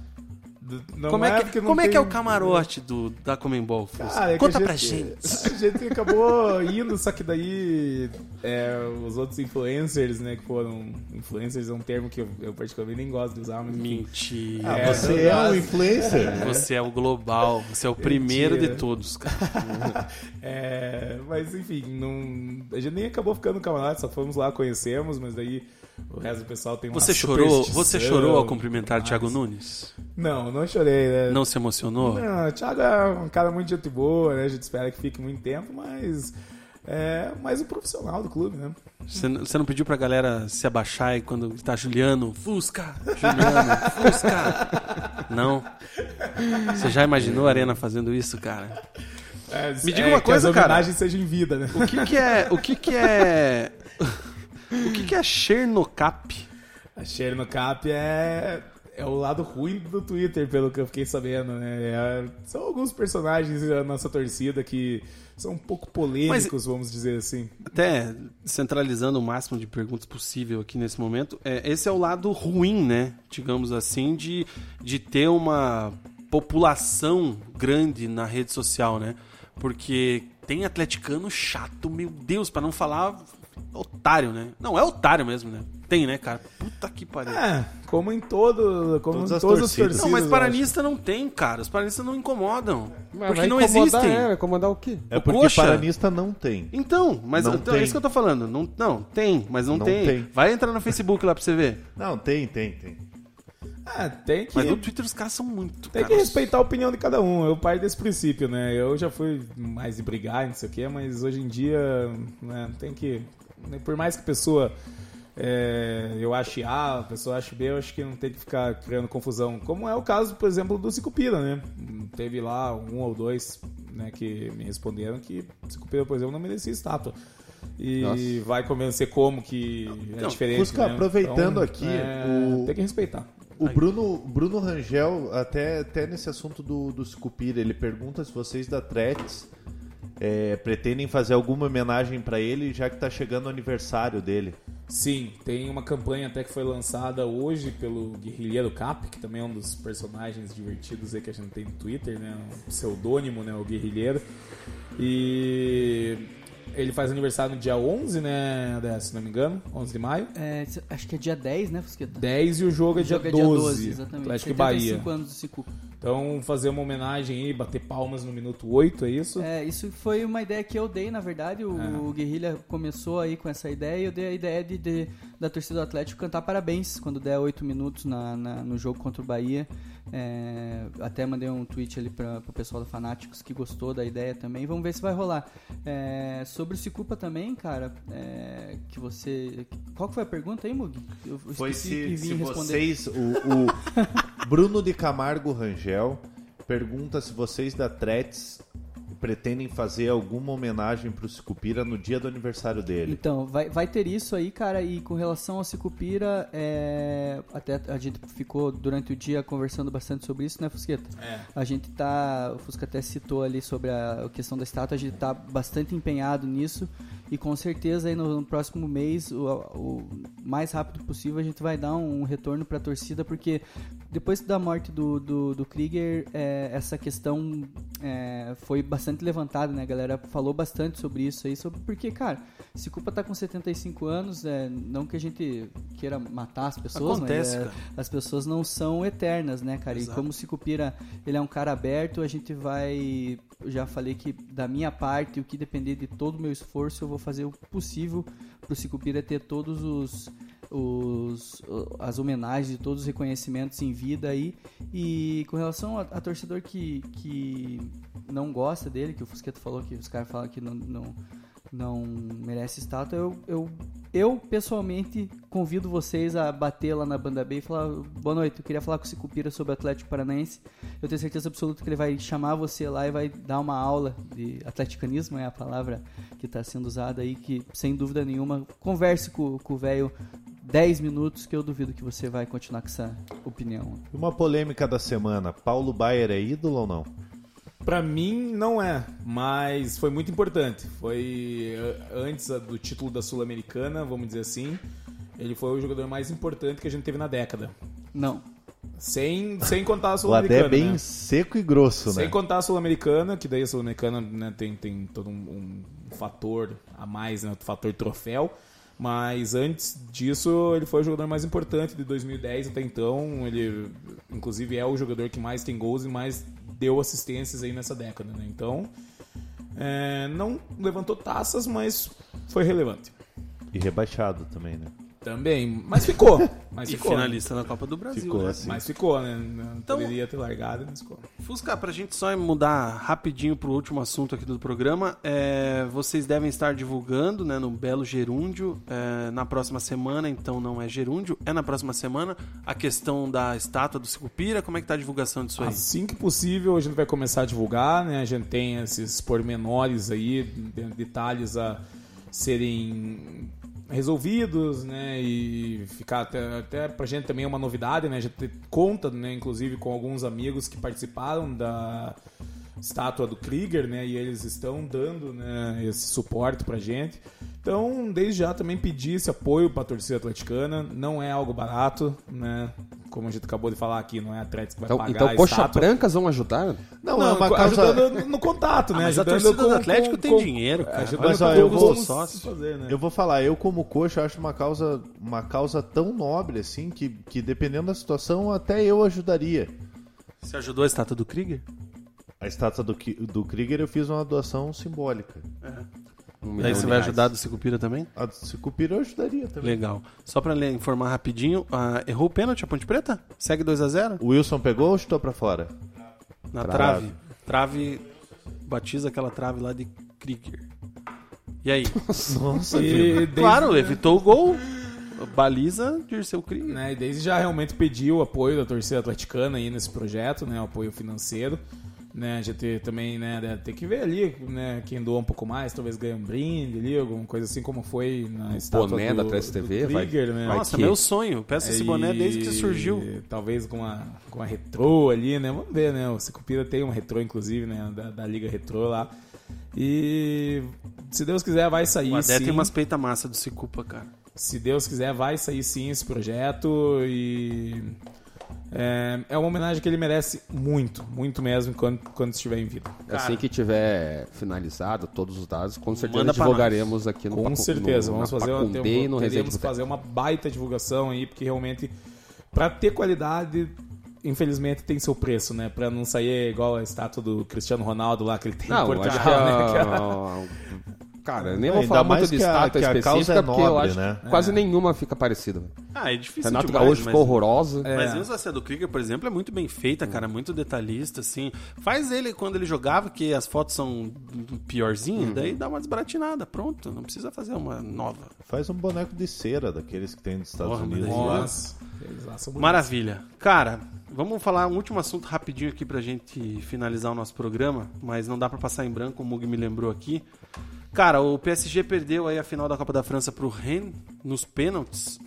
S5: Não
S1: Como, é, que,
S5: não
S1: como é que é o
S5: tem-
S1: camarote do, da Comembol?
S5: Cara, é que
S1: Conta
S5: a
S1: pra
S5: gente-
S1: gente. (laughs)
S5: A gente acabou indo, só que daí é, os outros influencers, né, que foram... Influencers é um termo que eu, eu particularmente nem gosto de usar, mas.
S1: Mentira.
S4: Ah,
S5: É,
S4: você é um influencer? (laughs)
S1: Você é o global, você é o primeiro
S5: Mentira.
S1: de todos, cara. (laughs)
S5: É, mas enfim, não, a gente nem acabou ficando no camarote, só fomos lá, conhecemos, mas daí o resto do pessoal tem uma
S1: Você chorou, você chorou ao cumprimentar Thiago. Nunes?
S5: Não, não chorei, né?
S1: Não se emocionou?
S5: Não, o Thiago é um cara muito gente boa, né? A gente espera que fique muito tempo, mas é mais um profissional do clube, né?
S1: Você, não- você não pediu pra galera se abaixar e quando tá Juliano, Fusca, Juliano, Fusca. (laughs) Não. Você já imaginou a Arena fazendo isso, cara?
S5: É,
S1: Me diga
S5: é,
S1: uma
S5: que
S1: coisa,
S5: as
S1: cara.
S5: sejam em vida, né?
S1: O que que é, o que que é (laughs) O que que é Chernocap?
S5: A Share no Cap é, é o lado ruim do Twitter, pelo que eu fiquei sabendo, né? É- são alguns personagens da nossa torcida que são um pouco polêmicos, vamos dizer assim.
S1: Até centralizando o máximo de perguntas possível aqui nesse momento, é, esse é o lado ruim, né? Digamos assim, de, de ter uma população grande na rede social, né? Porque tem atleticano chato, meu Deus, pra não falar otário, né? Não, é otário mesmo, né? Tem, né, cara? Puta que pariu.
S5: É, como em todo, como
S4: Todas
S5: em
S4: as
S5: todas as
S4: torcidas.
S5: torcidas.
S1: Não, mas paranista não tem, cara. Os paranistas não incomodam.
S3: Mas
S1: porque não existem.
S3: É, vai incomodar o quê?
S4: É
S1: O
S4: porque
S1: coxa-
S4: paranista não tem.
S1: Então, mas
S4: Não
S1: então, é
S4: tem.
S1: isso que eu tô falando. Não, não tem, mas não,
S4: Não
S1: tem.
S4: tem.
S1: Vai entrar no Facebook lá pra você ver.
S4: Não, tem, tem, tem.
S5: É, tem que,
S1: Mas no Twitter os caras são muito.
S5: tem que
S1: caras.
S5: respeitar a opinião de cada um. Eu parto desse princípio, né? Eu já fui mais de brigar, não sei o quê, mas hoje em dia, né, tem que. Né, Por mais que a pessoa. é, eu ache A, a pessoa ache B, eu acho que não tem que ficar criando confusão. Como é o caso, por exemplo, do Cicupira, né? Teve lá um ou dois né, que me responderam que Cicupira, por exemplo, não merecia estátua. E
S3: Nossa.
S5: vai convencer como que é
S1: Não,
S5: diferente.
S4: Fusca,
S5: né?
S4: aproveitando aqui,
S5: é,
S4: o-
S5: tem que respeitar.
S4: O Bruno, Bruno Rangel, até, até nesse assunto do, do Scupira, ele pergunta se vocês da Tretes é, pretendem fazer alguma homenagem pra ele, já que tá chegando o aniversário dele.
S5: Sim, tem uma campanha até que foi lançada hoje pelo Guerrilheiro Cap, que também é um dos personagens divertidos aí que a gente tem no Twitter, né? Um pseudônimo, né? O Guerrilheiro. E ele faz aniversário no dia 11, né, se não me engano, 11 de maio.
S6: É, acho que é dia 10, né, Fusqueta?
S5: 10 e o jogo é
S6: O
S5: dia
S6: jogo é
S5: 12.
S6: dia 12, exatamente.
S5: Atlético e Bahia.
S6: 75 anos do Cicupa.
S5: Então, fazer uma homenagem aí, bater palmas no minuto 8, é isso?
S6: É, isso foi uma ideia que eu dei, na verdade. O,
S5: É.
S6: o Guerrilha começou aí com essa ideia e eu dei a ideia de, de- da torcida do Atlético cantar parabéns quando der 8 minutos na, na- no jogo contra o Bahia. É, até mandei um tweet ali para o pessoal da Fanáticos que gostou da ideia também. Vamos ver se vai rolar. É, sobre o Cicupa também, cara, é, que você. Qual que foi a pergunta aí, Mug? Eu
S4: Foi se,
S6: que
S4: se
S6: vim responder.
S4: vocês, o, o (laughs) Bruno de Camargo Rangel pergunta se vocês da Tretes pretendem fazer alguma homenagem pro Scupira no dia do aniversário dele.
S6: Então, vai, vai ter isso aí, cara, e com relação ao Cicupira, é, até a gente ficou durante o dia conversando bastante sobre isso, né, Fusqueta?
S5: É.
S6: A gente tá, o Fusca até citou ali sobre a, questão da estátua, a gente tá bastante empenhado nisso, e com certeza aí no, no próximo mês, o, o mais rápido possível, a gente vai dar um, retorno pra torcida, porque depois da morte do, do, do Krieger, é, essa questão é, foi bastante levantada, né? Galera falou bastante sobre isso aí, sobre porque, cara, se culpa tá com 75 anos, é, não que a gente queira matar as pessoas,
S1: Acontece,
S6: mas é, as pessoas não são eternas, né, cara?
S1: Exato.
S6: E como o Cicupira, ele é um cara aberto, a gente vai... Eu já falei que da minha parte, o que depender de todo o meu esforço, eu vou fazer o possível pro Cicupira ter todos os os, as homenagens e todos os reconhecimentos em vida aí. E com relação a, a torcedor que, que não gosta dele, que o Fusqueto falou que os caras falam que não, não, não merece estátua, eu, eu, eu pessoalmente convido vocês a bater lá na Banda B e falar: boa noite, eu queria falar com o Sicupira sobre o Atlético Paranaense. Eu tenho certeza absoluta que ele vai chamar você lá e vai dar uma aula de atleticanismo, é a palavra que está sendo usada aí, que sem dúvida nenhuma, converse com com o velho 10 minutos que eu duvido que você vai continuar com essa opinião.
S4: Uma polêmica da semana: Paulo Baier é ídolo ou não?
S5: Pra mim não é, mas foi muito importante. Foi eh, antes do título da Sul-Americana, vamos dizer assim. Ele foi o jogador mais importante que a gente teve na década.
S6: Não.
S5: Sem, sem contar a
S4: O Adé
S5: Sul-Americana.
S4: é bem
S5: né?
S4: seco e grosso,
S5: Sem
S4: né?
S5: contar a Sul-Americana, que daí a Sul-Americana né, tem, tem todo um, um fator a mais, né, o fator troféu. Mas antes disso, ele foi o jogador mais importante de 2010 até então. Ele, inclusive, é o jogador que mais tem gols e mais deu assistências aí nessa década. Né? Então, é, não levantou taças, mas foi relevante.
S4: E rebaixado também, né?
S5: Também, mas ficou. Mas
S1: E
S5: ficou. né?
S1: finalista na Copa do Brasil.
S4: Ficou
S1: né?
S4: assim.
S5: Mas ficou, né? Não
S1: Então-
S5: Poderia ter largado, mas ficou.
S1: Fusca, pra gente só mudar rapidinho pro último assunto aqui do programa, é, vocês devem estar divulgando né, no Belo Gerúndio é, na próxima semana, então não é Gerúndio, é na próxima semana, a questão da estátua do Sicupira, como é que tá a divulgação disso aí?
S5: Assim que possível, a gente vai começar a divulgar, né? A gente tem esses pormenores aí, de- detalhes a serem resolvidos, né? E ficar até, até pra gente também é uma novidade, né? A gente conta, né? Inclusive com alguns amigos que participaram da estátua do Krieger, né? E eles estão dando, né? Esse suporte pra gente. Então, desde já também pedir esse apoio para a torcida atleticana. Não é algo barato, né? Como a gente acabou de falar aqui, não é a Atlético que vai
S3: Então,
S5: pagar
S3: então
S5: a
S3: Coxa
S5: estátua.
S3: Brancas vão ajudar?
S4: Não, é uma causa...
S5: ajudando no contato, né?
S1: mas a
S5: ajudando
S1: torcida do
S5: com-
S1: Atlético
S5: com-
S1: tem
S5: com-
S1: dinheiro, cara.
S5: Ajudando
S4: Mas, ó, eu vou-
S5: fazer, né?
S4: Eu vou falar, eu como coxa acho uma causa, uma causa tão nobre assim que, que dependendo da situação até eu ajudaria.
S1: Você ajudou a estátua do Krieger?
S4: A estátua do, do Krieger eu fiz uma doação simbólica.
S3: Um
S1: Daí você vai
S3: reais.
S1: ajudar do Sicupira também?
S4: A do Sicupira eu ajudaria também.
S1: Legal. Só pra lhe informar rapidinho, ah, errou o pênalti a Ponte Preta? Segue 2 a 0
S4: O Wilson pegou ou chutou pra fora?
S1: Na
S4: Trave.
S1: trave. Trave, batiza aquela trave lá de Krieger. E aí? (laughs)
S4: Nossa,
S5: E desde,
S1: Claro, evitou o gol. Baliza Dirceu Krieger.
S5: né, e desde já realmente pediu o apoio da torcida atleticana aí nesse projeto, né? O apoio financeiro. Né, a gente também né, deve ter que ver ali, né, quem doa um pouco mais, talvez ganhe um brinde ali, alguma coisa assim como foi na estátua
S3: boné
S5: do,
S3: da Atlético
S5: do
S3: TV, vai-
S5: né?
S3: vai
S1: Nossa,
S3: que-
S1: meu sonho. Peço esse boné desde que
S5: E
S1: surgiu.
S5: Talvez com a, com a retrô ali, né? Vamos ver, né? O Secupira tem uma retrô, inclusive, né? Da, da Liga Retrô lá. E se Deus quiser, vai sair
S1: O Adé
S5: sim.
S1: tem umas peita massa do Cicupa, cara.
S5: Se Deus quiser, vai sair sim esse projeto. E é, é uma homenagem que ele merece muito, muito mesmo quando, quando estiver em vida.
S3: Assim que tiver finalizado todos os dados, com certeza divulgaremos aqui no
S5: Com
S3: Pacu-
S5: certeza,
S3: no,
S5: vamos fazer uma,
S3: e no
S5: teremos fazer uma baita divulgação aí, porque realmente, pra ter qualidade, infelizmente tem seu preço, né? Pra não sair igual a estátua do Cristiano Ronaldo lá, que ele tem em
S3: Não,
S5: Portugal,
S3: acho que
S5: né? (laughs)
S3: Cara, eu nem
S4: Não,
S3: vou
S4: ainda
S3: falar
S4: mais
S3: muito de
S4: que a-
S3: estátua
S4: que a causa
S3: específica,
S4: é
S3: porque eu
S4: nobre,
S3: acho
S4: né?
S3: que quase nenhuma fica parecida. velho.
S1: Ah, é difícil
S3: Renato
S1: demais,
S3: Gaúcho
S1: mas-
S3: ficou horrorosa.
S1: Mas mesmo assim, a do Krieger, por exemplo, é muito bem feita, cara, muito detalhista, assim. Faz ele quando ele jogava, que as fotos são piorzinhas, daí dá uma desbaratinada, pronto. Não precisa fazer uma nova.
S4: Faz um boneco de cera daqueles que tem nos Estados
S1: Porra,
S4: Unidos.
S1: mas
S4: lá.
S5: Nossa, eles lá são bonitos.
S1: Maravilha. Cara, vamos falar um último assunto rapidinho aqui pra gente finalizar o nosso programa, mas não dá pra passar em branco, o Mug me lembrou aqui. Cara, o PSG perdeu aí a final da Copa da França pro Rennes nos pênaltis.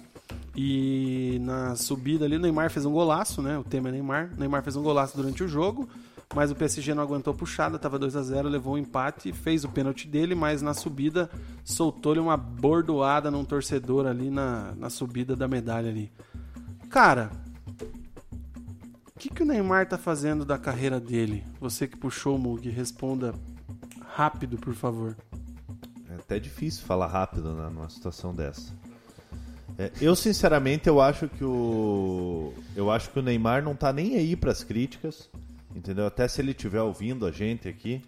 S1: E na subida ali, o Neymar fez um golaço, né? O tema é Neymar. O Neymar fez um golaço durante o jogo, mas o PSG não aguentou a puxada, tava 2 a 0 levou um empate, fez o pênalti dele, mas na subida soltou-lhe uma bordoada num torcedor ali na, na subida da medalha ali. Cara, o que, que o Neymar tá fazendo da carreira dele? Você que puxou o Mug, responda rápido, por favor.
S4: É até difícil falar rápido né, numa situação dessa. É, eu sinceramente eu acho que o eu acho que o Neymar não tá nem aí pras críticas, entendeu? Até se ele estiver ouvindo a gente aqui.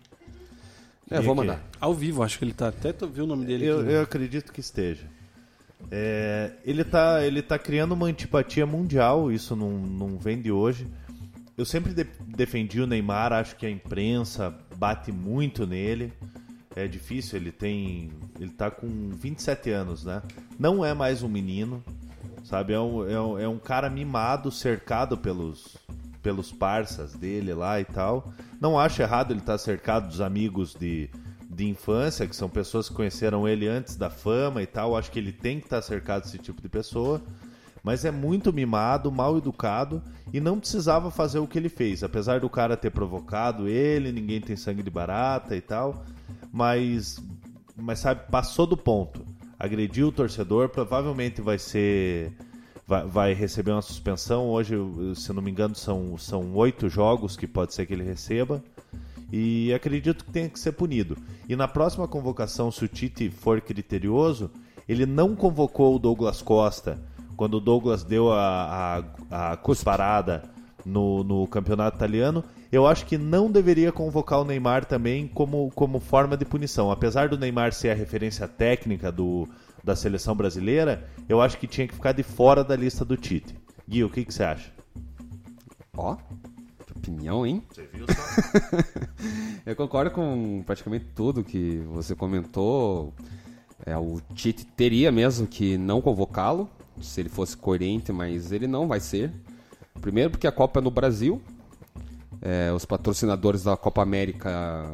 S3: É, vou
S4: que-
S3: mandar.
S1: Ao vivo, acho que ele tá. Até tu viu o nome dele
S4: Eu,
S1: aqui. né?
S4: eu acredito que esteja. É, ele, tá, ele tá criando uma antipatia mundial, isso não, não vem de hoje. Eu sempre de- defendi o Neymar, acho que a imprensa bate muito nele. É difícil, ele tem. Ele tá com 27 anos, né? Não é mais um menino, sabe? É um, é um, é um cara mimado, cercado pelos, pelos parças dele lá e tal. Não acho errado ele estar tá cercado dos amigos de, de infância, que são pessoas que conheceram ele antes da fama e tal. Acho que ele tem que estar tá cercado desse tipo de pessoa. Mas é muito mimado, mal educado e não precisava fazer o que ele fez. Apesar do cara ter provocado ele, ninguém tem sangue de barata e tal mas, mas sabe, passou do ponto. Agrediu o torcedor, provavelmente vai ser. Vai, vai, receber uma suspensão. Hoje, se não me engano, são, são oito jogos que pode ser que ele receba. E acredito que tenha que ser punido. E na próxima convocação, se o Tite for criterioso, ele não convocou o Douglas Costa quando o Douglas deu a, a, a cusparada no, no campeonato italiano eu acho que não deveria convocar o Neymar também como, como forma de punição. Apesar do Neymar ser a referência técnica do, da seleção brasileira, eu acho que tinha que ficar de fora da lista do Tite. Gui, o que, que você acha?
S3: Ó, que opinião, hein? Você viu só? (laughs) eu concordo com praticamente tudo que você comentou. É, o Tite teria mesmo que não convocá-lo, se ele fosse coerente, mas ele não vai ser. Primeiro porque a Copa é no Brasil, é, os patrocinadores da Copa América,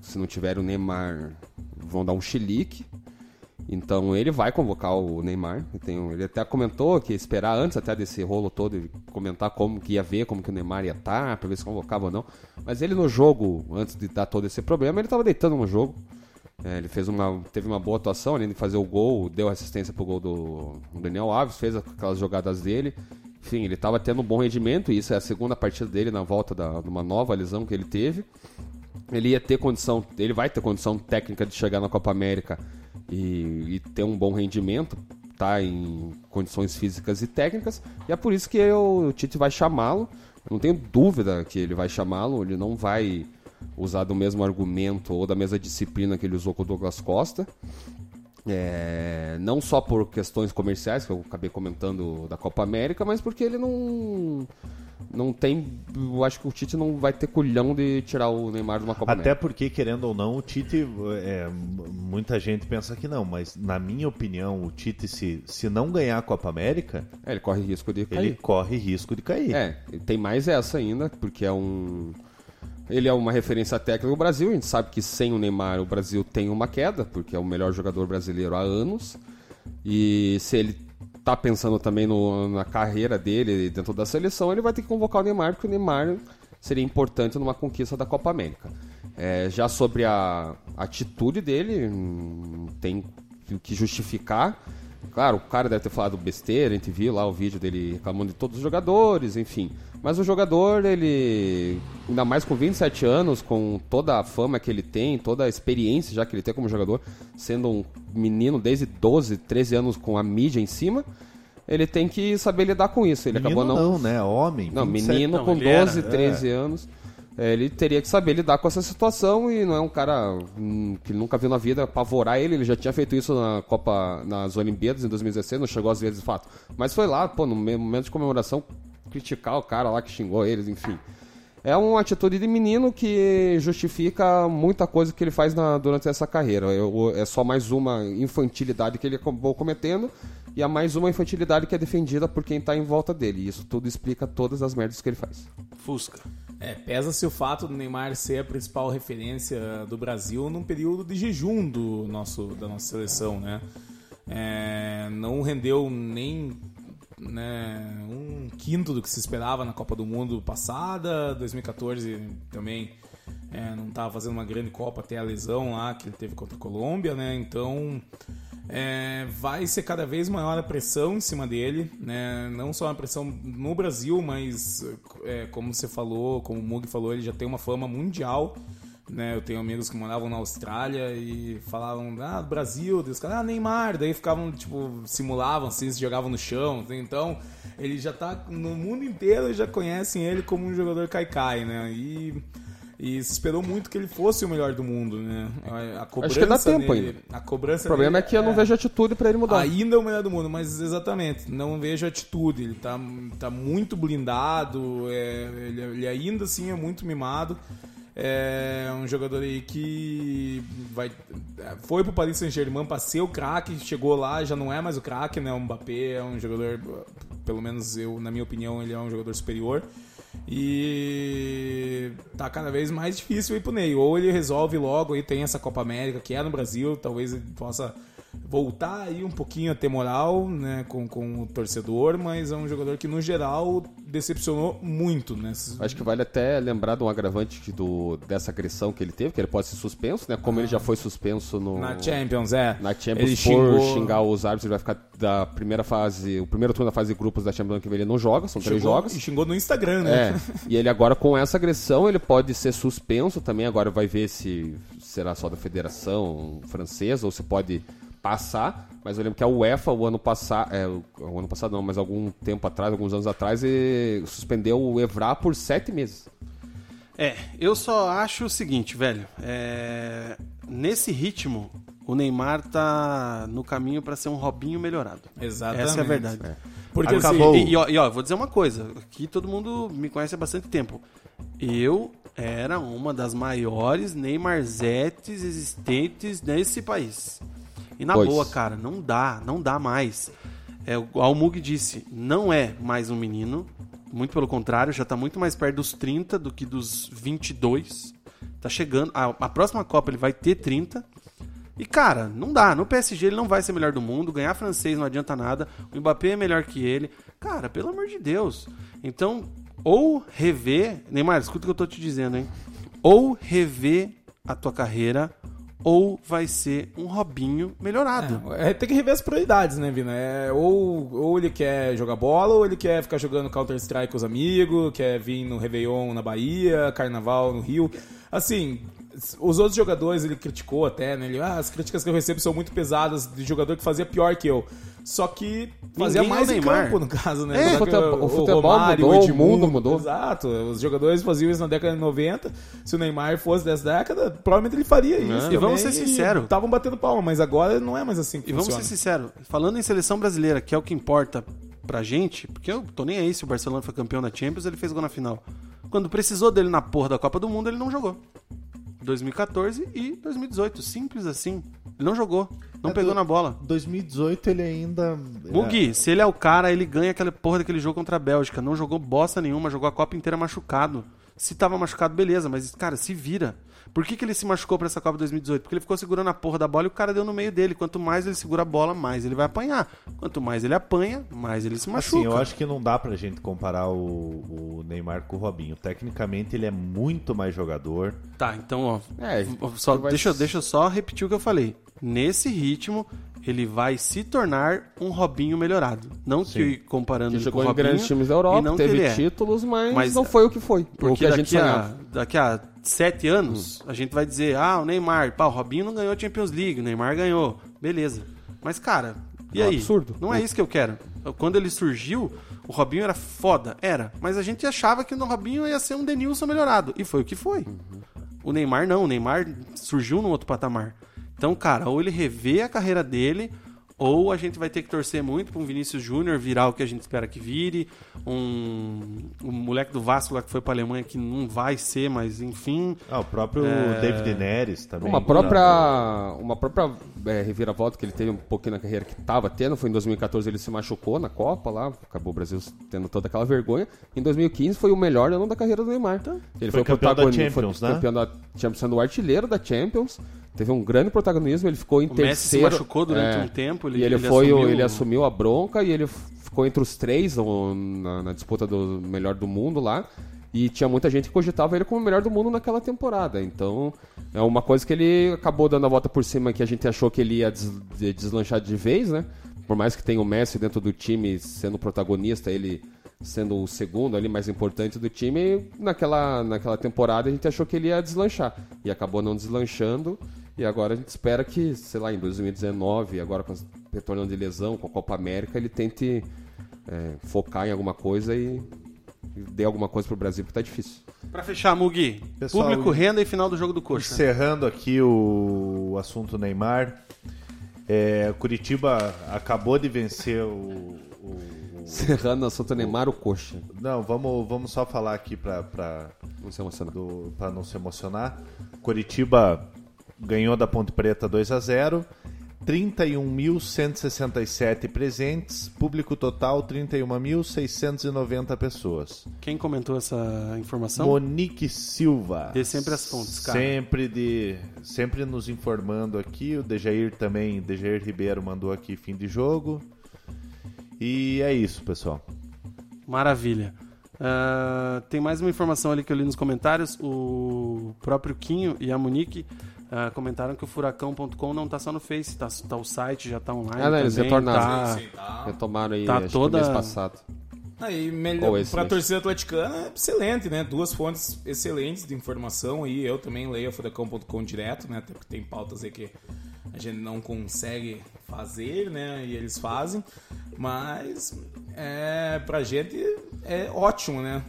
S3: se não tiver o Neymar, vão dar um chilique. Então ele vai convocar o Neymar. ele até comentou que ia esperar antes até desse rolo todo comentar como que ia ver, como que o Neymar ia estar, tá, para ver se convocava ou não. Mas ele no jogo, antes de dar todo esse problema, ele estava deitando no jogo. É, ele fez uma, teve uma boa atuação, além de fazer o gol, deu assistência pro gol do Daniel Alves, fez aquelas jogadas dele. Enfim, ele estava tendo um bom rendimento, e isso é a segunda partida dele na volta da, de uma nova lesão que ele teve. Ele ia ter condição, ele vai ter condição técnica de chegar na Copa América e, e ter um bom rendimento, tá em condições físicas e técnicas, e é por isso que eu, o Tite vai chamá-lo. Não tenho dúvida que ele vai chamá-lo, ele não vai usar do mesmo argumento ou da mesma disciplina que ele usou com o Douglas Costa. É, não só por questões comerciais, que eu acabei comentando da Copa América, mas porque ele não. Não tem. Eu acho que o Tite não vai ter culhão de tirar o Neymar de uma Copa
S4: Até
S3: América.
S4: porque, querendo ou não, o Tite. É, muita gente pensa que não, mas na minha opinião, o Tite, se, se não ganhar a Copa América.
S3: É, ele corre risco de cair.
S4: Ele corre risco de cair.
S3: É, tem mais essa ainda, porque é um ele é uma referência técnica no Brasil. A gente sabe que sem o Neymar o Brasil tem uma queda, porque é o melhor jogador brasileiro há anos. E se ele está pensando também no, na carreira dele dentro da seleção, ele vai ter que convocar o Neymar, porque o Neymar seria importante numa conquista da Copa América. É, já sobre a atitude dele, hum, tem que justificar. Claro, o cara deve ter falado besteira, a gente viu lá o vídeo dele reclamando de todos os jogadores, enfim. Mas o jogador, ele, ainda mais com 27 anos, com toda a fama que ele tem, toda a experiência já que ele tem como jogador, sendo um menino desde 12, 13 anos com a mídia em cima, ele tem que saber lidar com isso. Ele
S4: menino
S3: acabou
S4: não. Não, né? Homem.
S3: Não, menino não, com 12, era, 13 é. anos. É, ele teria que saber lidar com essa situação e não é um cara hum, que nunca viu na vida apavorar ele. Ele já tinha feito isso na Copa, nas Olimpíadas em 2016, não chegou às vezes de fato. Mas foi lá, pô, no momento de comemoração, criticar o cara lá que xingou eles, enfim. É uma atitude de menino que justifica muita coisa que ele faz na, durante essa carreira. é só mais uma infantilidade que ele acabou cometendo e a mais uma infantilidade que é defendida por quem está em volta dele. E isso tudo explica todas as merdas que ele faz.
S1: Fusca.
S5: É, pesa-se o fato do Neymar ser a principal referência do Brasil num período de jejum do nosso, da nossa seleção, né? É, não rendeu nem né, um quinto do que se esperava na Copa do Mundo passada. 2014 também é, não estava fazendo uma grande Copa até a lesão lá que ele teve contra a Colômbia, né? Então é, vai ser cada vez maior a pressão em cima dele, né? Não só a pressão no Brasil, mas é, como você falou, como o Mug falou, ele já tem uma fama mundial. Né, eu tenho amigos que moravam na Austrália e falavam, ah, Brasil, Deus, ah, Neymar, daí ficavam, tipo, simulavam assim, se jogavam no chão. Então, ele já tá no mundo inteiro já conhecem ele como um jogador caicai, né? E, e se esperou muito que ele fosse o melhor do mundo, né?
S3: A cobrança Acho que dá tempo
S5: nele,
S3: ainda.
S5: A cobrança
S3: o problema é que eu não é, vejo atitude para ele mudar.
S5: Ainda é o melhor do mundo, mas exatamente, não vejo atitude. Ele tá, tá muito blindado, é, ele, ele ainda assim é muito mimado. É um jogador aí que vai, foi pro Paris Saint-Germain pra ser o craque, chegou lá, já não é mais o craque, né? O Mbappé é um jogador, pelo menos eu, na minha opinião, ele é um jogador superior. E tá cada vez mais difícil ir pro Ney. Ou ele resolve logo e tem essa Copa América que é no Brasil, talvez ele possa voltar aí um pouquinho a ter moral né, com, com o torcedor, mas é um jogador que no geral decepcionou muito. Né?
S3: Acho que vale até lembrar de um agravante do, dessa agressão que ele teve, que ele pode ser suspenso, né? Como ah. ele já foi suspenso no,
S5: na Champions, é.
S3: Na Champions ele por xingou... xingar os árbitros, ele vai ficar da primeira fase, o primeiro turno da fase de grupos da Champions que ele não joga, são três jogos.
S5: E xingou no Instagram, né?
S3: É. e ele agora com essa agressão, ele pode ser suspenso também, agora vai ver se será só da Federação Francesa ou se pode passar, mas eu lembro que a UEFA o ano passado, é, o ano passado não, mas algum tempo atrás, alguns anos atrás, suspendeu o Evra por sete meses.
S1: É, eu só acho o seguinte, velho, é... nesse ritmo o Neymar tá no caminho para ser um Robinho melhorado.
S5: Exatamente.
S1: Essa é a verdade. É.
S5: Porque Acabou.
S1: Assim, e, e, ó, e ó, vou dizer uma coisa, aqui todo mundo me conhece há bastante tempo. Eu era uma das maiores Neymarzetes existentes nesse país. E na pois. boa, cara, não dá, não dá mais. É, o Almug disse, não é mais um menino, muito pelo contrário, já tá muito mais perto dos 30 do que dos 22. Tá chegando, a, a próxima Copa ele vai ter 30. E cara, não dá, no PSG ele não vai ser melhor do mundo, ganhar francês não adianta nada, o Mbappé é melhor que ele. Cara, pelo amor de Deus. Então, ou rever, Neymar, escuta o que eu tô te dizendo, hein? Ou rever a tua carreira ou vai ser um Robinho melhorado.
S5: É, é, tem que rever as prioridades, né, Vina? É, ou, ou ele quer jogar bola, ou ele quer ficar jogando Counter-Strike com os amigos, quer vir no Réveillon na Bahia, Carnaval no Rio. Assim, os outros jogadores ele criticou até, né? Ele, ah, as críticas que eu recebo são muito pesadas de jogador que fazia pior que eu. Só que fazia Ninguém mais é em campo, no caso, né?
S3: É, o, futebol, o futebol Romário, mudou, o, Edmundo, o mundo mudou.
S5: Exato. Os jogadores faziam isso na década de 90. Se o Neymar fosse dessa década, provavelmente ele faria isso.
S1: E vamos ser sinceros.
S5: Estavam batendo palma, mas agora não é mais assim que
S1: E
S5: funciona.
S1: vamos ser sinceros. Falando em seleção brasileira, que é o que importa pra gente, porque eu tô nem aí se o Barcelona foi campeão da Champions, ele fez gol na final. Quando precisou dele na porra da Copa do Mundo, ele não jogou. 2014 e 2018. Simples assim. Ele não jogou. Não é, pegou do, na bola.
S4: 2018 ele ainda.
S1: Mugi, é... se ele é o cara, ele ganha aquela porra daquele jogo contra a Bélgica. Não jogou bosta nenhuma, jogou a Copa inteira machucado. Se tava machucado, beleza, mas, cara, se vira. Por que, que ele se machucou pra essa Copa 2018? Porque ele ficou segurando a porra da bola e o cara deu no meio dele. Quanto mais ele segura a bola, mais ele vai apanhar. Quanto mais ele apanha, mais ele se machuca.
S4: Assim, eu acho que não dá pra gente comparar o, o Neymar com o Robinho. Tecnicamente, ele é muito mais jogador.
S1: Tá, então, ó. É, só, deixa, deixa eu só repetir o que eu falei. Nesse ritmo, ele vai se tornar um Robinho melhorado. Não Sim. que comparando
S3: que com
S1: o
S3: Robinho. grandes times da Europa, teve é. títulos, mas, mas, não foi o que foi.
S1: Porque a gente a, daqui a sete anos, hum. a gente vai dizer, ah, o Neymar, pá, o Robinho não ganhou a Champions League, o Neymar ganhou. Beleza. Mas, cara, e é aí?
S3: absurdo.
S1: Não é isso que eu quero. Quando ele surgiu, o Robinho era foda. Era. Mas a gente achava que o Robinho ia ser um Denilson melhorado. E foi o que foi. Uhum. O Neymar não. O Neymar surgiu num outro patamar. Então, cara, ou ele revê a carreira dele, ou a gente vai ter que torcer muito para um Vinícius Júnior virar o que a gente espera que vire, um, um moleque do Vasco lá que foi para Alemanha que não vai ser, mas enfim.
S4: Ah, o próprio é... David Neres também.
S3: Uma própria, uma própria é, reviravolta que ele teve um pouquinho na carreira que estava tendo foi em 2014 ele se machucou na Copa lá, acabou o Brasil tendo toda aquela vergonha. Em 2015 foi o melhor ano da carreira do Neymar. Então,
S4: ele foi, foi campeão da Champions,
S3: foi né? campeão da Champions, sendo o artilheiro da Champions teve um grande protagonismo, ele ficou em o terceiro. Messi se
S1: machucou durante é, um tempo,
S3: ele, e ele, ele foi, assumiu... ele assumiu a bronca e ele ficou entre os três na, na, disputa do melhor do mundo lá. E tinha muita gente que cogitava ele como o melhor do mundo naquela temporada. Então, é uma coisa que ele acabou dando a volta por cima que a gente achou que ele ia des deslanchar de vez, né? Por mais que tenha o Messi dentro do time sendo protagonista, ele sendo o segundo ali mais importante do time, naquela, naquela temporada a gente achou que ele ia deslanchar. E acabou não deslanchando. E agora a gente espera que, sei lá, em 2019, agora com retornando de lesão, com a Copa América, ele tente é, focar em alguma coisa e, e dê alguma coisa pro Brasil, porque tá difícil.
S1: Para fechar, Mugi, Pessoal, público, renda e final do jogo do Coxa.
S4: Encerrando aqui o, assunto Neymar, é, Curitiba acabou de vencer o, o,
S3: Serrano, Santo Neymar, o Coxa.
S4: Não, vamos, vamos só falar aqui pra,
S3: Não se emocionar.
S4: do, pra não se emocionar. Curitiba ganhou da Ponte Preta 2 a 0 31.167 presentes, público total 31.690 pessoas.
S1: Quem comentou essa informação?
S4: Monique Silva.
S1: Dê sempre as fontes, cara.
S4: Sempre de sempre nos informando aqui, o Dejair também, Dejair Ribeiro mandou aqui fim de jogo. E é isso, pessoal.
S1: Maravilha. Ah, tem mais uma informação ali que eu li nos comentários. O próprio Quinho e a Monique ah, comentaram que o furacão.com não tá só no Face, tá, tá o site, já tá online.
S3: Ah, não, eles
S1: também,
S3: retornaram.
S1: tá-
S5: Sim, sim, tá.
S3: Retomaram aí,
S1: Tá
S3: acho
S1: toda-
S3: que no mês passado.
S5: Aí,
S3: Ou
S5: melhor, pra
S3: mês.
S5: torcida atleticana, é excelente, né? Duas fontes excelentes de informação aí. Eu também leio a Furacão.com direto, né? Até porque tem pautas aí que a gente não consegue fazer, né? E eles fazem. Mas é, pra gente é ótimo, né?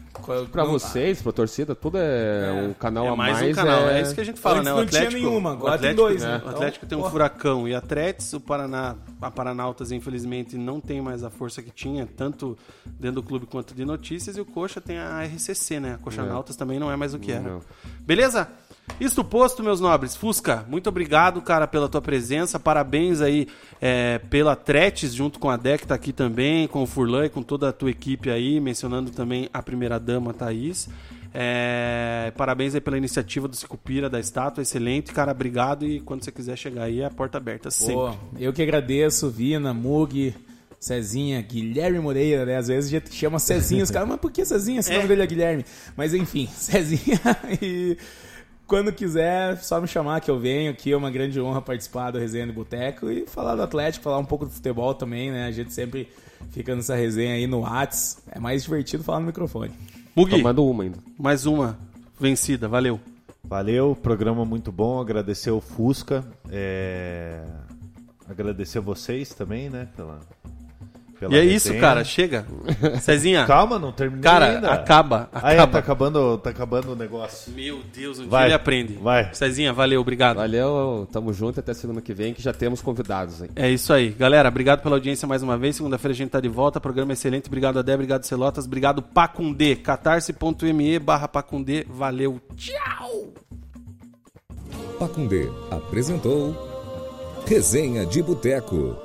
S3: Pra
S5: Não-
S3: vocês, pra torcida, tudo é, um canal
S1: É
S3: a
S1: mais,
S3: mais.
S1: um canal, é...
S3: é...
S1: isso que a gente fala,
S5: Antes
S1: né? O
S5: não tinha
S1: Atlético,
S5: nenhuma, agora tem
S1: Atlético,
S5: dois,
S1: né?
S5: né?
S1: O
S5: Então,
S1: Atlético tem um
S5: porra.
S1: Furacão e Atletis, o Paraná, a Paranautas, infelizmente, não tem mais a força que tinha, tanto dentro do clube quanto de notícias, e o Coxa tem a RCC, né? A Coxa
S3: É.
S1: Nautas também não é mais o que era.
S3: Não.
S1: Beleza? Isto posto, meus nobres. Fusca, muito obrigado, cara, pela tua presença. Parabéns aí é, pela Tretes, junto com a Dec, tá aqui também, com o Furlan e com toda a tua equipe aí, mencionando também a primeira-dama, Thaís. É, parabéns aí pela iniciativa do Cicupira, da estátua, excelente, cara, obrigado. E quando você quiser chegar aí, a porta aberta sempre.
S5: Pô, eu que agradeço, Vina, Mug, Cezinha, Guilherme Moreira, né? Às vezes a gente chama Cezinha, os caras, mas por que Cezinha? Se o nome dele é Guilherme. Mas enfim, (laughs) Cezinha e quando quiser, só me chamar que eu venho aqui. É uma grande honra participar do Resenha do Boteco e falar do Atlético, falar um pouco do futebol também, né? A gente sempre fica nessa resenha aí no Whats. É mais divertido falar no microfone.
S1: Mugi,
S3: Tomando uma ainda.
S1: mais uma vencida, valeu.
S4: Valeu, programa muito bom. Agradecer o Fusca. é, Agradecer vocês também, né? Pela, pela
S1: E é isso,
S4: resenha.
S1: cara, chega. Cezinha, (laughs)
S4: Calma, não terminei
S1: cara,
S4: ainda.
S1: acaba, acaba.
S4: tá acabando, tá acabando o negócio.
S1: Meu Deus, um dia
S4: Vai,
S1: ele aprende.
S4: vai.
S1: Cezinha, valeu, obrigado.
S3: Valeu, tamo junto até segunda que vem, que já temos convidados aí.
S1: É isso aí. Galera, obrigado pela audiência mais uma vez. Segunda-feira a gente tá de volta. Programa excelente. Obrigado, Adé. Obrigado, Celotas. Obrigado, Pacundê. catarse.me barra Pacundê. Valeu. Tchau.
S2: Pacundê apresentou Resenha de Boteco.